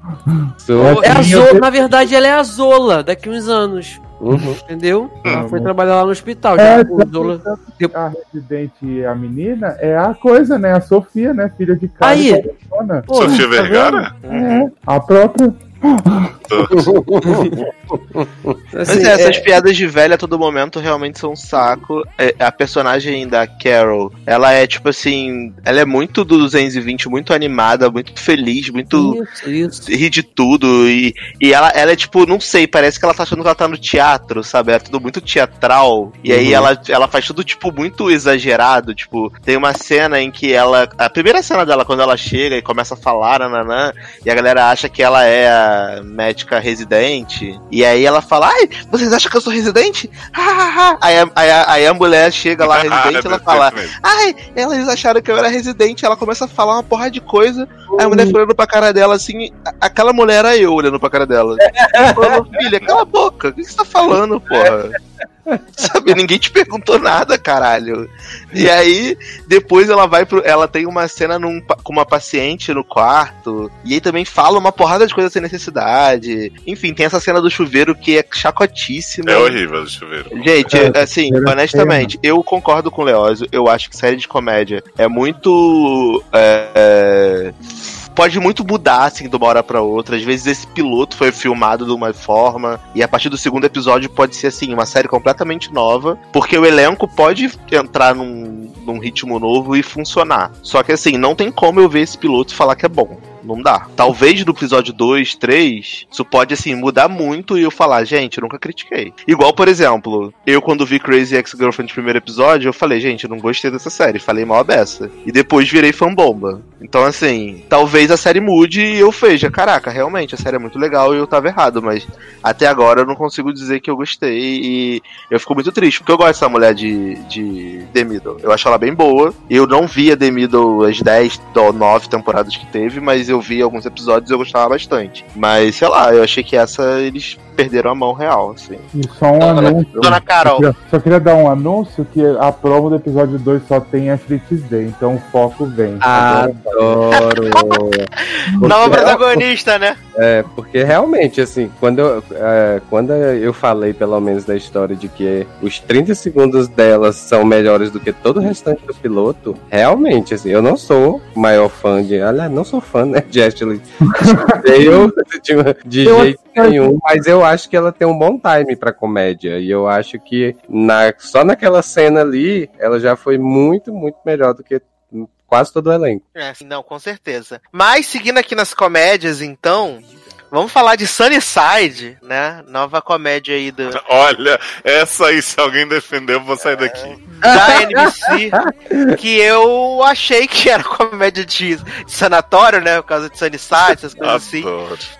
Sou- É a Zola, na verdade, ela é a Zola daqui uns anos. Uhum. Entendeu? Ela foi Uhum. trabalhar lá no hospital. É, já, o Zola- A residente e a menina é a coisa, né? A Sofia, né? Filha de cara. Aí. Pô, Sofia tá Vergara? É, a própria. Mas Assim, é, essas é- piadas de velha a todo momento realmente são um saco. É, a personagem da Carol, ela é tipo assim. Ela é muito do 220, muito animada, muito feliz, muito. Isso, isso. ri de tudo. E, e ela, ela é tipo, não sei, parece que ela tá achando que ela tá no teatro, sabe? É tudo muito teatral. E aí ela, ela faz tudo, tipo, muito exagerado. Tipo, tem uma cena em que ela. A primeira cena dela, quando ela chega e começa a falar, nananã, e a galera acha que ela é a médica residente. E aí ela fala: Ai, vocês acham que eu sou residente? Aí, a- aí, a- aí a mulher chega lá, [laughs] residente, e ela fala: Ai, elas acharam que eu era residente. Ela começa a falar uma porra de coisa. Aí a mulher fica olhando pra cara dela assim. Aquela mulher era eu olhando pra cara dela. [laughs] Falando, filha, cala a boca. O que você tá falando, porra? [laughs] Sabe, ninguém te perguntou nada, caralho. E aí, depois ela vai pro. Ela tem uma cena num com uma paciente no quarto. E aí também fala uma porrada de coisas sem necessidade. Enfim, tem essa cena do chuveiro que é chacotíssima. É horrível o chuveiro. Gente, É, assim, era honestamente, eu concordo com o Leózio. Eu acho que série de comédia é muito. é, é, Pode muito mudar, assim, de uma hora pra outra. Às vezes esse piloto foi filmado de uma forma, e a partir do segundo episódio pode ser, assim, uma série completamente nova, porque o elenco pode entrar num, num ritmo novo e funcionar. Só que, assim, não tem como eu ver esse piloto e falar que é bom. Não dá. Talvez no episódio 2, 3, isso pode, assim, mudar muito e eu falar, gente, eu nunca critiquei. Igual, por exemplo, eu quando vi Crazy Ex-Girlfriend no primeiro episódio, eu falei, gente, eu não gostei dessa série, falei mal a beça. E depois virei fanbomba. Então, assim, talvez a série mude e eu veja, caraca, realmente, a série é muito legal e eu tava errado, mas até agora eu não consigo dizer que eu gostei e eu fico muito triste, porque eu gosto dessa mulher de, de The Middle. Eu acho ela bem boa. Eu não vi a The Middle as 10 ou 9 temporadas que teve, mas eu vi alguns episódios e eu gostava bastante. Mas, sei lá, eu achei que essa eles perderam a mão real, assim. E só um Dona- anúncio. Dona Carol. Só queria, só queria dar um anúncio que a promo do episódio 2 só tem Ashley Tisdale, então o foco vem. Adoro. [laughs] Nova protagonista, né? É, porque realmente, assim, quando eu, é, quando eu falei, pelo menos, da história de que os 30 segundos delas são melhores do que todo o restante do piloto, realmente, assim, eu não sou o maior fã de. Aliás, não sou fã, né, de Ashley [laughs] Tisdale de, de Eu jeito nenhum, mas eu acho que ela tem um bom time pra comédia. E eu acho que na, só naquela cena ali, ela já foi muito, muito melhor do que quase todo o elenco. É, não, com certeza. Mas seguindo aqui nas comédias, então, vamos falar de Sunnyside, né? Nova comédia aí do, [laughs] Olha, essa aí, se alguém defender, eu vou sair daqui. da NBC, que eu achei que era comédia de, sanatório, né? Por causa de Sunnyside, essas coisas assim.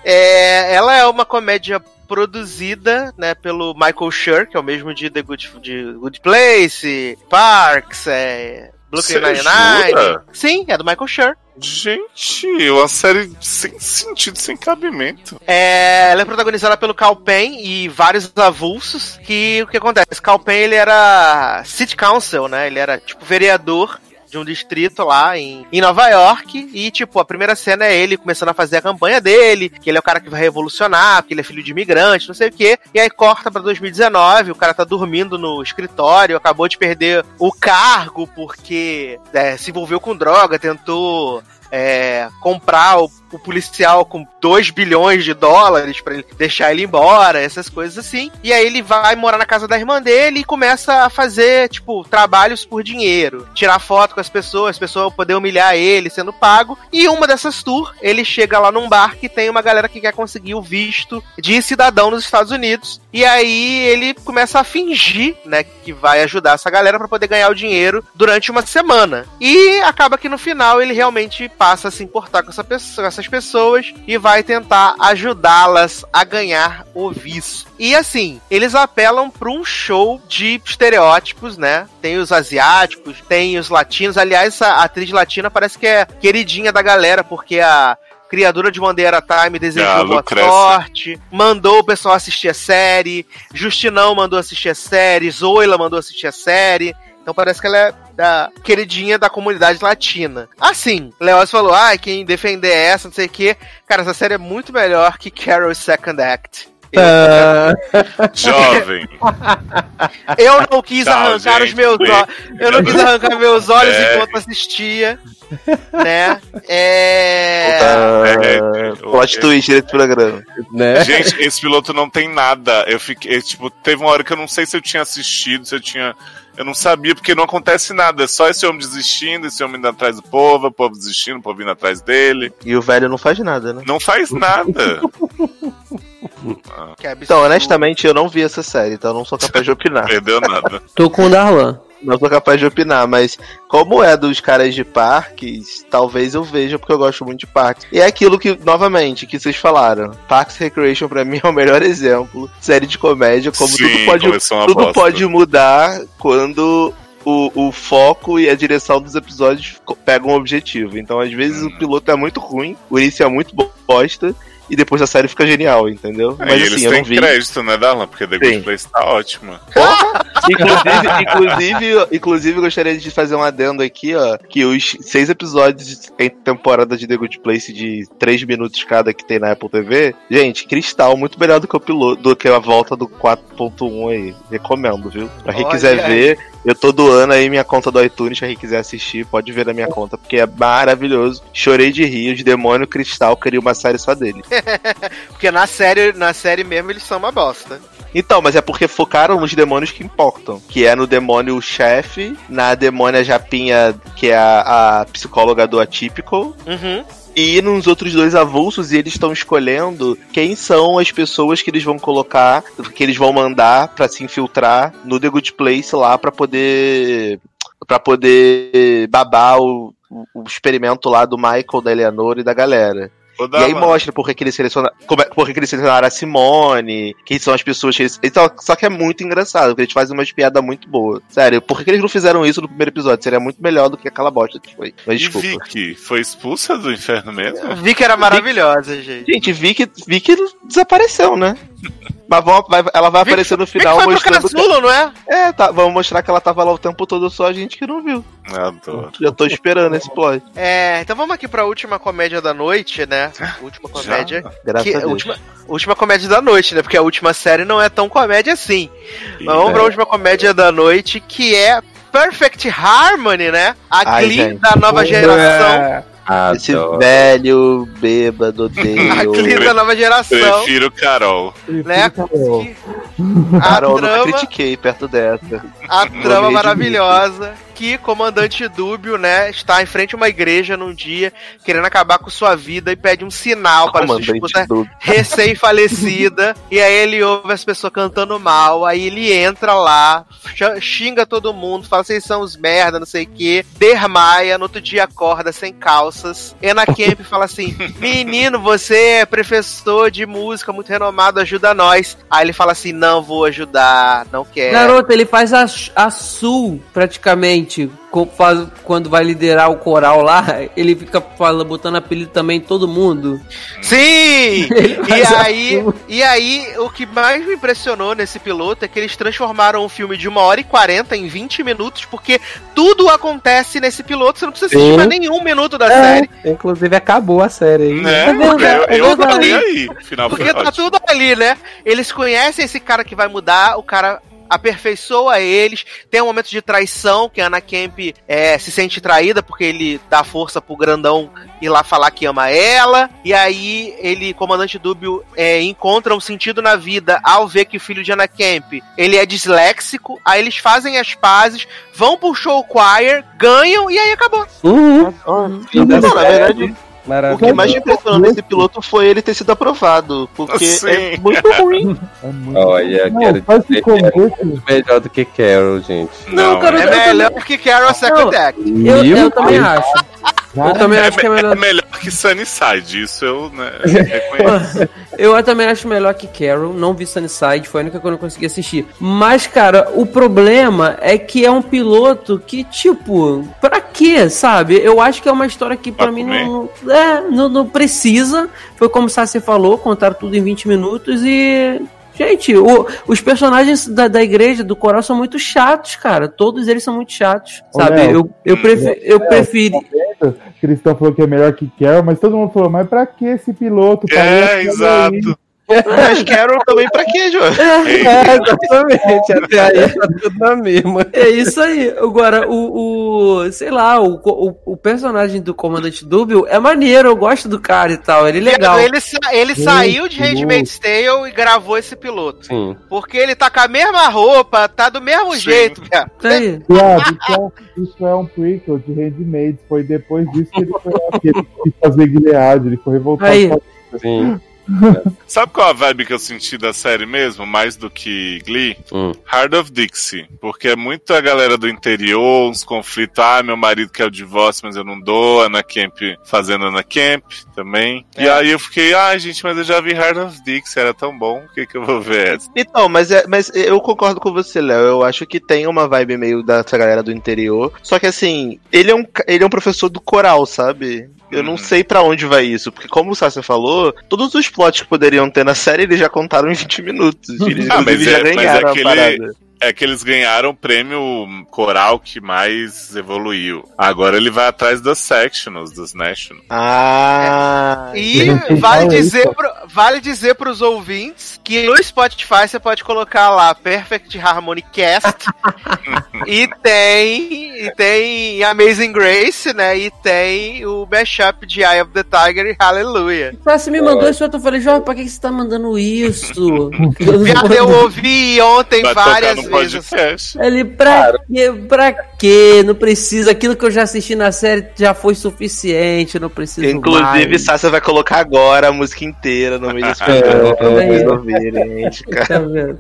É, ela é uma comédia produzida, né, pelo Michael Schur, que é o mesmo de The Good, de Good Place, Parks, é, Brooklyn Nine-Nine. Sim, é do Michael Schur. Gente, uma série sem sentido, sem cabimento. É, ela é protagonizada pelo Cal Penn e vários avulsos. Que o que acontece? Cal Penn ele era city council, né? Ele era tipo vereador de um distrito lá em, em Nova York. E, tipo, a primeira cena é ele começando a fazer a campanha dele, que ele é o cara que vai revolucionar, que ele é filho de imigrante, não sei o quê. E aí corta pra 2019, o cara tá dormindo no escritório, acabou de perder o cargo porque é, se envolveu com droga, tentou é, comprar o, o policial com 2 bilhões de dólares ele deixar ele embora, essas coisas assim. E aí ele vai morar na casa da irmã dele e começa a fazer, tipo, trabalhos por dinheiro. Tirar foto com as pessoas, as pessoas poder humilhar ele sendo pago. E uma dessas tours, ele chega lá num bar que tem uma galera que quer conseguir o visto de cidadão nos Estados Unidos. E aí ele começa a fingir, né, que vai ajudar essa galera pra poder ganhar o dinheiro durante uma semana. E acaba que no final ele realmente passa a se importar com essa pessoa, com essas essas pessoas e vai tentar ajudá-las a ganhar o visto. E assim, eles apelam para um show de estereótipos, né? Tem os asiáticos, tem os latinos. Aliás, a atriz latina parece que é queridinha da galera, porque a criadora de Bandeira Time Ah, desejou boa Lucrécia. sorte, mandou o pessoal assistir a série, Justinão mandou assistir a série, Zoila mandou assistir a série. Então parece que ela é da queridinha da comunidade latina. Assim, Leoz falou: ah, quem defender essa, não sei o quê. Cara, essa série é muito melhor que Carol's Second Act. Ah, Jovem. [laughs] Eu não quis Tchau, arrancar gente. os meus olhos. Eu não quis arrancar meus olhos É. enquanto assistia. Né? É. É, Plot twist desse programa. né? Gente, esse piloto não tem nada. Eu fiquei, tipo, teve uma hora que eu não sei se eu tinha assistido, se eu tinha. Eu não sabia, porque não acontece nada. É só esse homem desistindo, esse homem indo atrás do povo, o povo desistindo, o povo indo atrás dele. E o velho não faz nada, né? Não faz nada. [laughs] Absurdo. Então, honestamente, eu não vi essa série, então eu não sou capaz de opinar. Perdeu nada. Tô com o Darlan. Não sou capaz de opinar, mas como é dos caras de parques, talvez eu veja porque eu gosto muito de parques. E é aquilo que, novamente, que vocês falaram. Parks Recreation pra mim [laughs] é o melhor exemplo. Série de comédia, como Sim, tudo pode, tudo bosta. pode mudar quando o, o foco e a direção dos episódios pegam um objetivo. Então, às vezes, Hum. o piloto é muito ruim, o início é muito bo- bosta. E depois a série fica genial, entendeu? Aí Mas eles assim, eu têm não vi. crédito, né, Darlan? Porque The Good Sim. Place tá ótima. Inclusive, inclusive, inclusive, eu gostaria de fazer um adendo aqui, ó. Que os seis episódios em temporada de The Good Place de três minutos cada que tem na Apple TV, gente, cristal, muito melhor do que o piloto, do que a volta do 4.1 aí. Recomendo, viu? Pra quem Olha quiser aí. ver, eu tô doando aí minha conta do iTunes, pra quem quiser assistir, pode ver na minha conta, porque é maravilhoso. Chorei de rir, os demônios cristal queria uma série só dele. [laughs] Porque na série, na série mesmo eles são uma bosta. Então, mas é porque focaram nos demônios que importam. Que é no demônio chefe, na demônia Japinha, que é a, a psicóloga do Atypical, Uhum. E nos outros dois avulsos, eles estão escolhendo quem são as pessoas que eles vão colocar, que eles vão mandar pra se infiltrar no The Good Place lá pra poder. para poder babar o- o experimento lá do Michael, da Eleanor e da galera. Ô, E aí Darlan, mostra por que, eles selecionaram. Como é, por que, eles selecionaram a Simone, quem são as pessoas que eles. Então, só que é muito engraçado, porque eles fazem umas piadas muito boas. Sério, por que, que eles não fizeram isso no primeiro episódio? Seria muito melhor do que aquela bosta que foi. Mas E desculpa. Vicky foi expulsa do inferno mesmo? Vi que era maravilhosa, gente. Gente, vi que, vi que desapareceu, né? [laughs] Mas vão- vai- ela vai Vi- aparecer no final foi pro mostrando. Que, casulo, não é? é, tá, vamos mostrar que ela tava lá o tempo todo, só a gente que não viu. Adoro. Já tô esperando esse plot. É, então vamos aqui pra última comédia da noite, né? Última comédia. Graças Que, a Deus. última, última comédia da noite, né? Porque a última série não é tão comédia assim. E- Mas vamos pra última comédia da noite, que é Perfect Harmony, né? A Ai, Glee gente. da nova geração. Esse Adoro. velho bêbado, odeio. [laughs] Glee da nova geração, Prefiro Carol. né? Carol. A Carol, nunca trama, critiquei perto dessa. a trama maravilhosa que comandante Dúbio, né, está em frente a uma igreja num dia querendo acabar com sua vida e pede um sinal para sua Comandante esposa do. recém-falecida. [laughs] e aí ele ouve as pessoas cantando mal. Aí ele entra lá, xinga todo mundo, fala vocês são os merda, não sei o que. Dermaia, no outro dia acorda sem calças. Ena Kemp [laughs] fala assim: Menino, você é professor de música muito renomado, ajuda nós. Aí ele fala assim: Não vou ajudar, não quero. Garoto, ele faz a, a sul, praticamente. Faz- quando vai liderar o coral lá, [laughs] ele fica falando, botando apelido também em todo mundo. Sim! [laughs] E aí, e aí, o que mais me impressionou nesse piloto é que eles transformaram um filme de uma hora e quarenta em 20 minutos, porque tudo acontece nesse piloto, você não precisa assistir mais nenhum minuto da É, série. inclusive acabou a série aí. Né? É verdade, eu é eu verdade. adorei aí. O final Porque tá ótimo. tudo ali, né? Eles conhecem esse cara que vai mudar, o cara aperfeiçoa eles, tem um momento de traição, que a Ana Kemp é, se sente traída porque ele dá força pro grandão ir lá falar que ama ela, e aí ele, comandante Dúbio, é, encontra um sentido na vida ao ver que o filho de Ana Kemp, ele é disléxico, aí eles fazem as pazes, vão pro show choir, ganham, e aí acabou. Uhum. Não, na verdade, o Maravilha. que mais me impressionou nesse piloto foi ele ter sido aprovado. Porque Sim. é muito ruim. [laughs] É muito... Olha, Não, quero dizer o que é começo. melhor do que Carol, gente. Não, cara, É eu- eu melhor que Carol Second Act. Eu, Mil eu também acho. Eu também acho que é me- melhor. é melhor que Sunnyside, isso eu né, [laughs] reconheço. Eu também acho melhor que Carol. Não vi Sunnyside, foi a única que eu não consegui assistir. Mas, cara, o problema é que é um piloto que, tipo, pra quê, sabe? Eu acho que é uma história que pra Pra mim comer? não, é, não. não precisa. Foi como o Sassi falou, contaram tudo em 20 minutos e. Gente, o- os personagens da, da igreja, do coral, são muito chatos, cara. Todos eles são muito chatos, Ô, sabe? Léo. Eu, eu, prefe- eu preferi. Cristão falou que é melhor que Carol, mas todo mundo falou, mas pra que esse piloto? É, Parece exato. Mas Carol também pra quê, João? [laughs] É, exatamente. Até aí tá tudo na mesma. É isso aí. Agora, o, o sei lá, o, o, o personagem do Comandante Dúbio é maneiro, eu gosto do cara e tal, ele é legal. Ele, ele saiu de Handmaid's Tale e gravou esse piloto. Sim. Porque ele tá com a mesma roupa, tá do mesmo Sim. jeito, cara. Tá aí. Viado, então, isso é um prequel de Handmaids. Foi depois disso que ele foi lá, que ele quis fazer Gilead, ele foi revoltado. Aí. com [laughs] Sabe qual a vibe que eu senti da série mesmo, mais do que Glee? Hum. Heart of Dixie. Porque é muito a galera do interior, uns conflitos. Ah, meu marido quer o divórcio, mas eu não dou. Ana Camp fazendo Ana Camp também. E É. aí eu fiquei, ai gente, mas eu já vi Heart of Dixie, era tão bom. O que, que eu vou ver essa? Então, mas, é, mas eu concordo com você, Léo. Eu acho que tem uma vibe meio dessa galera do interior. Só que assim, ele é um, ele é um professor do coral, sabe? Eu não Uhum. sei pra onde vai isso, porque como o Sasha falou, todos os plots que poderiam ter na série eles já contaram em 20 minutos. Eles Ah, mas inclusive, já é- mas é ganharam aquele- a parada. É que eles ganharam o prêmio coral que mais evoluiu. Agora ele vai atrás das sectionals, dos nationals. Ah. E vale só dizer, isso. pro, vale dizer pros ouvintes que no Spotify você pode colocar lá Perfect Harmony Cast [laughs] e tem e tem Amazing Grace, né? E tem o mashup de Eye of the Tiger e Hallelujah. Você me mandou isso, eu falei, Jovem, pra que que você tá mandando isso? [laughs] Eu ouvi ontem Vai várias vezes. podcast. Ele, pra quê? Pra quê? Não precisa. Aquilo que eu já assisti na série já foi suficiente, eu não preciso Inclusive, mais. Sasha vai colocar agora a música inteira no meio desse programa pra vocês ouvirem, gente, cara. Tá vendo?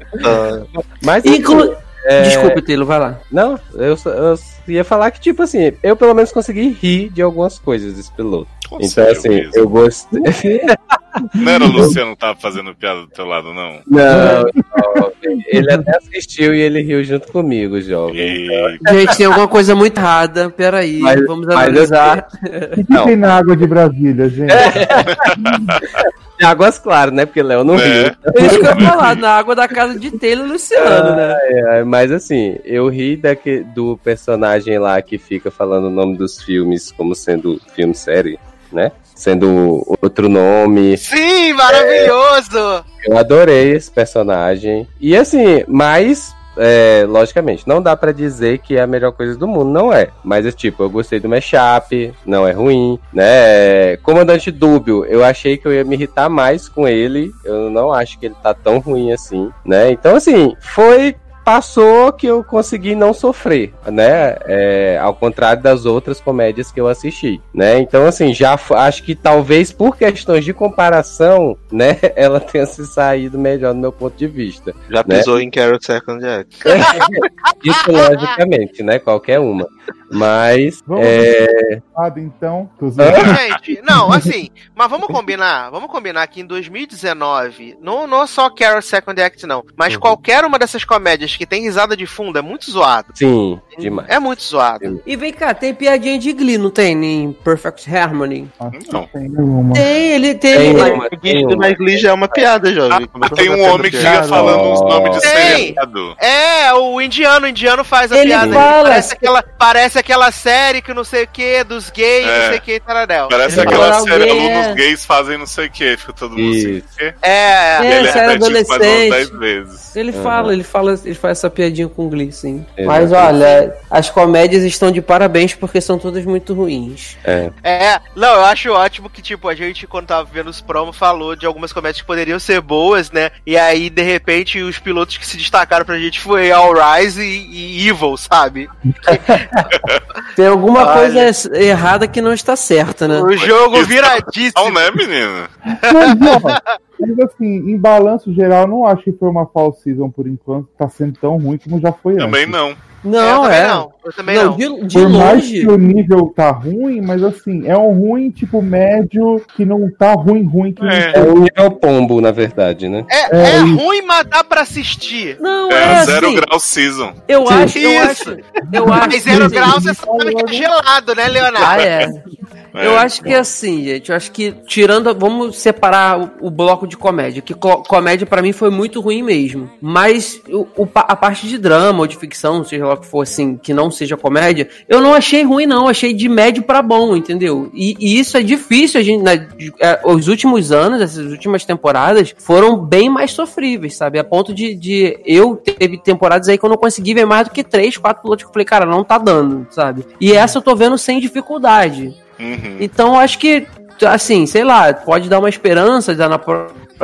Mas Inclu... é, Desculpa, Taylor, vai lá. Não, eu, só- eu ia falar que, tipo assim, eu pelo menos consegui rir de algumas coisas desse piloto. Então, assim, mesmo. eu gostei. [laughs] Não era o Luciano que tava fazendo piada do teu lado, não? Não, jovem. Ele até assistiu e ele riu junto comigo, jovem. E... Gente, tem alguma coisa muito errada. Peraí, Mas- vamos analisar. O que, Não. tem na água de Brasília, gente? De [laughs] águas claras, né? Porque Léo não Né? riu. É isso que eu falar, na água da casa de Taylor e Luciano, né? É, mas assim, eu ri daque, do personagem lá que fica falando o nome dos filmes como sendo filme-série, né? Sendo outro nome. Sim, maravilhoso! Eu adorei esse personagem. E assim, mas. é, logicamente, não dá pra dizer que é a melhor coisa do mundo, não é. Mas é tipo, eu gostei do mashup, não é ruim, né? Comandante Dúbio, eu achei que eu ia me irritar mais com ele. Eu não acho que ele tá tão ruim assim, né? Então, assim, foi. Passou que eu consegui não sofrer, né? É, ao contrário das outras comédias que eu assisti, né? Então, assim, já acho que talvez por questões de comparação, [laughs] né? Ela tenha se saído melhor do meu ponto de vista. Já Né? pisou em Carrot Second Act. [laughs] Isso, logicamente, né? Qualquer uma. Mas, Vamos é, então. Zoando. Gente, não, assim, mas vamos combinar, vamos combinar que em 2019, não, não só Carol Second Act, não, mas Uhum. qualquer uma dessas comédias que tem risada de fundo é muito zoado. sim, demais. É muito zoado. E vem cá, tem piadinha de Glee, não tem? Em Perfect Harmony. Não. Tem uma. Tem, ele tem. Tem ele- uma, tem uma. Mas Glee já é uma piada, jovem. Ah, tem um homem que fica falando uns nomes de Tem. seriado. É, o indiano, o indiano faz a Ele piada. fala- Parece aquela, parece aquela série que não sei o que, dos gays, É. não sei o que, taradel. Parece Ele aquela série alguém, alunos é. gays fazem não sei o que, fica todo mundo assim. O quê? É, É, ele umas adolescente. 10 vezes. Ele Uhum. fala, ele fala, ele faz essa piadinha com Glee, sim. Mas olha, as comédias estão de parabéns porque são todas muito ruins. É, não, eu acho ótimo que, tipo, a gente, quando tava vendo os promos, falou de algumas comédias que poderiam ser boas, né? E aí, de repente, os pilotos que se destacaram pra gente foi All Rise e, e Evil, sabe? [laughs] [laughs] Tem alguma Olha. coisa errada que não está certa, né? O jogo Isso. viradíssimo. Não, né, menina? [laughs] Mas, assim, em balanço geral, eu não acho que foi uma fall season por enquanto. Tá sendo tão ruim como já foi Também antes. não. Não, eu também é. não. Eu também Não, não. de, de Por mais longe. que o nível tá ruim, mas assim, é um ruim tipo médio que não tá ruim, ruim que É. É o nível pombo, na verdade, né? É, É é ruim, mas dá pra assistir. Não, É, é, zero assim, grau season. Eu Sim. acho, eu Isso. acho. Eu acho. Mas zero grau você sabe que é gelado, né, Leonardo? Ah, é. É, Eu acho que assim, gente. Eu acho que tirando. Vamos separar o, o bloco de comédia. Que co- comédia pra mim foi muito ruim mesmo. Mas o, o a parte de drama ou de ficção, seja lá o que for assim, que não seja comédia, eu não achei ruim, não. Achei de médio pra bom, entendeu? E, e isso é difícil. A gente, na- de- é, os últimos anos, essas últimas temporadas, foram bem mais sofríveis, sabe? A ponto de, de eu teve temporadas aí que eu não consegui ver mais do que três, quatro pilotos que eu falei, cara, não tá dando, sabe? E essa eu tô vendo sem dificuldade. Uhum. Então eu acho que, assim, sei lá, pode dar uma esperança de, na,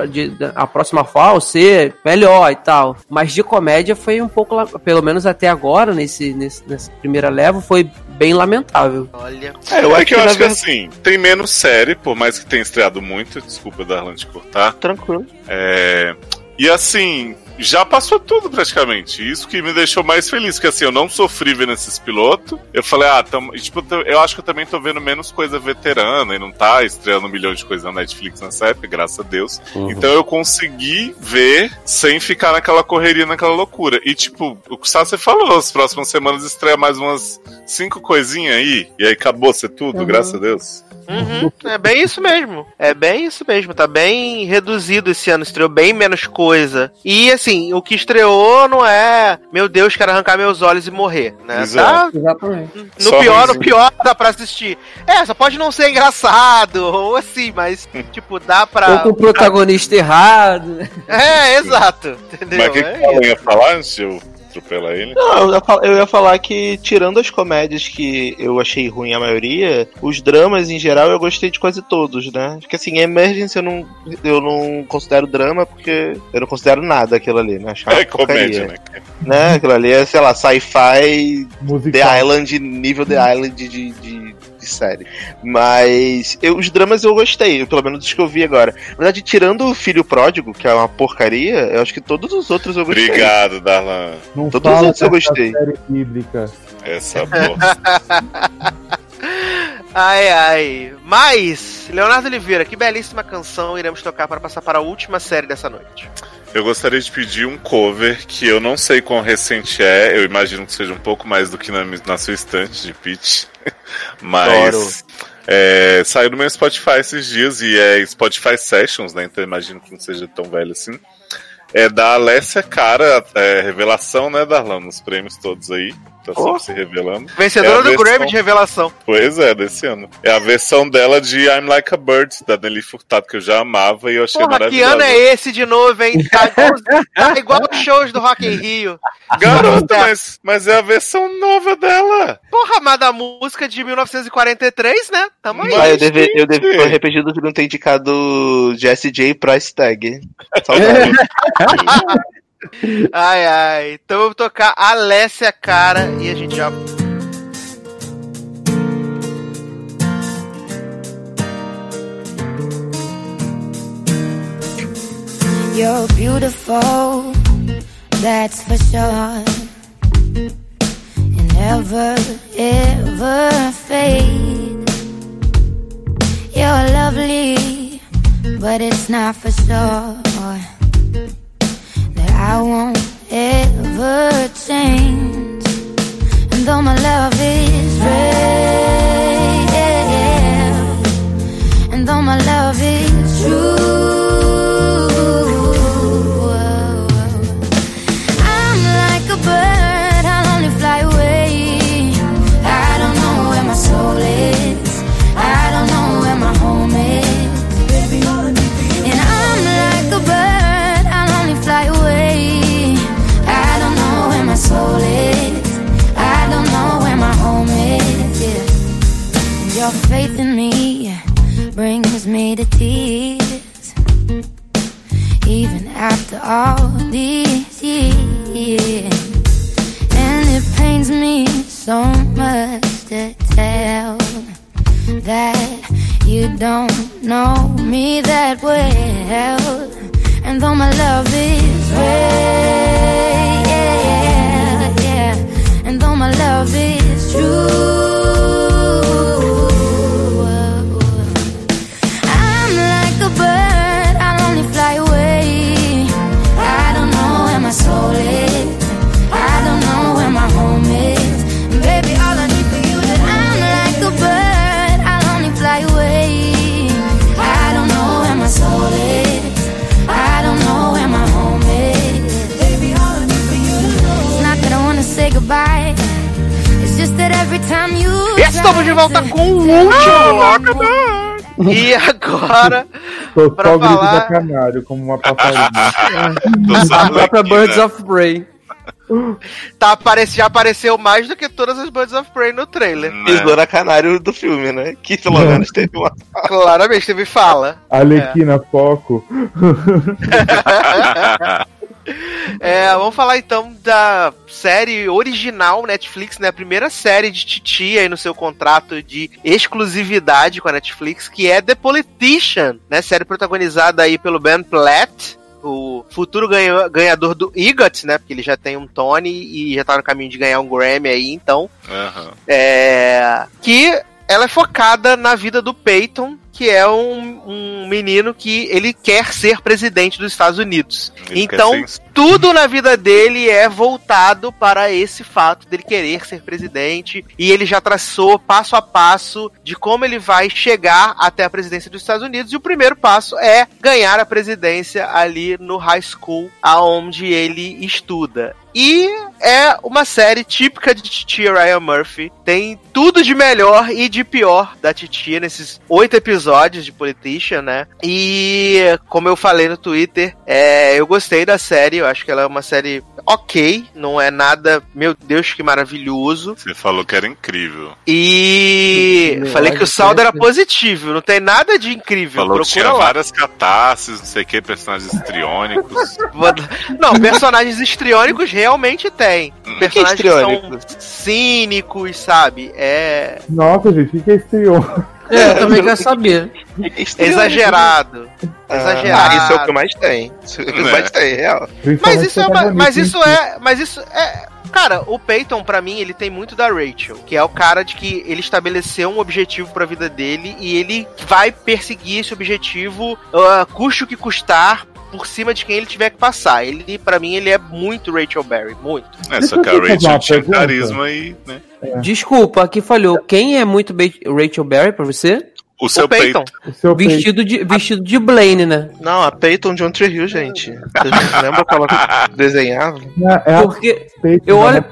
de, de- a próxima fall ser melhor e tal. Mas de comédia foi um pouco, pelo menos até agora, nesse, nesse, nessa primeira leva, foi bem lamentável. Olha. É, eu É acho que eu acho que verdade- assim, tem menos série, por mais que tenha estreado muito, desculpa Darlan te cortar. Tranquilo. É, E assim, já passou tudo praticamente. Isso que me deixou mais feliz, que assim, eu não sofri vendo esses pilotos. Eu falei, ah, tamo... e, tipo, eu- acho que eu também tô vendo menos coisa veterana e não tá estreando um milhão de coisas na Netflix nessa época, graças a Deus. Uhum. Então eu consegui ver sem ficar naquela correria, naquela loucura. E tipo, o que o Sassi falou, as próximas semanas estreia mais umas cinco coisinhas aí, e aí acabou ser tudo, Uhum. graças a Deus. Uhum, é bem isso mesmo. É bem isso mesmo. Tá bem reduzido esse ano. Estreou bem menos coisa. E assim, o que estreou não é, meu Deus, quero arrancar meus olhos e morrer, né? Exato. Tá Exatamente. no Só pior, ruimzinho. no pior dá pra assistir. É, só pode não ser engraçado, [laughs] ou assim, mas, [laughs] tipo, dá pra. Ou com o protagonista errado. É, exato. Entendeu? Mas o que, É que Alan ia falar antes atropelar ele? Não, eu ia, falar que, tirando as comédias que eu achei ruim a maioria, os dramas em geral eu gostei de quase todos, né? Porque assim, Emergency eu não, eu não considero drama porque eu não considero nada aquilo ali, né? Acho É comédia, porcaria, né? né? Aquilo ali é, sei lá, sci-fi. The Island, nível The Island de, de, de série. Mas eu- os dramas eu gostei, pelo menos dos que eu vi agora. Na verdade, tirando o Filho Pródigo, que é uma porcaria, eu acho que todos os outros eu gostei. Obrigado, Darlan. Não Todos os outros eu gostei. série bíblica. Essa [laughs] bosta. Ai, ai. Mas, Leonardo Oliveira, que belíssima canção iremos tocar para passar para a última série dessa noite. Eu gostaria de pedir um cover que eu não sei quão recente é. Eu imagino que seja um pouco mais do que na, na sua estante de pitch. [laughs] Mas. é, saiu do meu Spotify esses dias e é Spotify Sessions, né? Então eu imagino que não seja tão velho assim. É da Alessia Cara, é, revelação, né, Darlan? Nos prêmios todos aí. Tá sempre Oh. se revelando. Vencedora É do versão- Grammy de revelação. Pois é, desse ano. É a versão dela de I'm Like a Bird, da Nelly Furtado, que eu já amava e eu achei Porra, que maravilhosa. ano é esse de novo, hein? Tá igual, tá igual os shows do Rock in Rio. Garota, mas, mas é a versão nova dela. Porra, mas da música de 1943, né? Tamo aí. Ah, eu deve, eu deve, tô arrependido de não ter indicado Jesse J Price Tag. Saudade. [laughs] Ai, ai. Então vou tocar Alessia Cara e a gente já. You're beautiful, that's for sure. And never, ever fade. You're lovely, but it's not for sure I won't ever change. And though my love is real, and though my love is true. Tô Pra só o grito falar- da canário, como uma passarinha. A própria aqui, Birds né? of Prey. tá, aparece, já apareceu mais do que todas as Birds of Prey no trailer. Né? Tesoura canário do filme, né? Que pelo menos teve uma. [laughs] Claramente teve fala. Alequina, foco. [laughs] [laughs] É, vamos falar então da série original Netflix, né? A primeira série de Titi aí no seu contrato de exclusividade com a Netflix, que é The Politician, né? Série protagonizada aí pelo Ben Platt, o futuro ganha- ganhador do EGOT, né? Porque ele já tem um Tony e já tá no caminho de ganhar um Grammy aí, então. Aham. É, que ela é focada na vida do Peyton, que é um, um menino que ele quer ser presidente dos Estados Unidos. Ele então, quer ser- tudo na vida dele é voltado para esse fato dele querer ser presidente. E ele já traçou passo a passo de como ele vai chegar até a presidência dos Estados Unidos. E o primeiro passo é ganhar a presidência ali no high school, aonde ele estuda. E é uma série típica de Titia Ryan Murphy. Tem tudo de melhor e de pior da Titia nesses oito episódios de Politician, né? E como eu falei no Twitter, é, eu gostei da série. Eu acho que ela é uma série ok. Não é nada, meu Deus, que maravilhoso. Você falou que era incrível. E Meu, falei que o saldo era positivo. Não tem nada de incrível. Falou que tinha Procura lá. várias catarses, não sei o que, personagens histriônicos. [laughs] Não, personagens histriônicos realmente tem. Personagens que são histriônicos? cínicos, sabe? É Nossa, gente, o que que é estrion? É, eu também quero saber. exagerado. Exagerado. Ah, isso é o que mais tem. Isso é o que É. mais tem, real. Mas isso é uma, mas isso é, mas isso é, cara, o Peyton pra mim ele tem muito da Rachel, que é o cara de que ele estabeleceu um objetivo pra vida dele e ele vai perseguir esse objetivo, ah, custe o que custar. Por cima de quem ele tiver que passar. Ele, pra mim, ele é muito Rachel Berry. Muito. É, só que a Rachel tinha pergunta. carisma e, né? Desculpa, aqui falhou. Quem é muito Rachel Berry pra você? O seu o Peyton. peito. O seu. Vestido de, vestido de Blaine, né? Não, a Peyton de One Hill, gente. Vocês lembram que ela desenhava? É, é Porque eu olho-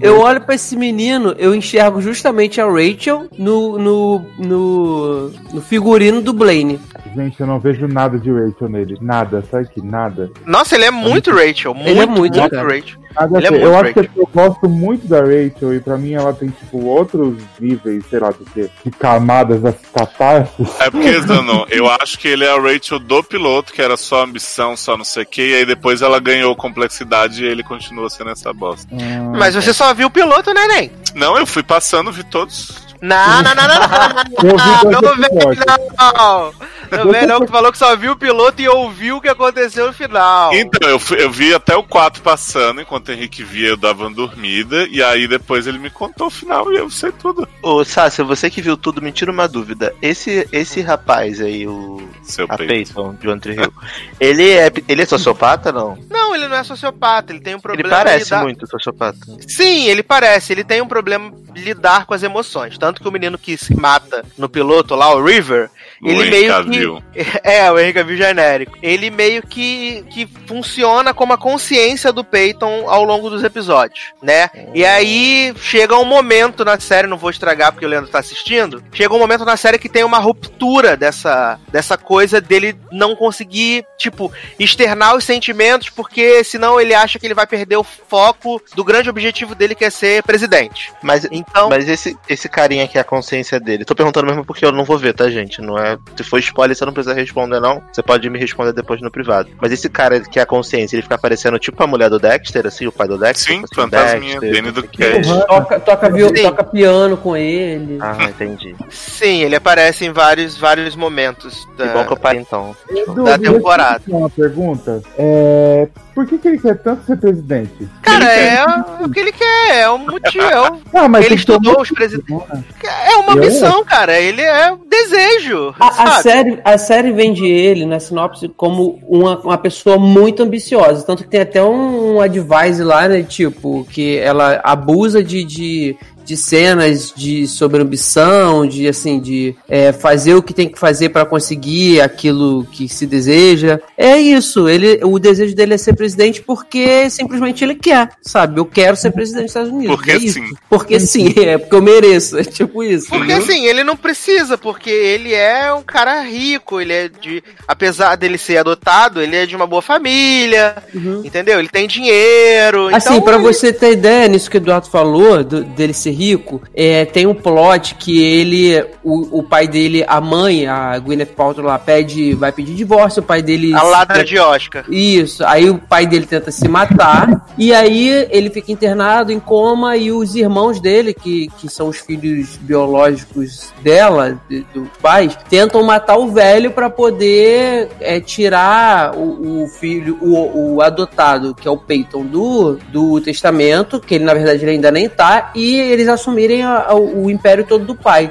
eu olho pra esse menino, eu enxergo justamente a Rachel no, no, no, no figurino do Blaine. Gente, eu não vejo nada de Rachel nele. Nada, sabe que nada. Nossa, ele é muito Rachel. Muito, Ele é muito, muito cara. Rachel. Nada Ele é muito eu acho Rachel. que eu gosto muito da Rachel e pra mim ela tem, tipo, outros níveis, sei lá, do que, de camadas das catarses. É porque, [laughs] Zanon, eu acho que ele é a Rachel do piloto, que era só ambição, só não sei o que, e aí depois ela ganhou complexidade e ele continua sendo essa bosta. Ah, Mas você só viu o piloto, né, Nen? Não, eu fui passando, vi todos. Não, não, não, não, não. Não vem, episódios. não. Não vem, não, que falou que só viu o piloto e ouviu o que aconteceu no final. Então, eu, fui- eu vi até o 4 passando, enquanto o Henrique via, eu dava uma dormida, e aí depois ele me contou o final e eu sei tudo. Ô, Sácia, você que viu tudo, me tira uma dúvida. Esse, esse rapaz aí, o. Seu A. Peyton de One Hill, ele é, ele é sociopata, não? Não, ele não é sociopata, ele tem um Ele problema. parece lidar- muito sociopata. Sim, ele parece, ele tem um problema lidar com as emoções. Tanto que o menino que se mata no piloto lá, o River, O ele meio Cavill. que. [laughs] É, o Henry Cavill genérico. Ele meio que, que funciona como a consciência do Peyton ao longo dos episódios, né? E aí chega um momento na série, não vou estragar porque o Leandro tá assistindo. Chega um momento na série que tem uma ruptura dessa, dessa coisa dele não conseguir, tipo, externar os sentimentos porque porque senão ele acha que ele vai perder o foco do grande objetivo dele, que é ser presidente. Mas, Então, mas esse, esse carinha aqui é a consciência dele. Tô perguntando mesmo porque eu não vou ver, tá, gente? Não é. Se for spoiler, você não precisa responder, não. Você pode me responder depois no privado. Mas esse cara que é a consciência, ele fica parecendo tipo a mulher do Dexter, assim, o pai do Dexter? Sim, assim, fantasminha, Dexter, Danny do. Cat. Toca, toca, viol- Sim. toca piano com ele. Ah, entendi. sim, ele aparece em vários, vários momentos Que da, bom que eu parei então. Edu, da temporada. fazer Uma pergunta. É, por que, que ele quer tanto ser presidente? Cara, é o que ele quer, é um motivo. [laughs] Ah, mas Ele estudou os presidentes. né? É uma Eu? missão, cara. Ele é um desejo. A, a série, a série vende ele, na sinopse, como uma, uma pessoa muito ambiciosa. Tanto que tem até um, um advice lá, né? Tipo, que ela abusa de, de, de cenas de sobre ambição, de assim, de é, fazer o que tem que fazer para conseguir aquilo que se deseja. É isso. Ele, o desejo dele é ser presidente porque simplesmente ele quer, sabe? Eu quero ser presidente dos Estados Unidos. Porque é sim. Porque sim, [laughs] é porque eu mereço. É tipo isso. Porque entendeu? assim, ele não precisa, porque ele é um cara rico, ele é de. Apesar dele ser adotado, ele é de uma boa família, entendeu? Ele tem dinheiro. Uhum. Assim, então pra ele- você ter ideia, nisso que o Eduardo falou, do- dele ser rico, é, tem um plot que ele, o, o pai dele, a mãe, a Gwyneth Paltrow lá, pede, vai pedir divórcio, o pai dele... A ladra de Oscar. Isso, aí o pai dele tenta se matar, e aí ele fica internado em coma, e os irmãos dele, que, que são os filhos biológicos dela, de- dos pais, tentam matar o velho pra poder é, tirar o, o filho, o, o adotado, que é o Peyton, do, do testamento, que ele na verdade ele ainda nem tá, e eles assumirem a- a- o império todo do pai.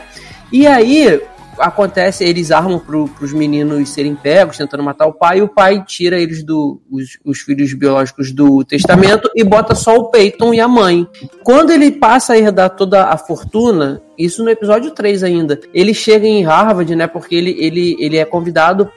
E aí, acontece, eles armam pro, pros meninos serem pegos, tentando matar o pai, e o pai tira eles do os, os filhos biológicos do testamento e bota só o Peyton e a mãe. Quando ele passa a herdar toda a fortuna, isso no episódio 3 ainda, ele chega em Harvard, né? Porque ele, ele, ele é convidado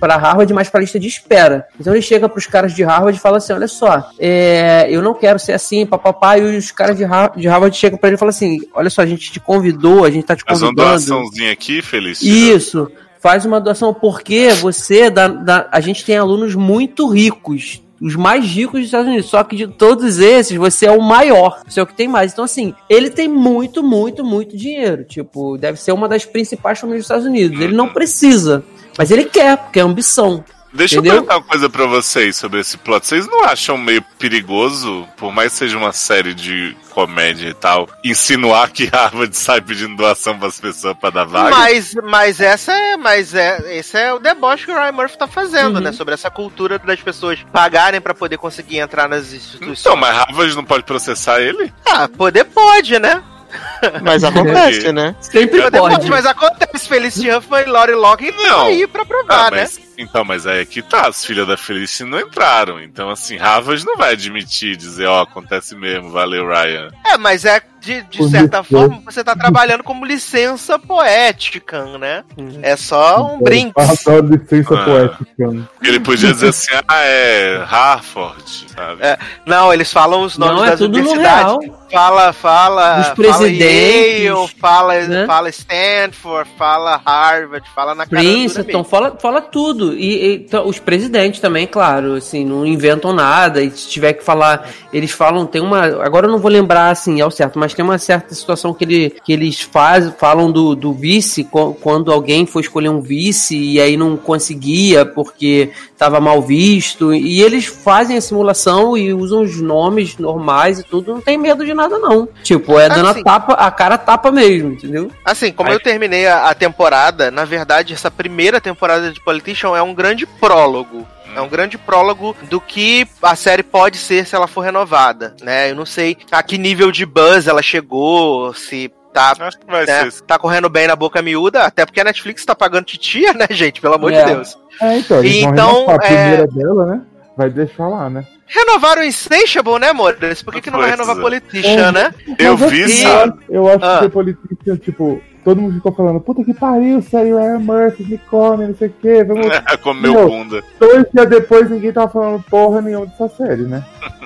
para Harvard, mas para lista de espera. Então ele chega pros caras de Harvard e fala assim: olha só, é, eu não quero ser assim, papapá. E os caras de, Har- de Harvard chegam para ele e falam assim: olha só, a gente te convidou, a gente tá te Faz uma convidando. doaçãozinha aqui, Feliz. Isso. Faz uma doação, porque você, dá, dá- a gente tem alunos muito ricos. Os mais ricos dos Estados Unidos. Só que de todos esses, você é o maior. Você é o que tem mais. Então, assim, ele tem muito, muito, muito dinheiro. Tipo, deve ser uma das principais famílias dos Estados Unidos. Ele não precisa. Mas ele quer, porque é ambição. Deixa Entendeu? eu perguntar uma coisa pra vocês sobre esse plot. Vocês não acham meio perigoso, por mais que seja uma série de comédia e tal, insinuar que Harvard sai pedindo doação pras pessoas pra dar vaga? Mas, mas essa é, mas é, esse é o deboche que o Ryan Murphy tá fazendo, né? Sobre essa cultura das pessoas pagarem pra poder conseguir entrar nas instituições. Então, mas Harvard não pode processar ele? Ah, poder pode, né? [laughs] Mas acontece, né? Sempre pode. pode, mas acontece. Felicity Huffman e Lori Logan estão Não. aí pra provar, Ah, né? Então, mas aí é que tá, as filhas da Felicity não entraram. Então, assim, Harvard não vai admitir, dizer, ó, acontece mesmo, valeu, Ryan. É, mas é de, de certa forma você tá trabalhando como licença poética, né? É só um brinco. Ah, só licença Ah. poética. Ele podia dizer assim, ah, é Harvard, sabe? É, Não, eles falam os nomes Não, é das tudo no universidades. real. Fala, fala. Fala presidentes, Yale, fala, né? fala Stanford, fala Harvard, fala na Princeton, fala, fala tudo. E, e, os presidentes também, claro, assim, não inventam nada. E se tiver que falar, eles falam, tem uma. Agora eu não vou lembrar assim ao certo, mas tem uma certa situação que, ele, que eles faz, falam do, do vice, quando alguém foi escolher um vice e aí não conseguia porque estava mal visto. E eles fazem a simulação e usam os nomes normais e tudo, não tem medo de nada, não. Tipo, é dando Assim. a tapa, a cara tapa mesmo, entendeu? Assim, como Aí- eu terminei a, a temporada, na verdade, essa primeira temporada de Politician é um grande prólogo. É um grande prólogo do que a série pode ser se ela for renovada, né? Eu não sei a que nível de buzz ela chegou, se tá, né, tá correndo bem na boca miúda, até porque a Netflix tá pagando titia, né, gente? Pelo amor É. de Deus. É, então, vão Então, a é- primeira dela, né? Vai deixar lá, né? Renovaram o Insatiable, né, Mores? Por que, que não vai renovar é. Politician, né? Eu Mas vi, assim, sabe? Eu acho Ah. que Politician, tipo, todo mundo ficou falando, puta que pariu, série Ryan Murphy, me come, não sei o quê, vamos. [laughs] Comeu Meu. bunda. Dois dias depois ninguém tava falando porra nenhuma dessa série, né?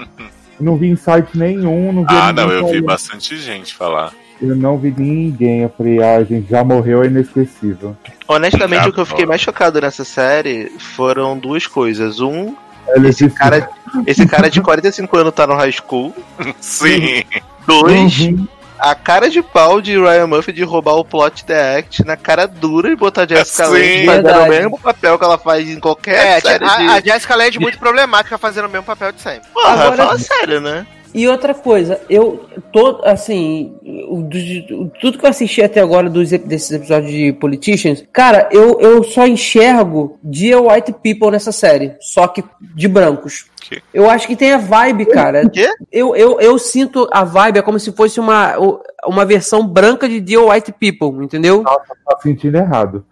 [laughs] não vi insight nenhum, não vi Ah, não, eu vi falando. bastante gente falar. Eu não vi ninguém. Eu falei, ah, gente, já morreu, é inesquecível. Honestamente, Ah, o que eu fiquei mais chocado nessa série foram duas coisas. Um, Ele Esse cara, esse cara de 45 anos tá no high school. [laughs] Sim. Dois, Uhum. A cara de pau de Ryan Murphy de roubar o plot the act na cara dura e botar a Jessica. Lange fazendo o mesmo papel que ela faz em qualquer É, série a, de... a Jessica Lange é muito problemática fazendo o mesmo papel de sempre. Porra, Agora- fala sério, né? E outra coisa, eu tô, assim, o- do- o- tudo que eu assisti até agora dos, desses episódios de Politicians, cara, eu, eu só enxergo Dear White People nessa série, só que de brancos. Que? Eu acho que tem a vibe, cara. quê? Eu, eu, eu sinto a vibe, é como se fosse uma, o- uma versão branca de Dear White People, entendeu? Tá sentindo errado.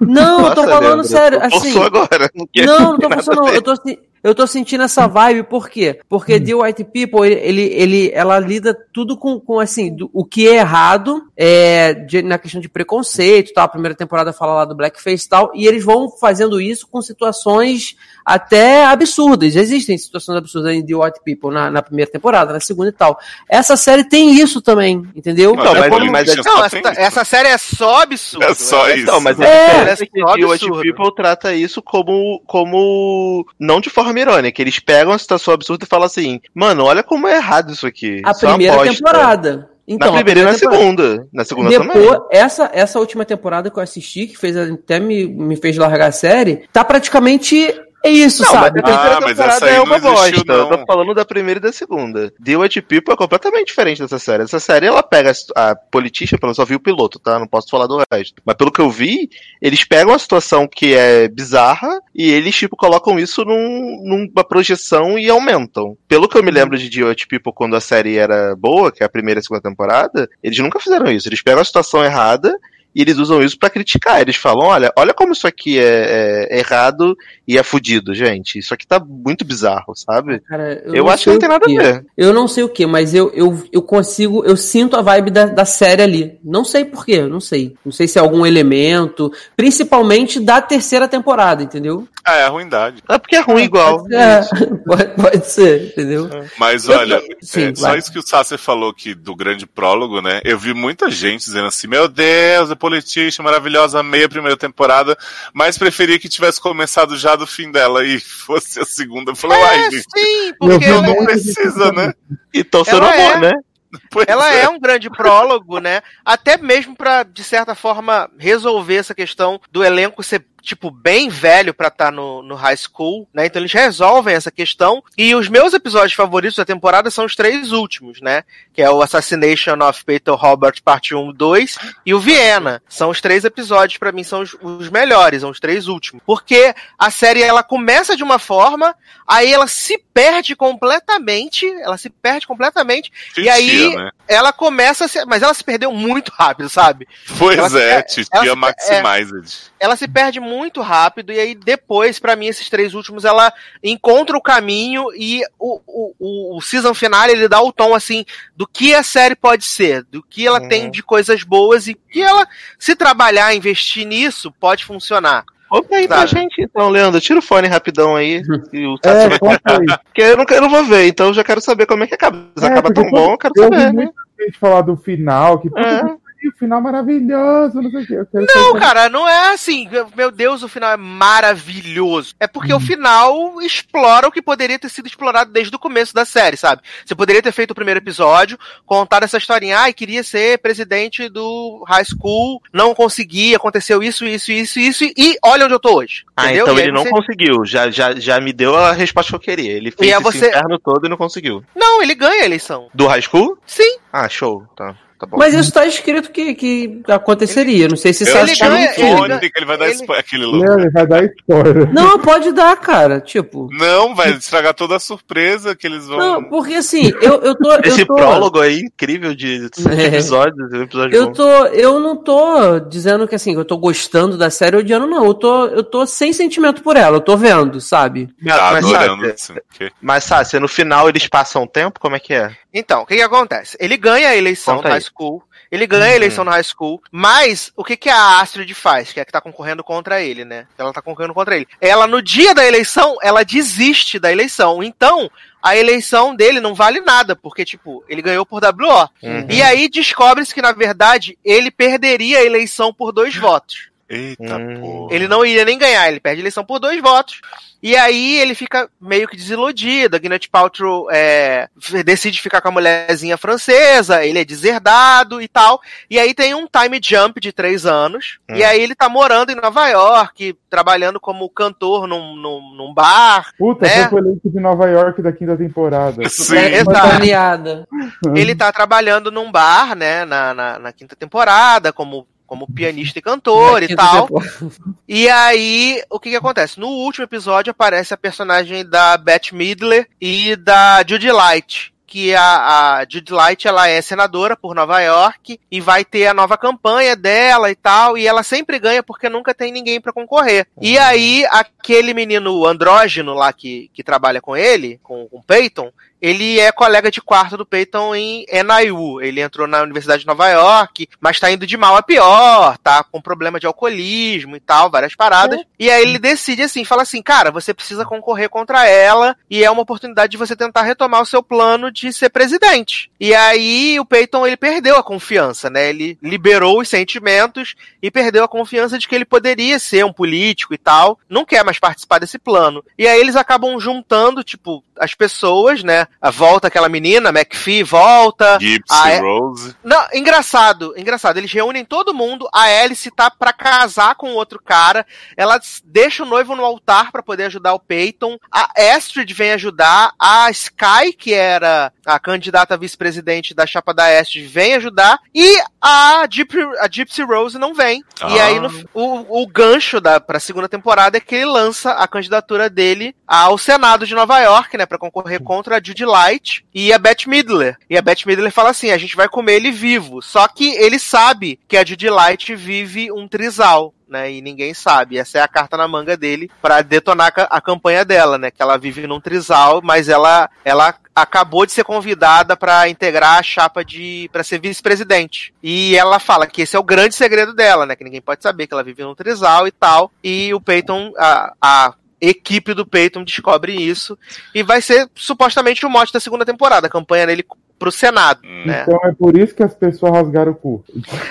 Não, eu tô Nossa, falando Leandro, sério, assim. agora. Não, Não, não tô pensando. Eu tô, eu tô sentindo essa vibe, por quê? Porque The White People, ele, ele, ele- ela lida tudo com, com assim, do- o que é errado, é, de- na questão de preconceito, tal. A primeira temporada fala lá do blackface e tal, e eles vão fazendo isso com situações até absurdas. Existem situações absurdas em The White People na, na primeira temporada, na segunda e tal. Essa série tem isso também, entendeu? Não, Então, é mas- como- mas- só Não, tem essa, essa série é só absurdo. É só né? isso. Então, mas É, é é que absurdo. People trata isso como, como. Não de forma irônica. Eles pegam a situação absurda e falam assim: Mano, olha como é errado isso aqui. A Isso é primeira bosta." temporada. Então, na primeira e na temporada- segunda. Na segunda Depois, também. essa, essa última temporada que eu assisti, que fez até me, me fez largar a série, tá praticamente é isso, Não, mas sabe? a terceira Ah, mas temporada essa aí é não uma existiu, bosta. Eu não. tô falando da primeira e da segunda. The White People é completamente diferente dessa série. Essa série, ela pega a, a Politician, pelo menos eu só vi o piloto, tá? Não posso falar do resto. Mas pelo que eu vi, eles pegam a situação que é bizarra e eles, tipo, colocam isso num- numa projeção e aumentam. Pelo que eu me lembro de The White People quando a série era boa, que é a primeira e a segunda temporada, eles nunca fizeram isso. Eles pegam a situação errada e eles usam isso pra criticar. Eles falam: olha, olha como isso aqui é, é errado e é fudido, gente. Isso aqui tá muito bizarro, sabe? Cara, Eu, não acho que não tem nada a ver. Eu não sei o que, mas eu, eu, eu consigo, eu sinto a vibe da, da série ali. Não sei porquê, não sei. Não sei se é algum elemento, principalmente da terceira temporada, entendeu? Ah, é a ruindade. É porque é ruim igual. É, pode, pode ser, entendeu? Mas Eu- olha, Sim, é, só isso que o Sasser falou que do grande prólogo, né? Eu vi muita gente dizendo assim: Meu Deus, a Politician maravilhosa, amei a primeira temporada, mas preferia que tivesse começado já do fim dela e [laughs] fosse a segunda. Eu falei, É, sim, porque ela, não precisa, né? Então, seu Ela amor, é. né? Pois ela é um grande prólogo, né? Até mesmo pra, de certa forma, resolver essa questão do elenco ser, tipo, bem velho pra estar no, no high school, né? Então eles resolvem essa questão. E os meus episódios favoritos da temporada são os três últimos, né? Que é o Assassination of Peter Robert, parte 1 2 e o Viena. São os três episódios, pra mim, são os, os melhores, são os três últimos. Porque a série, ela começa de uma forma, aí ela se perde completamente, ela se perde completamente, e aí, né? ela começa a se, mas ela se perdeu muito rápido, sabe? Pois ela se- é, ela Titia se- Maximized. Ela se perde muito rápido e aí depois, pra mim, esses três últimos, ela encontra o caminho e o, o, o, season final ele dá o tom assim do que a série pode ser, do que ela Uhum. tem de coisas boas e que ela, se trabalhar, investir nisso, pode funcionar. Conta aí pra gente, então, Leandro. Tira o fone rapidão aí. [laughs] E o É, Tassi vai conta aí. Porque eu não, eu não vou ver, então eu já quero saber como é que acaba. Se É, acaba tão bom, eu quero Eu saber, né? muita gente falar do final, que É. pariu, final maravilhoso, não sei o quero Não, saber. cara, não é assim, meu Deus, o final é maravilhoso. É porque o final explora o que poderia ter sido explorado desde o começo da série, sabe? Você poderia ter feito o primeiro episódio, contado essa historinha, ai, queria ser presidente do high school, não consegui, aconteceu isso, isso, isso, isso, e olha onde eu tô hoje. Ah, entendeu? então E ele não você- conseguiu. Já, já, já me deu a resposta que eu queria. Ele fez E aí esse você- inferno todo e não conseguiu. Não, ele ganha a eleição. Do high school? Sim. Ah, show. Tá, tá bom. Mas isso tá escrito que, que aconteceria. Não sei se ganha- no que ele vai dar ele- spoiler. Aquele louco. ele vai dar spoiler. Não, pode dar, cara. Tipo. Não, vai estragar toda a surpresa que eles vão. Não, porque assim, eu, eu tô. Esse eu tô, prólogo aí, incrível de É. episódios, um episódio Eu bom. tô, eu não tô dizendo que assim, eu tô gostando da série odiando, não. Eu tô, eu tô sem sentimento por ela, eu tô vendo, sabe? Tá mas, adorando. Sácia, assim, mas Sácia, no final eles passam tempo? Como é que é? Então, o que que acontece? Ele ganha a eleição Conta aí. high school. Ele ganha a eleição no high school, mas o que, que a Astrid faz? Que é que tá concorrendo contra ele, né? Ela tá concorrendo contra ele. Ela, no dia da eleição, ela desiste da eleição. Então, a eleição dele não vale nada, porque, tipo, ele ganhou por WO. Uhum. E aí descobre-se que, na verdade, ele perderia a eleição por dois votos. Eita Hum. porra. Ele não iria nem ganhar, ele perde a eleição por dois votos. E aí ele fica meio que desiludido. A Gwyneth Paltrow é, decide ficar com a mulherzinha francesa, ele é deserdado e tal. E aí tem um time jump de três anos. Hum. E aí ele tá morando em Nova York, trabalhando como cantor num, num, num bar. Puta, né? foi o elenco de Nova York da quinta temporada. Sim. É, exato. Ele tá trabalhando num bar, né, na, na, na quinta temporada, como, como pianista e cantor e tal. E aí, o que que acontece? No último episódio aparece a personagem da Beth Midler e da Judy Light. Que a, a Judy Light, ela é senadora por Nova York e vai ter a nova campanha dela e tal, e ela sempre ganha porque nunca tem ninguém pra concorrer. E aí, aquele menino andrógeno lá que, que trabalha com ele, com, com o Peyton, ele é colega de quarto do Peyton em NIU. Ele entrou na Universidade de Nova York, mas tá indo de mal a pior, tá com problema de alcoolismo e tal, várias paradas. E aí ele decide assim, fala assim, cara, você precisa concorrer contra ela e é uma oportunidade de você tentar retomar o seu plano de ser presidente. E aí o Peyton, ele perdeu a confiança, né? Ele liberou os sentimentos e perdeu a confiança de que ele poderia ser um político e tal. Não quer mais participar desse plano. E aí eles acabam juntando, tipo, as pessoas, né? A volta aquela menina, a McPhee volta. Gypsy Ah, é? Rose. Não, engraçado, engraçado. Eles reúnem todo mundo. A Alice tá pra casar com outro cara. Ela deixa o noivo no altar pra poder ajudar o Peyton. A Astrid vem ajudar. A Sky, que era a candidata a vice-presidente da chapa da Astrid, vem ajudar. E a Gypsy, a Gypsy Rose não vem. E Ah. aí no, o, o gancho da pra segunda temporada é que ele lança a candidatura dele ao Senado de Nova York, né, Pra concorrer contra a Judy Light e a Beth Midler. E a Beth Midler fala assim: "A gente vai comer ele vivo". Só que ele sabe que a Judy Light vive um trisal. Né, e ninguém sabe. Essa é a carta na manga dele pra detonar a ca- a campanha dela, né? Que ela vive num trisal, mas ela, ela acabou de ser convidada pra integrar a chapa de para ser vice-presidente. E ela fala que esse é o grande segredo dela, né? Que ninguém pode saber que ela vive num trisal e tal. E o Peyton, a, a equipe do Peyton descobre isso e vai ser supostamente o mote da segunda temporada, a campanha dele pro Senado, Hum. né? Então é por isso que as pessoas rasgaram o cu.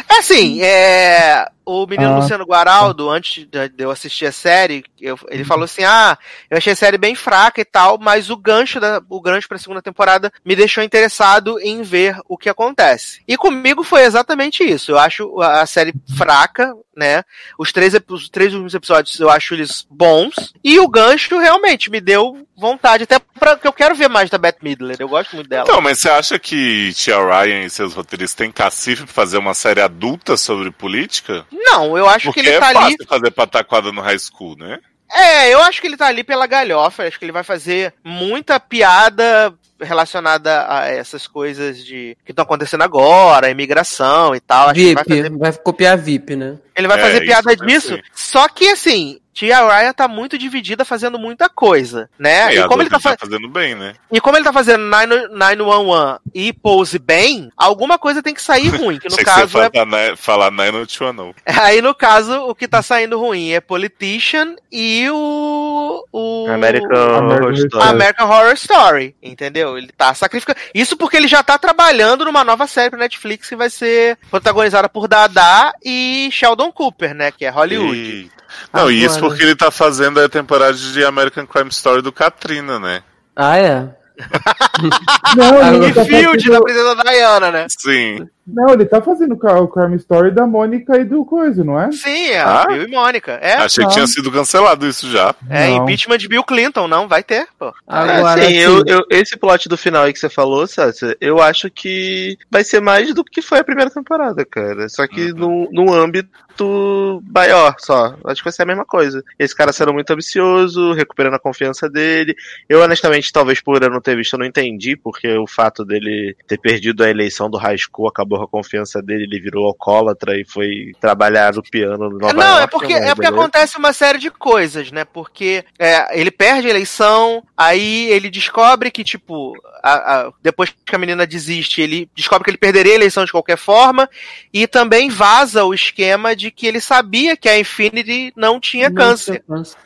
É assim, é. O menino Ah. Luciano Guaraldo, antes de eu assistir a série, eu- ele falou assim: ah, eu achei a série bem fraca e tal, mas o gancho da, o gancho pra segunda temporada me deixou interessado em ver o que acontece. E comigo foi exatamente isso. Eu acho a série fraca, né? Os três, os três últimos episódios eu acho eles bons. E o gancho realmente me deu vontade, até porque eu quero ver mais da Beth Midler. Eu gosto muito dela. Então, mas você acha que Tia Ryan e seus roteiristas têm cacife pra fazer uma série adulta sobre política? Não, eu acho Porque que ele é tá ali. fácil fazer pataquada no high school, né? É, eu acho que ele tá ali pela galhofa. Acho que ele vai fazer muita piada relacionada a essas coisas de que estão acontecendo agora, a imigração e tal. Acho que ele vai VIP, fazer, vai copiar VIP, né? ele vai É, fazer piada disso. Só que assim, Tia Ryan tá muito dividida fazendo muita coisa, né? e E como, ele tá fa- tá fazendo bem, né? e como ele tá fazendo 9 911 e Pose bem, alguma coisa tem que sair ruim, que [laughs] no caso que você é falar, falar Nine Two não. [laughs] Aí, no caso, o que tá saindo ruim é Politician e o. o American American Horror Story. Story. American Horror Story. Entendeu? Ele tá sacrificando. Isso porque ele já tá trabalhando numa nova série pra Netflix que vai ser protagonizada por Dada e Sheldon Cooper, né? Que é Hollywood. E- Não, e isso Agora. porque ele tá fazendo a temporada de American Crime Story do Katrina, né? Ah, é? [laughs] Não, E ele tá Field da fazendo, Princesa Diana, né? Sim. Não, ele tá fazendo o Crime Story da Mônica e do Coisa, não é? Sim, é. Ah? Bill e Mônica. É, Achei que tinha sido cancelado isso já. é Não. impeachment de Bill Clinton, não? Vai ter, pô. Agora, É, assim, sim. eu, eu- esse plot do final aí que você falou, Sácia, eu acho que vai ser mais do que foi a primeira temporada, cara. Só que Uhum. no, no âmbito maior só. Acho que vai ser a mesma coisa. Esse cara sendo muito ambicioso, recuperando a confiança dele. Eu, honestamente, talvez por eu não ter visto, eu não entendi, porque o fato dele ter perdido a eleição do high school acabou a confiança dele, ele virou alcoólatra e foi trabalhar no piano no Nova não, York. é porque, é porque acontece uma série de coisas, né? Porque é, ele perde a eleição, aí ele descobre que, tipo, a- a- depois que a menina desiste, ele descobre que ele perderia a eleição de qualquer forma, e também vaza o esquema de que ele sabia que a Infinity não tinha Não câncer. tinha câncer.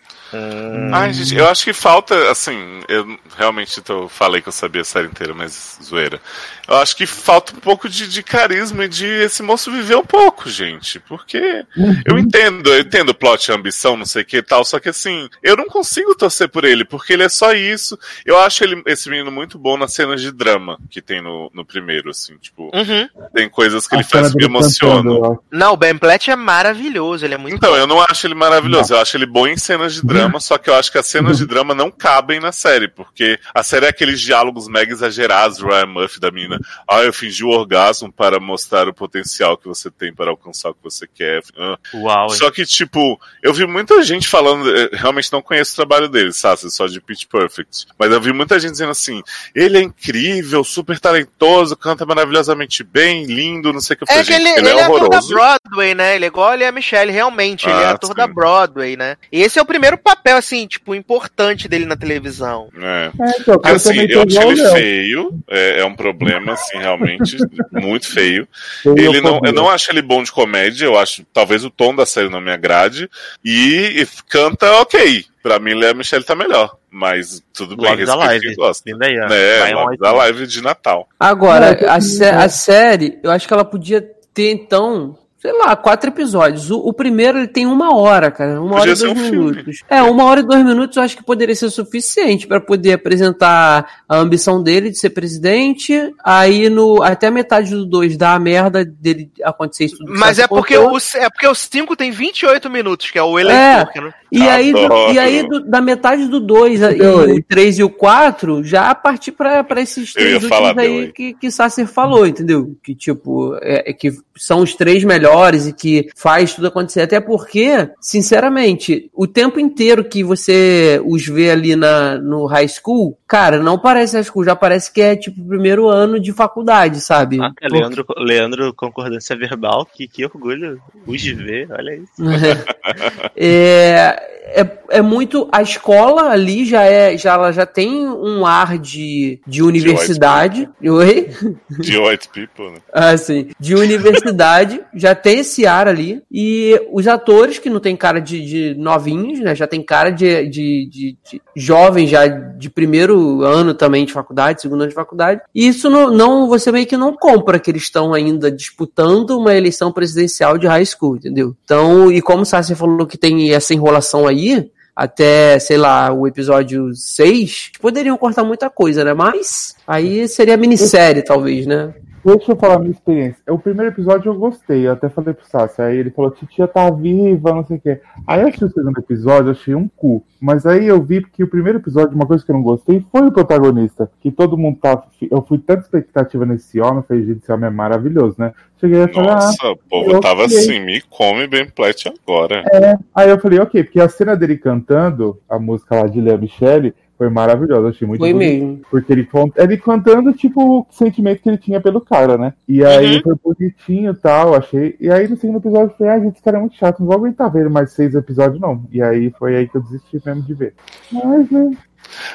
Ai, gente, eu acho que falta, assim, eu realmente tô, falei que eu sabia a série inteira, mas zoeira. Eu acho que falta um pouco de, de carisma e de esse moço viver um pouco, gente. Porque eu entendo, eu entendo o plot, a ambição, não sei o que e tal, só que assim, eu não consigo torcer por ele, porque ele é só isso. Eu acho ele, esse menino muito bom nas cenas de drama que tem no, no primeiro, assim, tipo, Uhum. tem coisas que A ele faz que me emocionam. Não, o Ben Platt é maravilhoso, ele é muito Então, eu não acho ele maravilhoso, eu acho ele bom em cenas de drama, só que eu acho que as cenas de drama não cabem na série, porque a série é aqueles diálogos mega exagerados, Ryan Murphy da mina. Ah, eu fingi o orgasmo para mostrar o potencial que você tem para alcançar o que você quer. Ah. Uau? Só que, tipo, eu vi muita gente falando, eh, realmente não conheço o trabalho dele, sabe? Só de Pitch Perfect. Mas eu vi muita gente dizendo assim: ele é incrível, super talentoso, canta maravilhosamente bem, lindo, não sei o que. Eu É que ele, gente, ele é ator da horroroso. Broadway, né? Ele é igual ele é a Michelle, realmente. ele é Ah, ator sim. da Broadway, né? E esse é o primeiro papel, assim, tipo, importante dele na televisão. É. É, então, eu Assim, eu acho ele feio, é, é um problema, assim, realmente, [laughs] muito feio. Eu Ele não, eu não acho ele bom de comédia, eu acho, talvez o tom da série não me agrade, e, e canta ok. Pra mim, Lea Michelle tá melhor, mas tudo bem, Love da respeito live. quem gosta. Aí. É, da live de Natal. Agora, a, sé- a série, eu acho que ela podia ter, então, sei lá, quatro episódios. O, o primeiro ele tem uma hora, cara. Uma Podia hora e dois um filme. minutos. É, uma hora e dois minutos eu acho que poderia ser suficiente para poder apresentar a ambição dele de ser presidente. Aí no até a metade do dois dá a merda dele acontecer isso tudo. Mas você é porque, o, é porque o 5 tem 28 minutos, que é o eleitor. não- E aí, do- e aí do- da metade do 2 Teoria. o 3 e o 4, já partir pra, pra esses três últimos aí que, que Sasser falou, entendeu? Que, tipo, é, é que são os três melhores e que faz tudo acontecer. Até porque, sinceramente, o tempo inteiro que você os vê ali na, no high school, cara, não parece high school, já parece que é, tipo, o primeiro ano de faculdade, sabe? Ah, é Porque- Leandro, Leandro, concordância verbal, que, que orgulho os de ver, olha isso. [laughs] é, é, é muito a escola ali já é já ela já tem um ar de, de universidade oi De White People, né? assim de universidade já tem esse ar ali e os atores que não tem cara de, de novinhos né já tem cara de, de, de, de jovens já de primeiro ano também de faculdade segundo ano de faculdade e isso não, não você meio que não compra que eles estão ainda disputando uma eleição presidencial de high school entendeu então e como o Sassi falou que tem essa enrolação aí até, sei lá, o episódio 6, poderiam cortar muita coisa, né? Mas aí seria minissérie, talvez, né? Deixa eu falar a minha experiência. O primeiro episódio eu gostei, eu até falei pro Sassi. Aí ele falou, titia tá viva, não sei o quê. Aí eu achei o segundo episódio, achei um cu. Mas aí eu vi que o primeiro episódio, uma coisa que eu não gostei, foi o protagonista. Que todo mundo tá. Eu fui tanta expectativa nesse homem, eu falei, gente, esse homem é maravilhoso, né? Cheguei a falar, ah, Nossa, o povo eu tava assim, me come Ben Platt agora. É, aí eu falei, ok, porque a cena dele cantando a música lá de Lea Michele foi maravilhosa, eu achei muito Foi bonito. mesmo. Porque ele, ele cantando, tipo, o sentimento que ele tinha pelo cara, né? E aí Uhum. foi bonitinho e tal, achei. E aí no segundo episódio eu falei, ah, gente, esse cara é muito chato, não vou aguentar ver mais seis episódios, não. E aí foi aí que eu desisti mesmo de ver. Mas, né?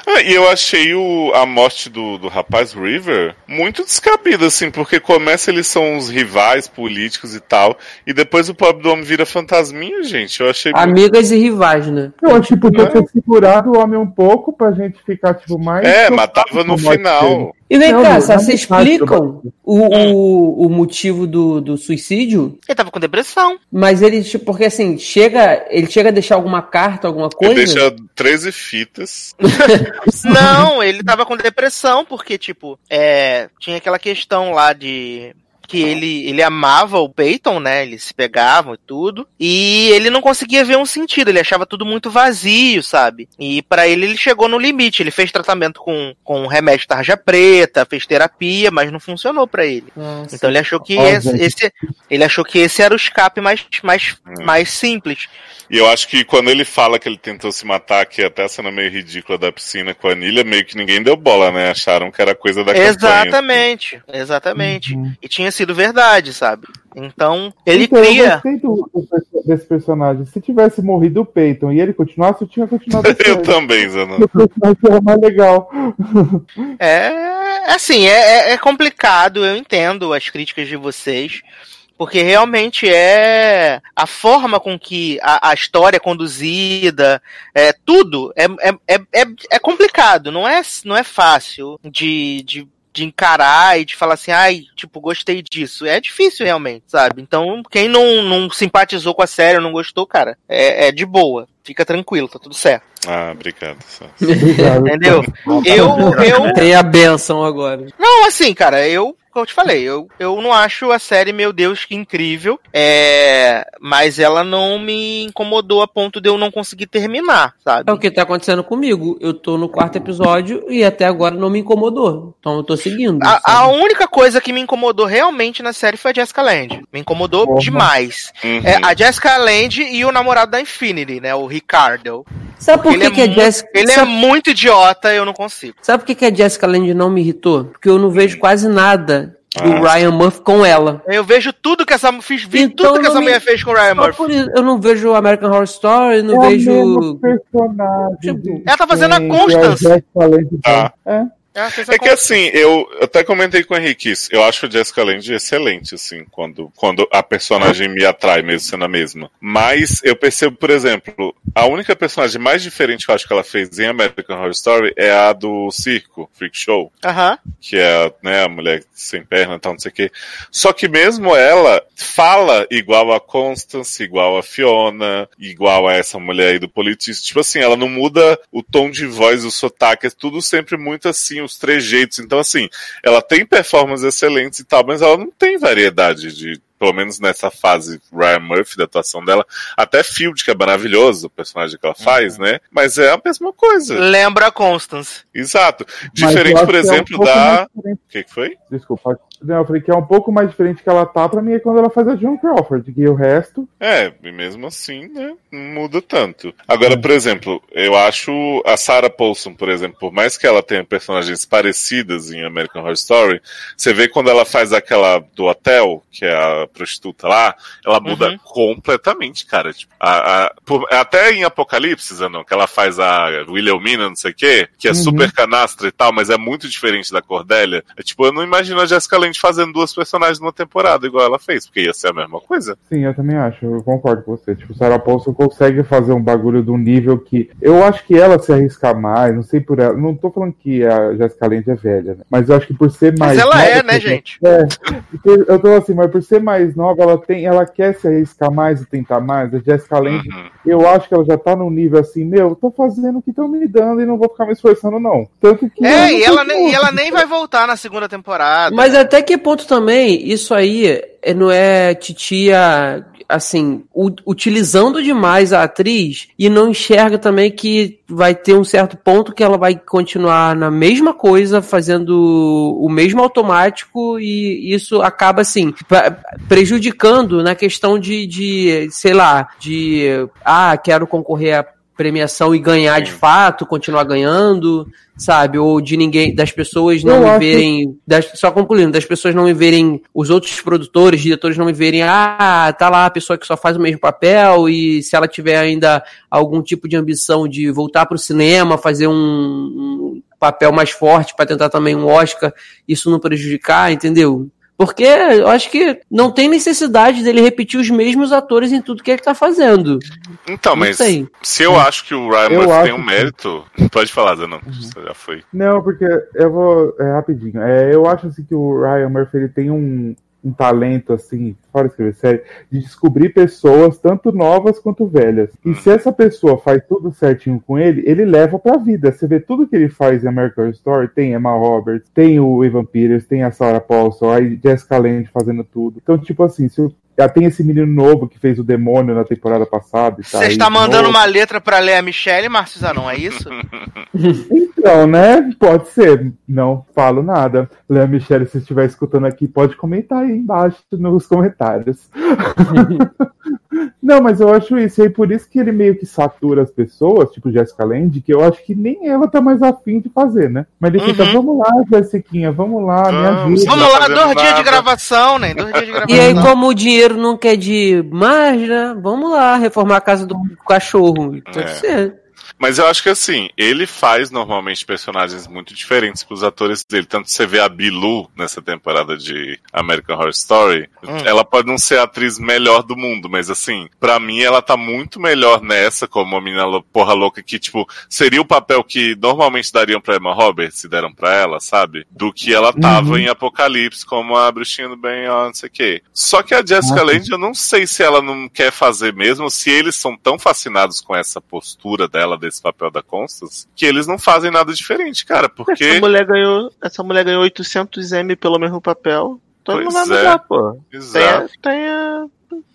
Ah, e eu achei o, a morte do, do rapaz River muito descabida, assim, porque começa eles são os rivais políticos e tal, e depois o pobre do homem vira fantasminha, gente. Eu achei muito. Amigas e rivais, né? Eu acho que podia É. ter segurado o homem um pouco pra gente ficar, tipo, mais. É, matava no morte dele. E vem Não, cá, não, Sá, não você me faz, explicam o, o, o motivo do, do suicídio? Ele tava com depressão. Mas ele, tipo, porque assim, chega, ele chega a deixar alguma carta, alguma Ele coisa? deixa 13 fitas. [laughs] Não, ele tava com depressão, porque, tipo, é, tinha aquela questão lá de que ele, ele amava o Peyton, né? Eles se pegavam e tudo. E ele não conseguia ver um sentido, ele achava tudo muito vazio, sabe? E pra ele ele chegou no limite. Ele fez tratamento com, com remédio tarja preta, fez terapia, mas não funcionou pra ele. Nossa. Então ele achou que esse, esse- ele achou que esse era o escape mais, mais, mais simples. E eu acho que quando ele fala que ele tentou se matar, que até a cena meio ridícula da piscina com a Anilha, meio que ninguém deu bola, né? Acharam que era coisa da campanha. Exatamente, exatamente. Uhum. E tinha sido verdade, sabe? Então, ele Então, Eu cria. gostei do, do perso- desse personagem. Se tivesse morrido o Peyton e ele continuasse, eu tinha continuado [laughs] a Eu também, Zanon. O personagem era mais legal. [laughs] É assim, é, é- é complicado, eu entendo as críticas de vocês. Porque realmente é a forma com que a, a história é conduzida, é tudo é, é, é, é, é complicado, não é, não é fácil de, de de encarar e de falar assim, ai, tipo, gostei disso. É difícil realmente, sabe? Então, quem não, não simpatizou com a série, não gostou, cara, é, é de boa. Fica tranquilo, tá tudo certo. Ah, obrigado. [laughs] Entendeu? Eu, eu. Tem a benção agora. Não, assim, cara, eu. Como eu te falei, eu, eu não acho a série, meu Deus, que incrível. É. Mas ela não me incomodou a ponto de eu não conseguir terminar, sabe? É o que tá acontecendo comigo. Eu tô no quarto episódio e até agora não me incomodou. Então eu tô seguindo. A, a única coisa que me incomodou realmente na série foi a Jessica Lange. Me incomodou Porra. demais. Uhum. É, a Jessica Lange e o namorado da Infinity, né? O Ricardo. Sabe por que, que é a mu- Jessica. Ele é sabe, muito idiota, eu não consigo. sabe por que, que a Jessica Lange não me irritou? Porque eu não vejo quase nada do Ah. Ryan Murphy com ela. Eu vejo tudo que essa fiz, vi Então tudo que essa me- mulher fez com o Ryan Murphy. por isso, eu não vejo American Horror Story, não é o vejo. mesmo personagem. Tipo, ela tá fazendo a Constance. Ah. É. Ela fez a É que assim, eu até comentei com o Henrique isso. Eu acho a Jessica Lange excelente, assim, quando, quando a personagem me atrai, mesmo sendo a mesma. Mas eu percebo, por exemplo, a única personagem mais diferente que eu acho que ela fez em American Horror Story é a do circo, Freak Show, Aham. que é né, a mulher sem perna e tal, não sei o quê. Só que mesmo ela fala igual a Constance, igual a Fiona, igual a essa mulher aí do Politics. Tipo assim, ela não muda o tom de voz, o sotaque, é tudo sempre muito assim, os trejeitos. Então, assim, ela tem performances excelentes e tal, mas ela não tem variedade de. Pelo menos nessa fase Ryan Murphy da atuação dela. Até Field, que é maravilhoso, o personagem que ela faz, né? Mas é a mesma coisa. Lembra a Constance. Exato. Diferente, por que é um exemplo, da. O que, que foi? Desculpa. Não, eu falei que é um pouco mais diferente que ela tá pra mim é quando ela faz a John Crawford, que o resto. É, e mesmo assim, né, não muda tanto. Agora, por exemplo, eu acho a Sarah Paulson, por exemplo, por mais que ela tenha personagens parecidas em American Horror Story, você vê quando ela faz aquela do hotel, que é a prostituta lá, ela muda Uhum. completamente, cara. Tipo, a- a- por- até em Apocalipse, não, que ela faz a Wilhelmina, não sei o quê, que é Uhum. super canastra e tal, mas é muito diferente da Cordélia. É, tipo, eu não imagino a Jessica Lange fazendo duas personagens numa temporada igual ela fez, porque ia ser a mesma coisa. Sim, eu também acho, eu concordo com você. Tipo, Sarah Paulson consegue fazer um bagulho de um nível que. Eu acho que ela se arrisca mais, não sei por ela. Não tô falando que a Jessica Lange é velha, né? Mas eu acho que por ser mais. Mas ela nova, é, né, gente? É, eu tô assim, mas por ser mais nova, ela tem, ela quer se arriscar mais e tentar mais. A Jessica Lange, Uhum. eu acho que ela já tá num nível assim, meu, eu tô fazendo o que estão me dando e não vou ficar me esforçando, não. Tanto que. É, e ela, nem, e ela nem vai voltar na segunda temporada. Mas até que ponto também isso aí é- não é titia, assim, utilizando demais a atriz e não enxerga também que vai ter um certo ponto que ela vai continuar na mesma coisa, fazendo o mesmo automático e isso acaba, assim, prejudicando na questão de, de sei lá, de, ah, quero concorrer a premiação e ganhar de fato, continuar ganhando, sabe? Ou de ninguém, das pessoas não Eu me verem, das- só concluindo, das pessoas não me verem, os outros produtores, diretores não me verem, ah, tá lá a pessoa que só faz o mesmo papel e se ela tiver ainda algum tipo de ambição de voltar pro cinema, fazer um, um papel mais forte para tentar também um Oscar, isso não prejudicar, entendeu? Porque eu acho que não tem necessidade dele repetir os mesmos atores em tudo que ele tá fazendo. Então, Não mas sei. se eu acho que o Ryan Eu Murphy tem um que- mérito. [laughs] Pode falar, Zanon. Você já foi. Não, porque eu vou. É rapidinho. É, eu acho assim que o Ryan Murphy ele tem um, um talento, assim, fora escrever série, de descobrir pessoas, tanto novas quanto velhas. E se essa pessoa faz tudo certinho com ele, ele leva pra vida. Você vê tudo que ele faz em American Story, tem Emma Roberts, tem o Evan Peters, tem a Sarah Paulson, a Jessica Lange fazendo tudo. Então, tipo assim, se eu- já tem esse menino novo que fez o demônio na temporada passada. e tá Você está de mandando novo. uma letra pra Lea Michelle, Márcio Zanon, é isso? [laughs] Então, né? Pode ser. Não falo nada. Léa Michelle, se estiver escutando aqui, pode comentar aí embaixo nos comentários. [laughs] Não, mas eu acho isso. E aí por isso que ele meio que satura as pessoas, tipo Jessica Lange, que eu acho que nem ela tá mais afim de fazer, né? Mas ele fica, Uhum. vamos lá, Jessiquinha, vamos lá, me Vamos, ajuda. Não Vamos lá, dois dias de gravação, né? Dois dias de gravação. E aí, como o dinheiro não quer de mais, né? Vamos lá, reformar a casa do cachorro. Pode É. ser. Mas eu acho que assim, ele faz normalmente personagens muito diferentes pros atores dele. Tanto você vê a Bilu nessa temporada de American Horror Story, Hum. ela pode não ser a atriz melhor do mundo, mas assim, pra mim ela tá muito melhor nessa, como a menina porra louca, que tipo, seria o papel que normalmente dariam pra Emma Roberts, se deram pra ela, sabe? Do que ela tava Uhum. em Apocalipse, como a bruxinha do bem, ó, não sei o quê. Só que a Jessica sim. Lange, eu não sei se ela não quer fazer mesmo, se eles são tão fascinados com essa postura dela, desse papel da Constance, que eles não fazem nada diferente, cara, porque... Essa mulher ganhou, essa mulher ganhou 800 M pelo mesmo papel. Não Pois vai é. mudar, pô. Tem, a, Exato. tem a,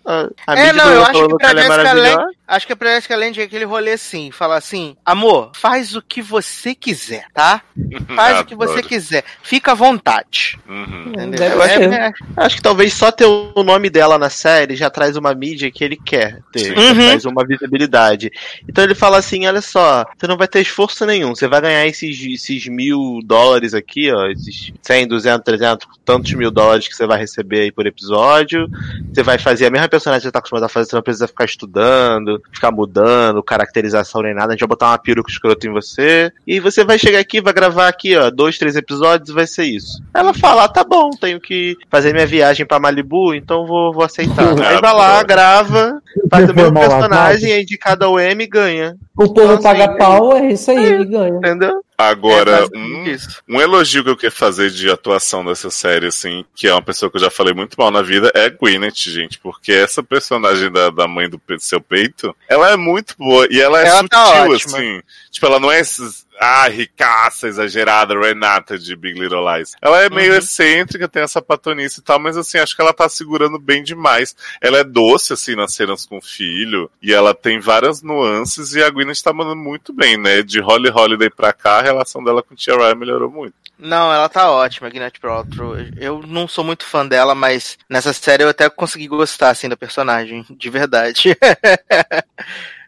a, a É, não, eu acho que ela é. Lange, acho que pra Jessica Lange é aquele rolê assim, fala assim, amor, faz o que você quiser, tá? [laughs] Faz o que você quiser, fica à vontade. Uhum. Eu acho, ser. É, acho que talvez só ter o nome dela na série já traz uma mídia que ele quer ter. Uhum. Traz uma visibilidade. Então ele fala assim: olha só, você não vai ter esforço nenhum. Você vai ganhar esses, esses mil dólares aqui, ó. Esses 100, 200, 300, tantos mil dólares que você vai receber aí por episódio. Você vai fazer a mesma personagem que você tá acostumado a fazer, você não precisa ficar estudando, ficar mudando, caracterização nem nada. A gente vai botar uma peruca escrota em você. E você vai chegar aqui, vai gravar aqui, ó, dois, três episódios, vai ser isso. Ela fala, ah, tá bom, tenho que fazer minha viagem pra Malibu, então vou, vou aceitar. [laughs] Aí vai lá, grava, faz o mesmo personagem, é indicado ao M e ganha. O povo Então, paga assim, pau, é isso aí, ele ganha. Entendeu? Agora, é um, um elogio que eu quero fazer de atuação dessa série, assim, que é uma pessoa que eu já falei muito mal na vida, é a Gwyneth, gente, porque essa personagem da, da mãe do seu peito, ela é muito boa e ela é Ela tá sutil, ótima. assim. Tipo, ela não é esses, ah, ricaça, exagerada, Renata de Big Little Lies. Ela é meio Uhum. excêntrica, tem essa patonice e tal, mas assim, acho que ela tá segurando bem demais. Ela é doce, assim, nas cenas com o filho, e ela tem várias nuances, e a Gwyneth tá mandando muito bem, né? De Holly Holiday pra cá, a relação dela com Tia Ryan melhorou muito. Não, ela tá ótima, Gwyneth Paltrow. Eu não sou muito fã dela, mas nessa série eu até consegui gostar, assim, da personagem, de verdade. [laughs]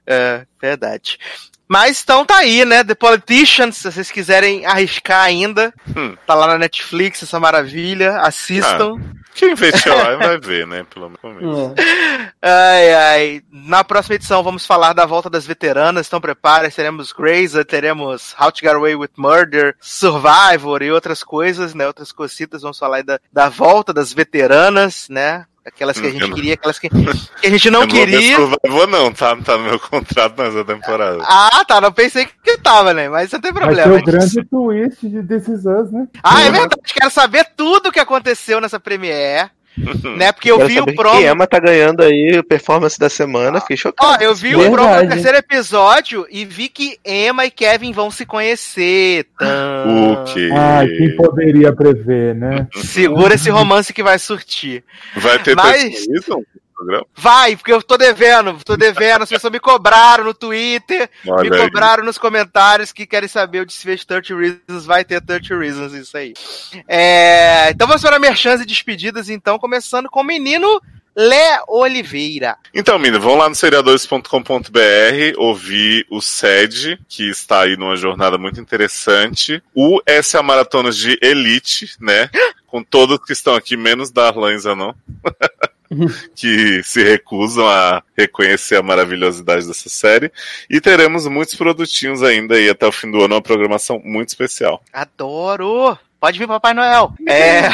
é, verdade. Mas então tá aí, né? The Politicians, se vocês quiserem arriscar ainda, Hum. tá lá na Netflix, essa maravilha, assistam. Quem vê Ryan vai ver, né? Pelo menos. [laughs] É. Ai, ai. Na próxima edição vamos falar da volta das veteranas. Então prepare, teremos Grey's, teremos How to Get Away with Murder, Survivor e outras coisas, né? Outras cositas. Vamos falar aí da, da volta das veteranas, né? Aquelas que a Hum, gente eu não- queria, aquelas que, que a gente não [laughs] eu queria. Não vou não, tá? Tá no meu contrato nessa temporada. Ah, tá. Não pensei que tava, né? Mas não tem Vai ter problema. o grande twist de This Us, né? Ah, é verdade. Quero saber tudo o que aconteceu nessa Premiere. [laughs] né? Porque eu Quero vi o promo. Que Emma tá ganhando aí performance da semana, fiquei chocado. Ó, eu vi o Verdade. promo do terceiro episódio e vi que Emma e Kevin vão se conhecer. Tã. O quê? Ai, quem poderia prever, né? Segura esse romance que vai surtir. Vai ter Mas- programa? Vai, porque eu tô devendo, tô devendo. As pessoas me cobraram no Twitter, me Olha aí. cobraram nos comentários que querem saber o desfecho de 30 Reasons. Vai ter 30 Reasons, isso aí. É, então vamos para merchans e despedidas, então, começando com o menino Lé Oliveira. Então, menina, vão lá no seriadores.com.br ouvir o SED, que está aí numa jornada muito interessante. O Essa é a Maratona de Elite, né? [gasps] Com todos que estão aqui, menos e Zanon. [laughs] [laughs] que se recusam a reconhecer a maravilhosidade dessa série. E teremos muitos produtinhos ainda aí até o fim do ano, uma programação muito especial. Adoro! Pode vir, Papai Noel. É.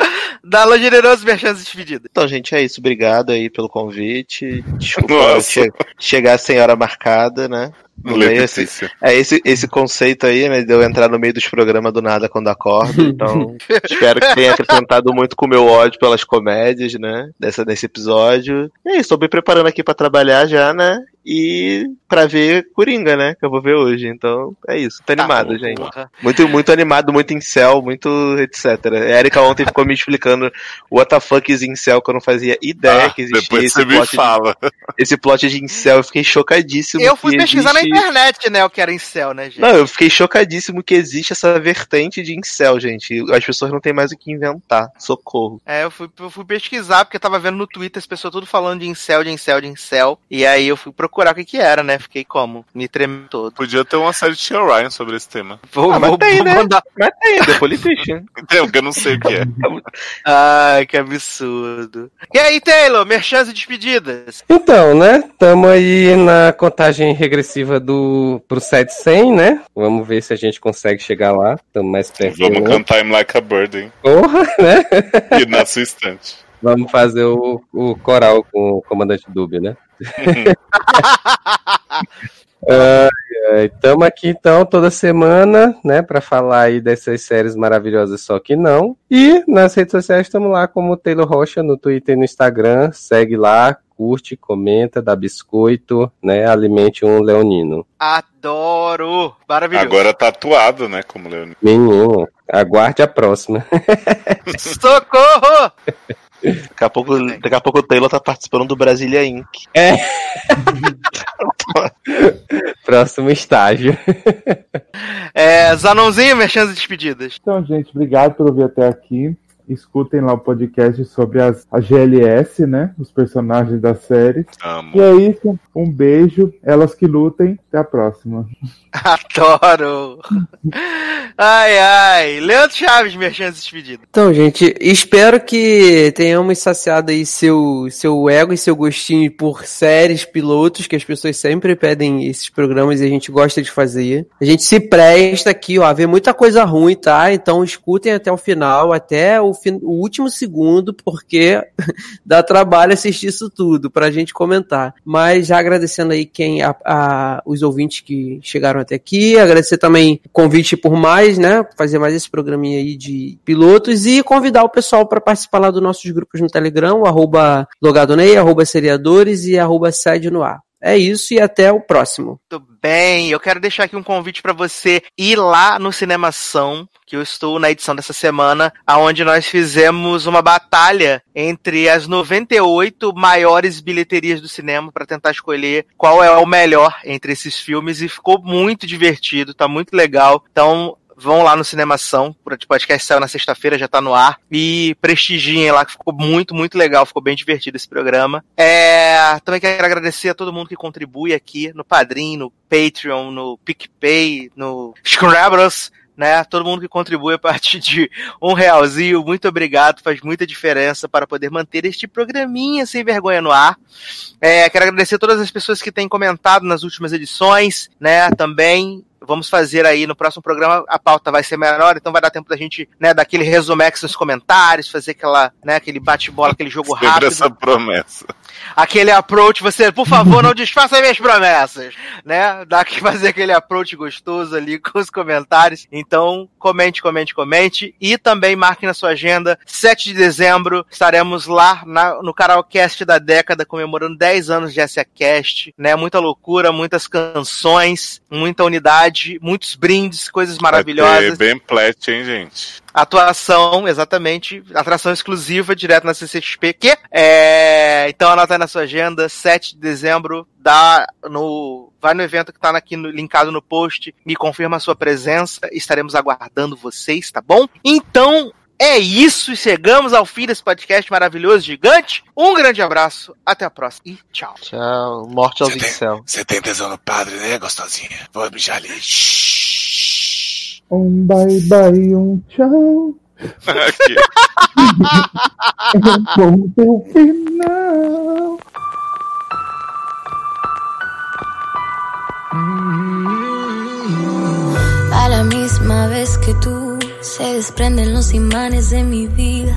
[laughs] Dá generoso merchans e despedidas. Então, gente, é isso. Obrigado aí pelo convite. Desculpa che- chegar sem hora marcada, né? No meio, esse, é esse, esse conceito aí, né? De eu entrar no meio dos programas do nada quando acordo. Então, [laughs] espero que tenha acrescentado muito com o meu ódio pelas comédias, né? Dessa, desse episódio. E é isso, tô me preparando aqui pra trabalhar já, né? E pra ver Coringa, né? Que eu vou ver hoje. Então, é isso. Tô animado, gente. Porra. Muito, muito animado, muito incel, muito etc. A Erika ontem ficou me explicando what the fuck is incel, que eu não fazia ideia Ah, que existia depois esse você me plot, de, fala. esse plot de incel. Eu fiquei chocadíssimo. Eu fui pesquisar na existe- internet, né, o que era incel, né, gente? Não, eu fiquei chocadíssimo que existe essa vertente de incel, gente. As pessoas não têm mais o que inventar. Socorro. É, eu fui, eu fui pesquisar, porque eu tava vendo no Twitter as pessoas tudo falando de incel, de incel, de incel. E aí eu fui procurar o que que era, né? Fiquei como? Me tremendo todo. Podia ter uma série de Tia Ryan sobre esse tema. [laughs] Vou, Ah, mas vou, tem, vou né? mandar. Mas [laughs] tem, The Politician. Então, porque eu não sei o que é. [laughs] Ai, que absurdo. E aí, Taylor, merchans e despedidas? Então, né? Tamo aí na contagem regressiva do pro 700, né? Vamos ver se a gente consegue chegar lá. Estamos mais perto. Vamos do cantar I'm Like a Bird, hein? Porra, né? E na sua estante. Vamos fazer o, o coral com o comandante Dúbio, né? [laughs] Estamos aqui então toda semana, né, para falar aí dessas séries maravilhosas só que não. E nas redes sociais estamos lá como Taylor Rocha no Twitter e no Instagram. Segue lá, curte, comenta, dá biscoito, né? Alimente um leonino. Adoro! Maravilhoso. Agora tatuado, né, como Leonino. Menino, aguarde a próxima. [laughs] Socorro! Daqui a pouco, daqui a pouco o Taylor tá participando do Brasília Inc. É. [laughs] Próximo estágio. É, Zanãozinho, mexendo as despedidas. Então, gente, obrigado por ouvir até aqui. Escutem lá o podcast sobre as, a GLS, né? Os personagens da série. Amo. E é isso. Um beijo. Elas que lutem. Até a próxima. [laughs] Adoro! Ai, ai. Leandro Chaves, mexendo as despedidas. Então, gente, espero que tenhamos saciado aí seu, seu ego e seu gostinho por séries, pilotos, que as pessoas sempre pedem esses programas e a gente gosta de fazer. A gente se presta aqui, ó, a ver muita coisa ruim, tá? Então escutem até o final, até o, o último segundo, porque [laughs] dá trabalho assistir isso tudo pra gente comentar. Mas já agradecendo aí quem, a, a- os ouvintes que chegaram até aqui, agradecer também o convite por mais, né? Fazer mais esse programinha aí de pilotos e convidar o pessoal para participar lá dos nossos grupos no Telegram, arroba logadonei, arroba seriadores e arroba sede no ar. É isso e até o próximo. Muito bem, eu quero deixar aqui um convite para você ir lá no Cinemação, que eu estou na edição dessa semana, aonde nós fizemos uma batalha entre as 98 maiores bilheterias do cinema para tentar escolher qual é o melhor entre esses filmes e ficou muito divertido, tá muito legal. Então, vão lá no Cinemação, o podcast saiu na sexta-feira, já tá no ar, e prestigiem lá, que ficou muito, muito legal, ficou bem divertido esse programa. É, também quero agradecer a todo mundo que contribui aqui no Padrim, no Patreon, no PicPay, no Scrabbles, né? Todo mundo que contribui a partir de um realzinho, muito obrigado, faz muita diferença para poder manter este programinha sem vergonha no ar. É, quero agradecer a todas as pessoas que têm comentado nas últimas edições, né? Também vamos fazer aí no próximo programa, a pauta vai ser menor, então vai dar tempo da gente, né, dar aquele resumex nos comentários, fazer aquela, né, aquele bate-bola, aquele jogo Sempre rápido essa promessa. Aquele approach, você, por favor, não [laughs] desfaça minhas promessas, né? Dá que fazer aquele approach gostoso ali com os comentários. Então, comente, comente, comente. E também marque na sua agenda, 7 de dezembro, estaremos lá na- no Caralcast da década, comemorando 10 anos de SA Cast, né? Muita loucura, muitas canções, muita unidade, muitos brindes, coisas maravilhosas. Vai ter bem plat, hein, gente? Atuação, exatamente. Atração exclusiva, direto na CCXP. Que é. Então anota aí na sua agenda, 7 de dezembro, dá no. Vai no evento que tá aqui no- linkado no post e confirma a sua presença. Estaremos aguardando vocês, tá bom? Então. É isso, e chegamos ao fim desse podcast maravilhoso, gigante. Um grande abraço, até a próxima e tchau. Tchau. Morte aos incel. Você tem tesão no padre, né, gostosinha? Vou mijar ali. Um bye bye. Aqui. [laughs] Ponto final. A la misma vez que tú se desprenden los imanes de mi vida,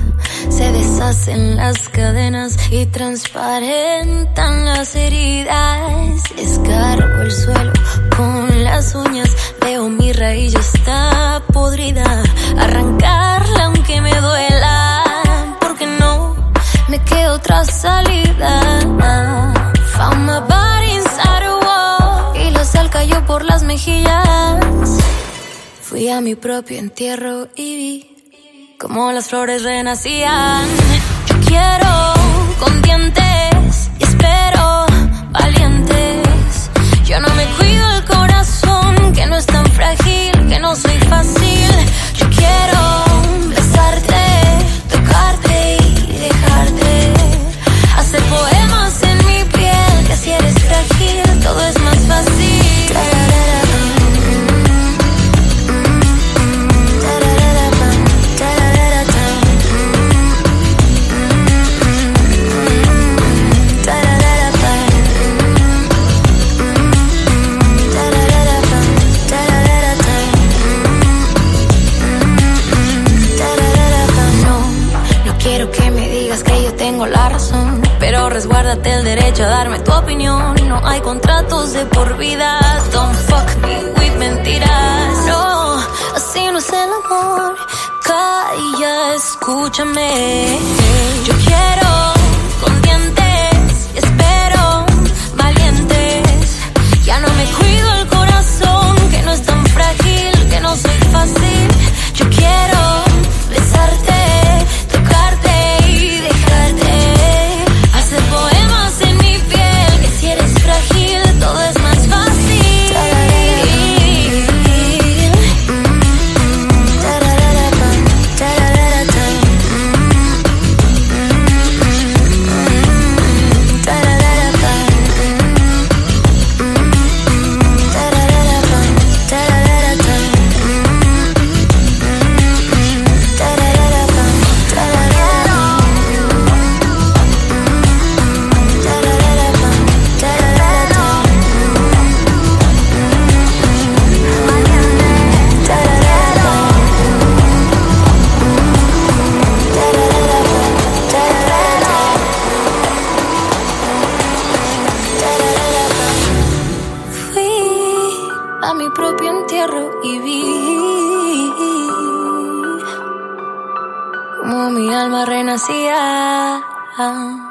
se deshacen las cadenas y transparentan las heridas. Escarbo el suelo con las uñas, veo mi raíz ya está podrida. Arrancarla aunque me duela, porque no me queda otra salida. Found my body y la sal cayó por las mejillas. Fui a mi propio entierro y vi como las flores renacían. Yo quiero con dientes y espero valientes. Yo no me cuido que no es tan frágil, que no soy fácil. Yo quiero besarte, hay contratos de por vida. Don't fuck me with mentiras. No, así no es el amor. Calla, escúchame. Yo quiero con dientes y espero valientes. Ya no me cuido el corazón, que no es tan frágil, que no soy fácil. Yo quiero besarte, fantasía.